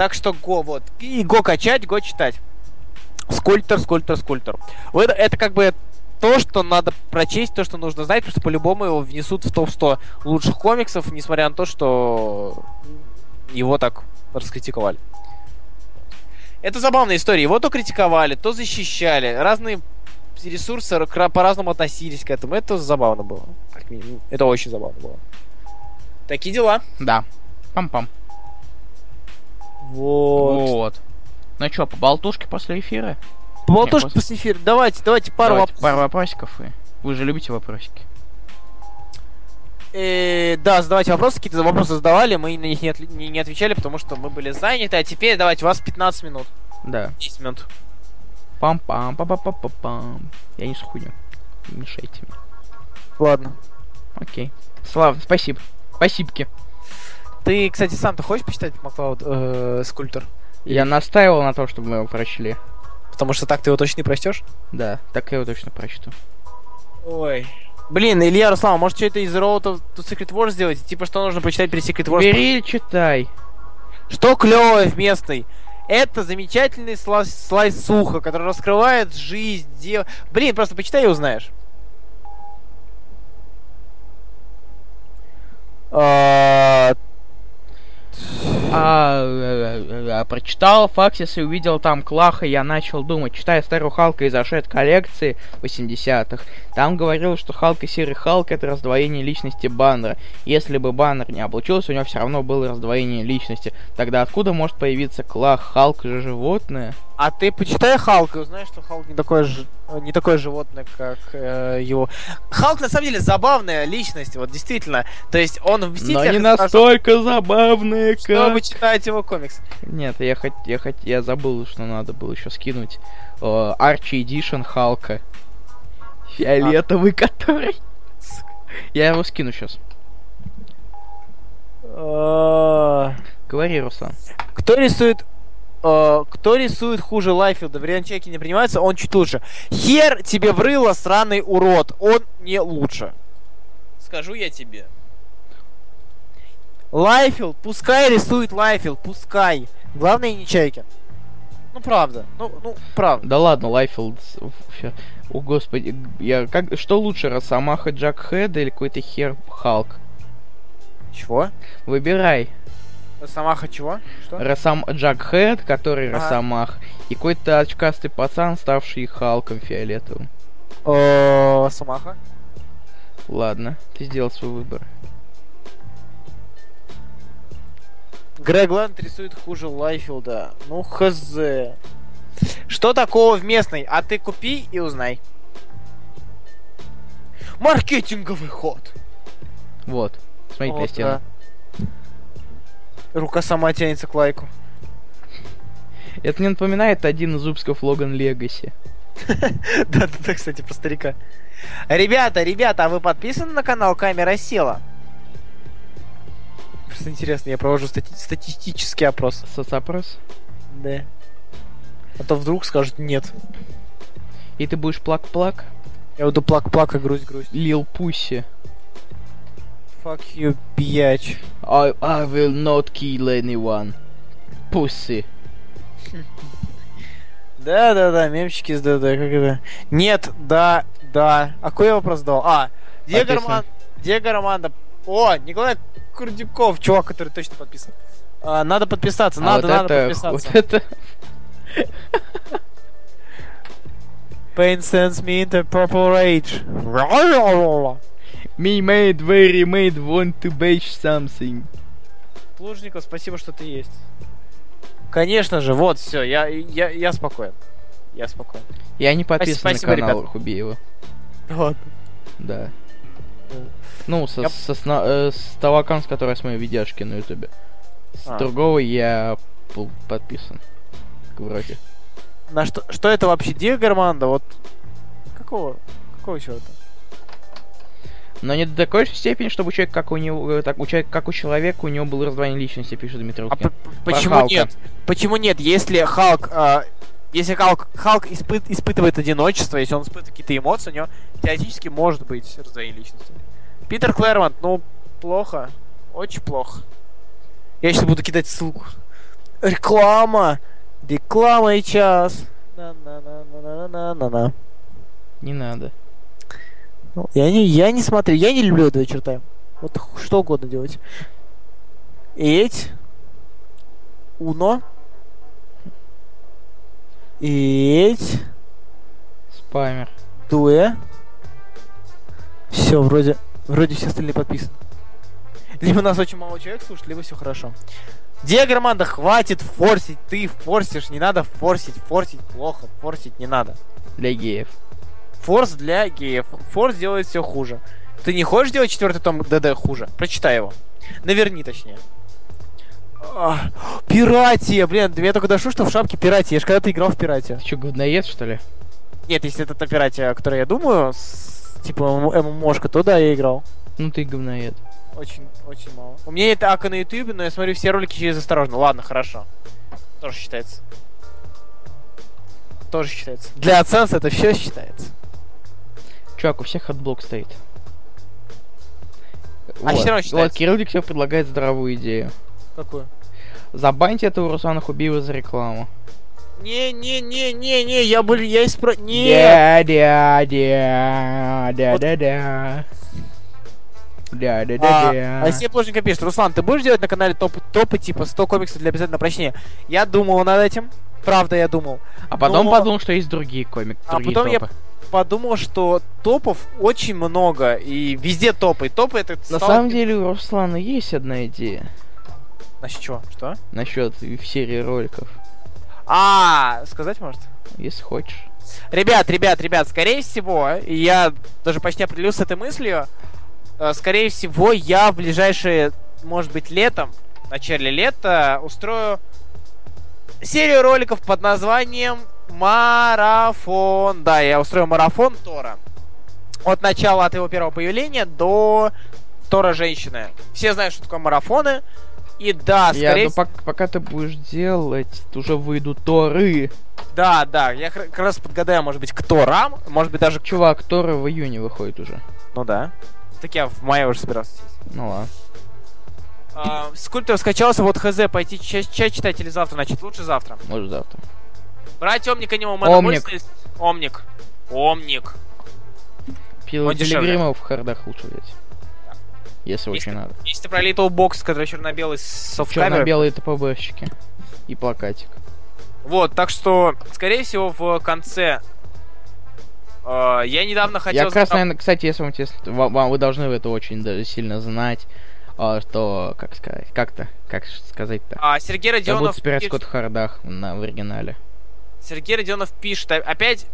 [SPEAKER 2] Так что го, вот. И го качать, го читать. Скульптор, скульптор, скульптор. Вот это, это как бы то, что надо прочесть, то, что нужно знать, потому что по-любому его внесут в топ-100 лучших комиксов, несмотря на то, что его так раскритиковали. Это забавная история. Его то критиковали, то защищали. Разные ресурсы по-разному относились к этому. Это забавно было. Это очень забавно было. Такие дела.
[SPEAKER 1] Да. Пам-пам.
[SPEAKER 2] Вот.
[SPEAKER 1] Вот. Ну чё, по болтушке после эфира?
[SPEAKER 2] Болтушка
[SPEAKER 1] после-
[SPEAKER 2] после эфира. Давайте, давайте пару
[SPEAKER 1] Давайте
[SPEAKER 2] вопросов.
[SPEAKER 1] пару вопросиков. И... Вы же любите вопросики.
[SPEAKER 2] Э, да, задавайте вопросы, какие-то вопросы задавали, мы на них не, отли- не- не отвечали, потому что мы были заняты, а теперь давайте, у вас 15 минут.
[SPEAKER 1] Да.
[SPEAKER 2] 10 минут.
[SPEAKER 1] Пам-пам, па-па-па-па-пам. Я не схудю. Не мешайте мне.
[SPEAKER 2] Ладно.
[SPEAKER 1] Окей. Слава, спасибо. Спасибки.
[SPEAKER 2] Ты, кстати, сам-то хочешь почитать Маклауд э, Скульптор?
[SPEAKER 1] Я настаивал на том, чтобы мы его прочли.
[SPEAKER 2] Потому что так ты его точно не прочтешь?
[SPEAKER 1] Да, так я его точно прочту.
[SPEAKER 2] Ой. Блин, Илья Руслан, может что-то из Road to Secret Wars сделать? Типа, что нужно прочитать перед Secret Wars?
[SPEAKER 1] Бери и читай.
[SPEAKER 2] Что клевое в местной? Это замечательный сла- слайс суха, который раскрывает жизнь, дел... Блин, просто почитай и узнаешь. А,
[SPEAKER 1] А, э, э, э, прочитал Факсис и увидел там Клаха, и я начал думать, читая старую Халка из Ашет коллекции 80-х, там говорил, что Халк и Серый Халк это раздвоение личности Баннера. Если бы Баннер не облучился, у него все равно было раздвоение личности. Тогда откуда может появиться Клах? Халк же животное?
[SPEAKER 2] А ты почитай Халк и узнаешь, что Халк не такое, ж... не такое животное, как э, его. Халк на самом деле забавная личность, вот действительно. То есть он в
[SPEAKER 1] Но не настолько забавное,
[SPEAKER 2] чтобы
[SPEAKER 1] как...
[SPEAKER 2] читать его комикс.
[SPEAKER 1] Нет, я хот... я хот... я забыл, что надо было еще скинуть. Э, Арчи Эдишн Халка. Фиолетовый, который. Я его скину сейчас.
[SPEAKER 2] Э,
[SPEAKER 1] Говори, Руслан.
[SPEAKER 2] Кто рисует э, кто рисует хуже Лайфилда? Вариант чеки не принимается, он чуть лучше. Хер тебе врыло, сраный урод. Он не лучше. Скажу я тебе. Лайфилд, пускай рисует Лайфилд, пускай. Главное не чайки. Ну правда, ну, ну правда.
[SPEAKER 1] Да ладно, Лайфилд. О, господи, я как... Что лучше, Росомаха Джак Хэд или какой-то хер Халк?
[SPEAKER 2] Чего?
[SPEAKER 1] Выбирай.
[SPEAKER 2] Самаха чего? Что?
[SPEAKER 1] Росом... Джак Хэд, который
[SPEAKER 2] Ага.
[SPEAKER 1] Росомах, и какой-то очкастый пацан, ставший Халком фиолетовым.
[SPEAKER 2] Э, Самаха.
[SPEAKER 1] Ладно, ты сделал свой выбор.
[SPEAKER 2] Грег Лэнд рисует хуже Лайфилда. Ну, хз. Что такого в местной? А ты купи и узнай. Маркетинговый ход.
[SPEAKER 1] Вот. Смотрите на
[SPEAKER 2] Вот,
[SPEAKER 1] стену.
[SPEAKER 2] да. Рука сама тянется к лайку.
[SPEAKER 1] Это мне напоминает один из выпусков Логан Легаси.
[SPEAKER 2] Да, да, да, кстати, про старика. Ребята, ребята, а вы подписаны на канал Камера Села? Просто интересно, я провожу стати- статистический опрос.
[SPEAKER 1] Соцопрос.
[SPEAKER 2] Да. А то вдруг скажут нет.
[SPEAKER 1] И ты будешь плак-плак?
[SPEAKER 2] Я буду плак-плак и грусть-грусть.
[SPEAKER 1] Лил Пусси.
[SPEAKER 2] Fuck you, bitch.
[SPEAKER 1] I, I will not kill anyone. Pussy.
[SPEAKER 2] Да-да-да, мемчики с ДД, как это? Нет, да, да. А какой я вопрос дал? А,
[SPEAKER 1] Подписан.
[SPEAKER 2] Роман... Диего Романдо. О, Николай Курдюков, чувак, который точно подписан. А, надо подписаться,
[SPEAKER 1] А
[SPEAKER 2] надо,
[SPEAKER 1] вот
[SPEAKER 2] надо
[SPEAKER 1] это,
[SPEAKER 2] подписаться.
[SPEAKER 1] вот это,
[SPEAKER 2] Pain sends me into purple rage.
[SPEAKER 1] Me made very made want to bash something.
[SPEAKER 2] Плужников, спасибо, что ты есть. Конечно же, вот, все, я, я, я спокоен. Я спокоен.
[SPEAKER 1] Я не подписан
[SPEAKER 2] Спасибо,
[SPEAKER 1] на канал
[SPEAKER 2] ребят.
[SPEAKER 1] Хубиева.
[SPEAKER 2] Вот.
[SPEAKER 1] Да.
[SPEAKER 2] Ну.
[SPEAKER 1] Со,
[SPEAKER 2] Я-
[SPEAKER 1] со сна- э, с того аккаунта, с которого я смотрю видяшки на ютубе. С
[SPEAKER 2] А.
[SPEAKER 1] другого я был подписан. Вроде.
[SPEAKER 2] На что, что это вообще Диагорманда? Вот какого, какого черта?
[SPEAKER 1] Но не до такой же степени, чтобы у человека, как у него, э, так, у человека, как у человека, у него было раздвоение личности, пишет Дмитрий
[SPEAKER 2] А
[SPEAKER 1] Уткин.
[SPEAKER 2] п- почему
[SPEAKER 1] Халка.
[SPEAKER 2] нет? Почему нет? Если Халк, а, если Халк, Халк испы- испытывает одиночество, если он испытывает какие-то эмоции, у него теоретически может быть раздвоение личности. Питер Клэрмонт, ну, плохо. Очень плохо. Я сейчас буду кидать ссылку. Реклама! Реклама и час. На-на-на-на-на-на-на.
[SPEAKER 1] Не надо.
[SPEAKER 2] Ну, Я не, я не смотрю, я не люблю этого черта. Вот что угодно делать. Эть. Уно. Эть.
[SPEAKER 1] Спамер.
[SPEAKER 2] Дуэ. Все, вроде, вроде все остальные подписаны. Либо нас очень мало человек слушает, либо все хорошо. Диагроманда, хватит форсить, ты форсишь, не надо форсить, форсить плохо, форсить не надо.
[SPEAKER 1] Для геев.
[SPEAKER 2] Форс для геев. Форс делает все хуже. Ты не хочешь делать четвертый том ДД хуже? Прочитай его. Наверни, точнее. Ах, Пиратия, блин, я только дошло, что в шапке пиратия. Я же когда-то играл в пиратию.
[SPEAKER 1] Ты что, говноед, что ли?
[SPEAKER 2] Нет, если это та пиратия, о которой я думаю, с- типа ММОшка, то да, я играл.
[SPEAKER 1] Ну ты говноед.
[SPEAKER 2] Очень, очень мало. У меня это ака на ютубе, но я смотрю все ролики через осторожно. Ладно, хорошо. Тоже считается. Тоже считается. Для AdSense'а это все считается.
[SPEAKER 1] Чувак, у всех AdBlock стоит.
[SPEAKER 2] А всё равно
[SPEAKER 1] Вот,
[SPEAKER 2] считается.
[SPEAKER 1] Кирилл Диксев предлагает здоровую идею.
[SPEAKER 2] Какую?
[SPEAKER 1] Забаньте этого Руслана Хубиева за рекламу.
[SPEAKER 2] Не-не-не-не-не, я был, я испро... Не!
[SPEAKER 1] Да-да-да, да-да-да.
[SPEAKER 2] А,
[SPEAKER 1] Да-да-да-да.
[SPEAKER 2] Алексей Плужников пишет, Руслан, ты будешь делать на канале топ, топы типа 100 комиксов для обязательного прочтения? Я думал над этим, правда я думал.
[SPEAKER 1] А потом
[SPEAKER 2] но-
[SPEAKER 1] подумал, что есть другие комик,
[SPEAKER 2] А потом я
[SPEAKER 1] топы.
[SPEAKER 2] Подумал, что топов очень много, и везде топы. И топы это...
[SPEAKER 1] На
[SPEAKER 2] стал-
[SPEAKER 1] самом деле у Руслана есть одна идея
[SPEAKER 2] Значит, что? Что?
[SPEAKER 1] насчет в серии роликов.
[SPEAKER 2] А, сказать может?
[SPEAKER 1] Если хочешь.
[SPEAKER 2] Ребят, ребят, ребят, скорее всего, я даже почти определился с этой мыслью, э, скорее всего, я в ближайшие, может быть, летом, в начале лета, устрою серию роликов под названием Марафон. Да, я устрою марафон Тора. От начала, от его первого появления до Тора женщины. Все знают, что такое марафоны. И да,
[SPEAKER 1] Я,
[SPEAKER 2] скорее
[SPEAKER 1] ну, пок- пока ты будешь делать, уже выйдут Торы.
[SPEAKER 2] Да, да, я как раз подгадаю, может быть, кто рам, может быть, даже...
[SPEAKER 1] Чувак, Торы в июне выходит уже.
[SPEAKER 2] Ну да. Так я в мае уже собирался сесть.
[SPEAKER 1] Ну ладно.
[SPEAKER 2] А, скульптор скачался, вот хз, пойти ча- чай читать или завтра, значит, лучше завтра.
[SPEAKER 1] Может завтра.
[SPEAKER 2] Брать Омника не могу.
[SPEAKER 1] Омник.
[SPEAKER 2] Омник. Омник.
[SPEAKER 1] Пилигрима в хардах лучше взять. Если
[SPEAKER 2] Если-
[SPEAKER 1] очень надо.
[SPEAKER 2] Если про Little Box, который черно-белый с софткамерой.
[SPEAKER 1] Черно-белые ТПБшки. И плакатик.
[SPEAKER 2] Вот, так что, скорее всего, в конце... э, я недавно хотел...
[SPEAKER 1] Я как раз, наверное, кстати, если вам интересно, вам, вам- вы должны это очень даже сильно знать, а, что, как сказать, как-то, как сказать-то.
[SPEAKER 2] А, Сергей
[SPEAKER 1] Я буду
[SPEAKER 2] Родионов
[SPEAKER 1] собирать
[SPEAKER 2] пишет-
[SPEAKER 1] в хардах на, в оригинале.
[SPEAKER 2] Сергей Родионов пишет, «А- опять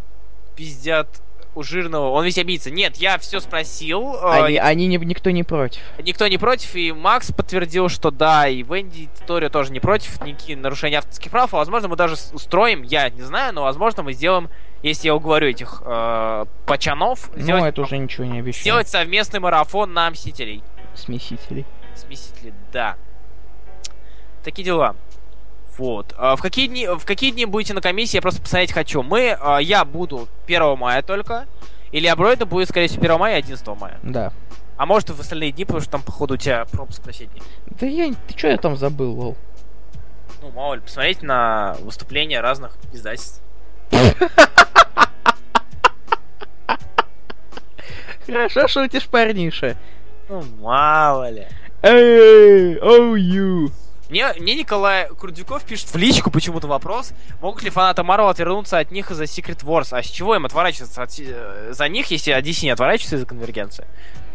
[SPEAKER 2] пиздят у жирного, он весь обидится. Нет, я все спросил, э,
[SPEAKER 1] Они, они не, никто не против.
[SPEAKER 2] никто не против, и Макс подтвердил, что да, и Венди Торио тоже не против, никакие нарушения авторских прав, а возможно мы даже устроим, я не знаю, но возможно мы сделаем, если я уговорю этих э, пачанов,
[SPEAKER 1] Ну,
[SPEAKER 2] сделать,
[SPEAKER 1] это уже ничего не обещает.
[SPEAKER 2] сделать совместный марафон на Мстителей.
[SPEAKER 1] Смесителей.
[SPEAKER 2] Смесители, да. Такие дела. Вот. А в какие дни, в какие дни будете на комиссии, я просто посмотреть хочу. Мы, а, я буду 1 мая только. Или Абройда будет, скорее всего, 1 мая и 11 мая.
[SPEAKER 1] Да.
[SPEAKER 2] А может и в остальные дни, потому что там, походу, у тебя пропуск на дни.
[SPEAKER 1] Да я... Ты что я там забыл, лол?
[SPEAKER 2] Ну, мало ли, посмотреть на выступления разных издательств.
[SPEAKER 1] Хорошо шутишь, парниша.
[SPEAKER 2] Ну, мало ли.
[SPEAKER 1] Эй, оу, ю.
[SPEAKER 2] Мне, мне Николай Курдюков пишет в личку почему-то вопрос, могут ли фанаты Марвел отвернуться от них из-за Secret Wars? А с чего им отворачиваться от, э, за них, если DC не отворачивается из-за конвергенции?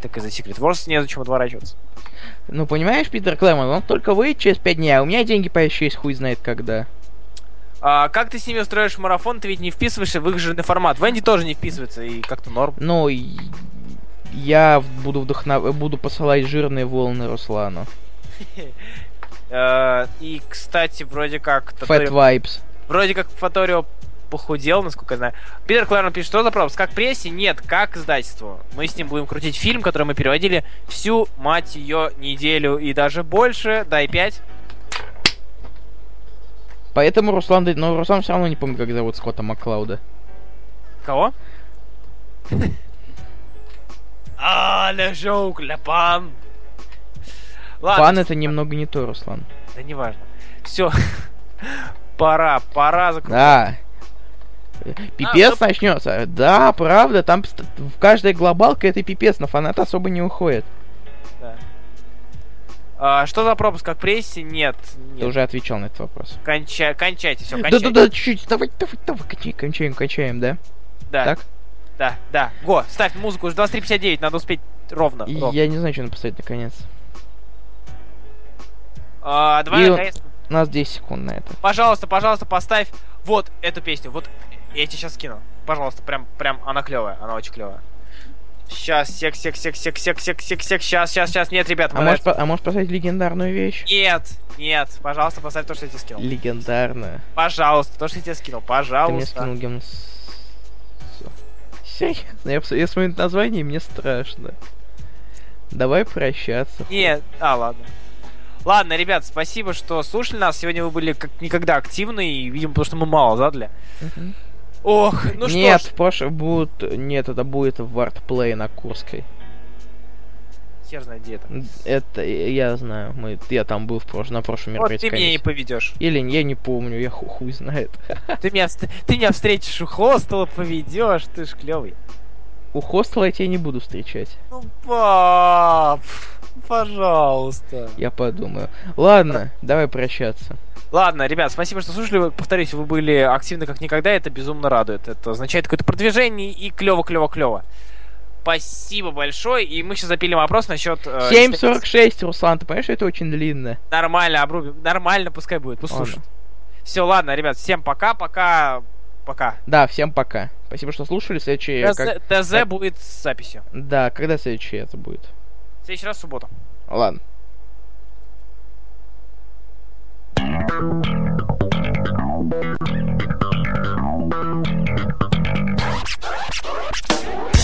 [SPEAKER 2] Так из-за Secret Wars незачем отворачиваться.
[SPEAKER 1] Ну, понимаешь, Питер Клэмон, он только выйдет через 5 дней, а у меня деньги появились хуй знает когда.
[SPEAKER 2] А как ты с ними устроишь марафон, ты ведь не вписываешься в их жирный формат. Венди тоже не вписывается, и как-то норм.
[SPEAKER 1] Ну, я буду вдохнов... буду посылать жирные волны Руслану.
[SPEAKER 2] Э, И, кстати, вроде как...
[SPEAKER 1] Fat
[SPEAKER 2] Тоторио-
[SPEAKER 1] Vibes.
[SPEAKER 2] Вроде как Фаторио похудел, насколько я знаю. Питер Клэрон пишет, что за вопрос? Как прессе? Нет, как издательству. Мы с ним будем крутить фильм, который мы переводили всю, мать ее, неделю и даже больше. Дай пять.
[SPEAKER 1] Поэтому Руслан... Но Руслан все равно не помнит, как зовут Скотта Маклауда.
[SPEAKER 2] Кого? А, le pan. Ладно,
[SPEAKER 1] Пан это немного не то, Руслан.
[SPEAKER 2] Да неважно. Все. Пора, пора закрывать.
[SPEAKER 1] Да. Пипец
[SPEAKER 2] А,
[SPEAKER 1] начнется. Да, правда, там в каждой глобалке это пипец, но фанат особо не уходит.
[SPEAKER 2] Да. А, что за пропуск как прессе? Нет.
[SPEAKER 1] Ты
[SPEAKER 2] Нет.
[SPEAKER 1] уже отвечал на этот вопрос.
[SPEAKER 2] Конча... Кончайте, все, кончайте.
[SPEAKER 1] Да-да-да, чуть-чуть, давай, давай, давай, кончаем, кончаем, кончаем, да?
[SPEAKER 2] Да,
[SPEAKER 1] Так?
[SPEAKER 2] да, да. Го, ставь музыку, уже 23.59, надо успеть ровно. Ровно.
[SPEAKER 1] я не знаю, что написать наконец.
[SPEAKER 2] А, давай,
[SPEAKER 1] И-
[SPEAKER 2] наконец,
[SPEAKER 1] У нас 10 секунд на это.
[SPEAKER 2] пожалуйста, пожалуйста, поставь вот эту песню. Вот я тебе сейчас скину. Пожалуйста, прям, прям, она клевая, она очень клевая. Сейчас, сек, сек, сек, сек, сек, сек, сек, сек, сейчас, сейчас, сейчас, нет, ребят,
[SPEAKER 1] А можешь, а можешь поставить легендарную вещь?
[SPEAKER 2] Нет, нет, пожалуйста, поставь то, что я тебе скинул.
[SPEAKER 1] Легендарную.
[SPEAKER 2] Пожалуйста, то, что я тебе скинул,
[SPEAKER 1] Ты мне
[SPEAKER 2] пожалуйста.
[SPEAKER 1] скинул гимн Серьезно? Я, я смотрю название, и мне страшно. Давай прощаться.
[SPEAKER 2] Нет, а, ладно. Ладно, ребят, спасибо, что слушали нас. Сегодня вы были как никогда активны, и, видимо, потому что мы мало задали. Ох, ну
[SPEAKER 1] Нет,
[SPEAKER 2] что ж,
[SPEAKER 1] в прошлом будут... Нет, это будет в Wordplay на Курской.
[SPEAKER 2] хер знает, где это.
[SPEAKER 1] Это я знаю. Мы, я там был в прош... на прошлом
[SPEAKER 2] Вот ты
[SPEAKER 1] мероприятии.
[SPEAKER 2] меня не поведешь.
[SPEAKER 1] Или я не помню, я ху- хуй знает.
[SPEAKER 2] Ты меня, ты меня встретишь у хостела, поведешь, ты ж клевый.
[SPEAKER 1] У хостела я тебя не буду встречать.
[SPEAKER 2] Ну, пап, пожалуйста.
[SPEAKER 1] Я подумаю. Ладно, давай прощаться.
[SPEAKER 2] Ладно, ребят, спасибо, что слушали. Повторюсь, вы были активны как никогда, это безумно радует. Это означает какое-то продвижение и клево-клево-клево. Спасибо большое, и мы сейчас запилим вопрос насчет... э,
[SPEAKER 1] 7.46, Руслан, ты понимаешь, что это очень длинно?
[SPEAKER 2] Нормально, обрубим. Нормально, пускай будет, пусть слушают. Все, ладно, ребят, всем пока, пока, пока.
[SPEAKER 1] Да, всем пока. Спасибо, что слушали. Следующий...
[SPEAKER 2] ТЗ,
[SPEAKER 1] как-
[SPEAKER 2] ТЗ
[SPEAKER 1] как-
[SPEAKER 2] будет с записью.
[SPEAKER 1] Да, когда следующий это будет?
[SPEAKER 2] В следующий раз в субботу.
[SPEAKER 1] Ладно.
[SPEAKER 2] Thank you.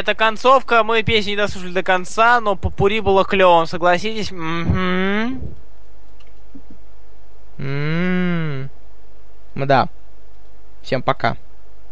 [SPEAKER 2] Эта концовка, мы песню не дослушали до конца, но попури было клевым, согласитесь?
[SPEAKER 1] М-м. Да. Всем пока.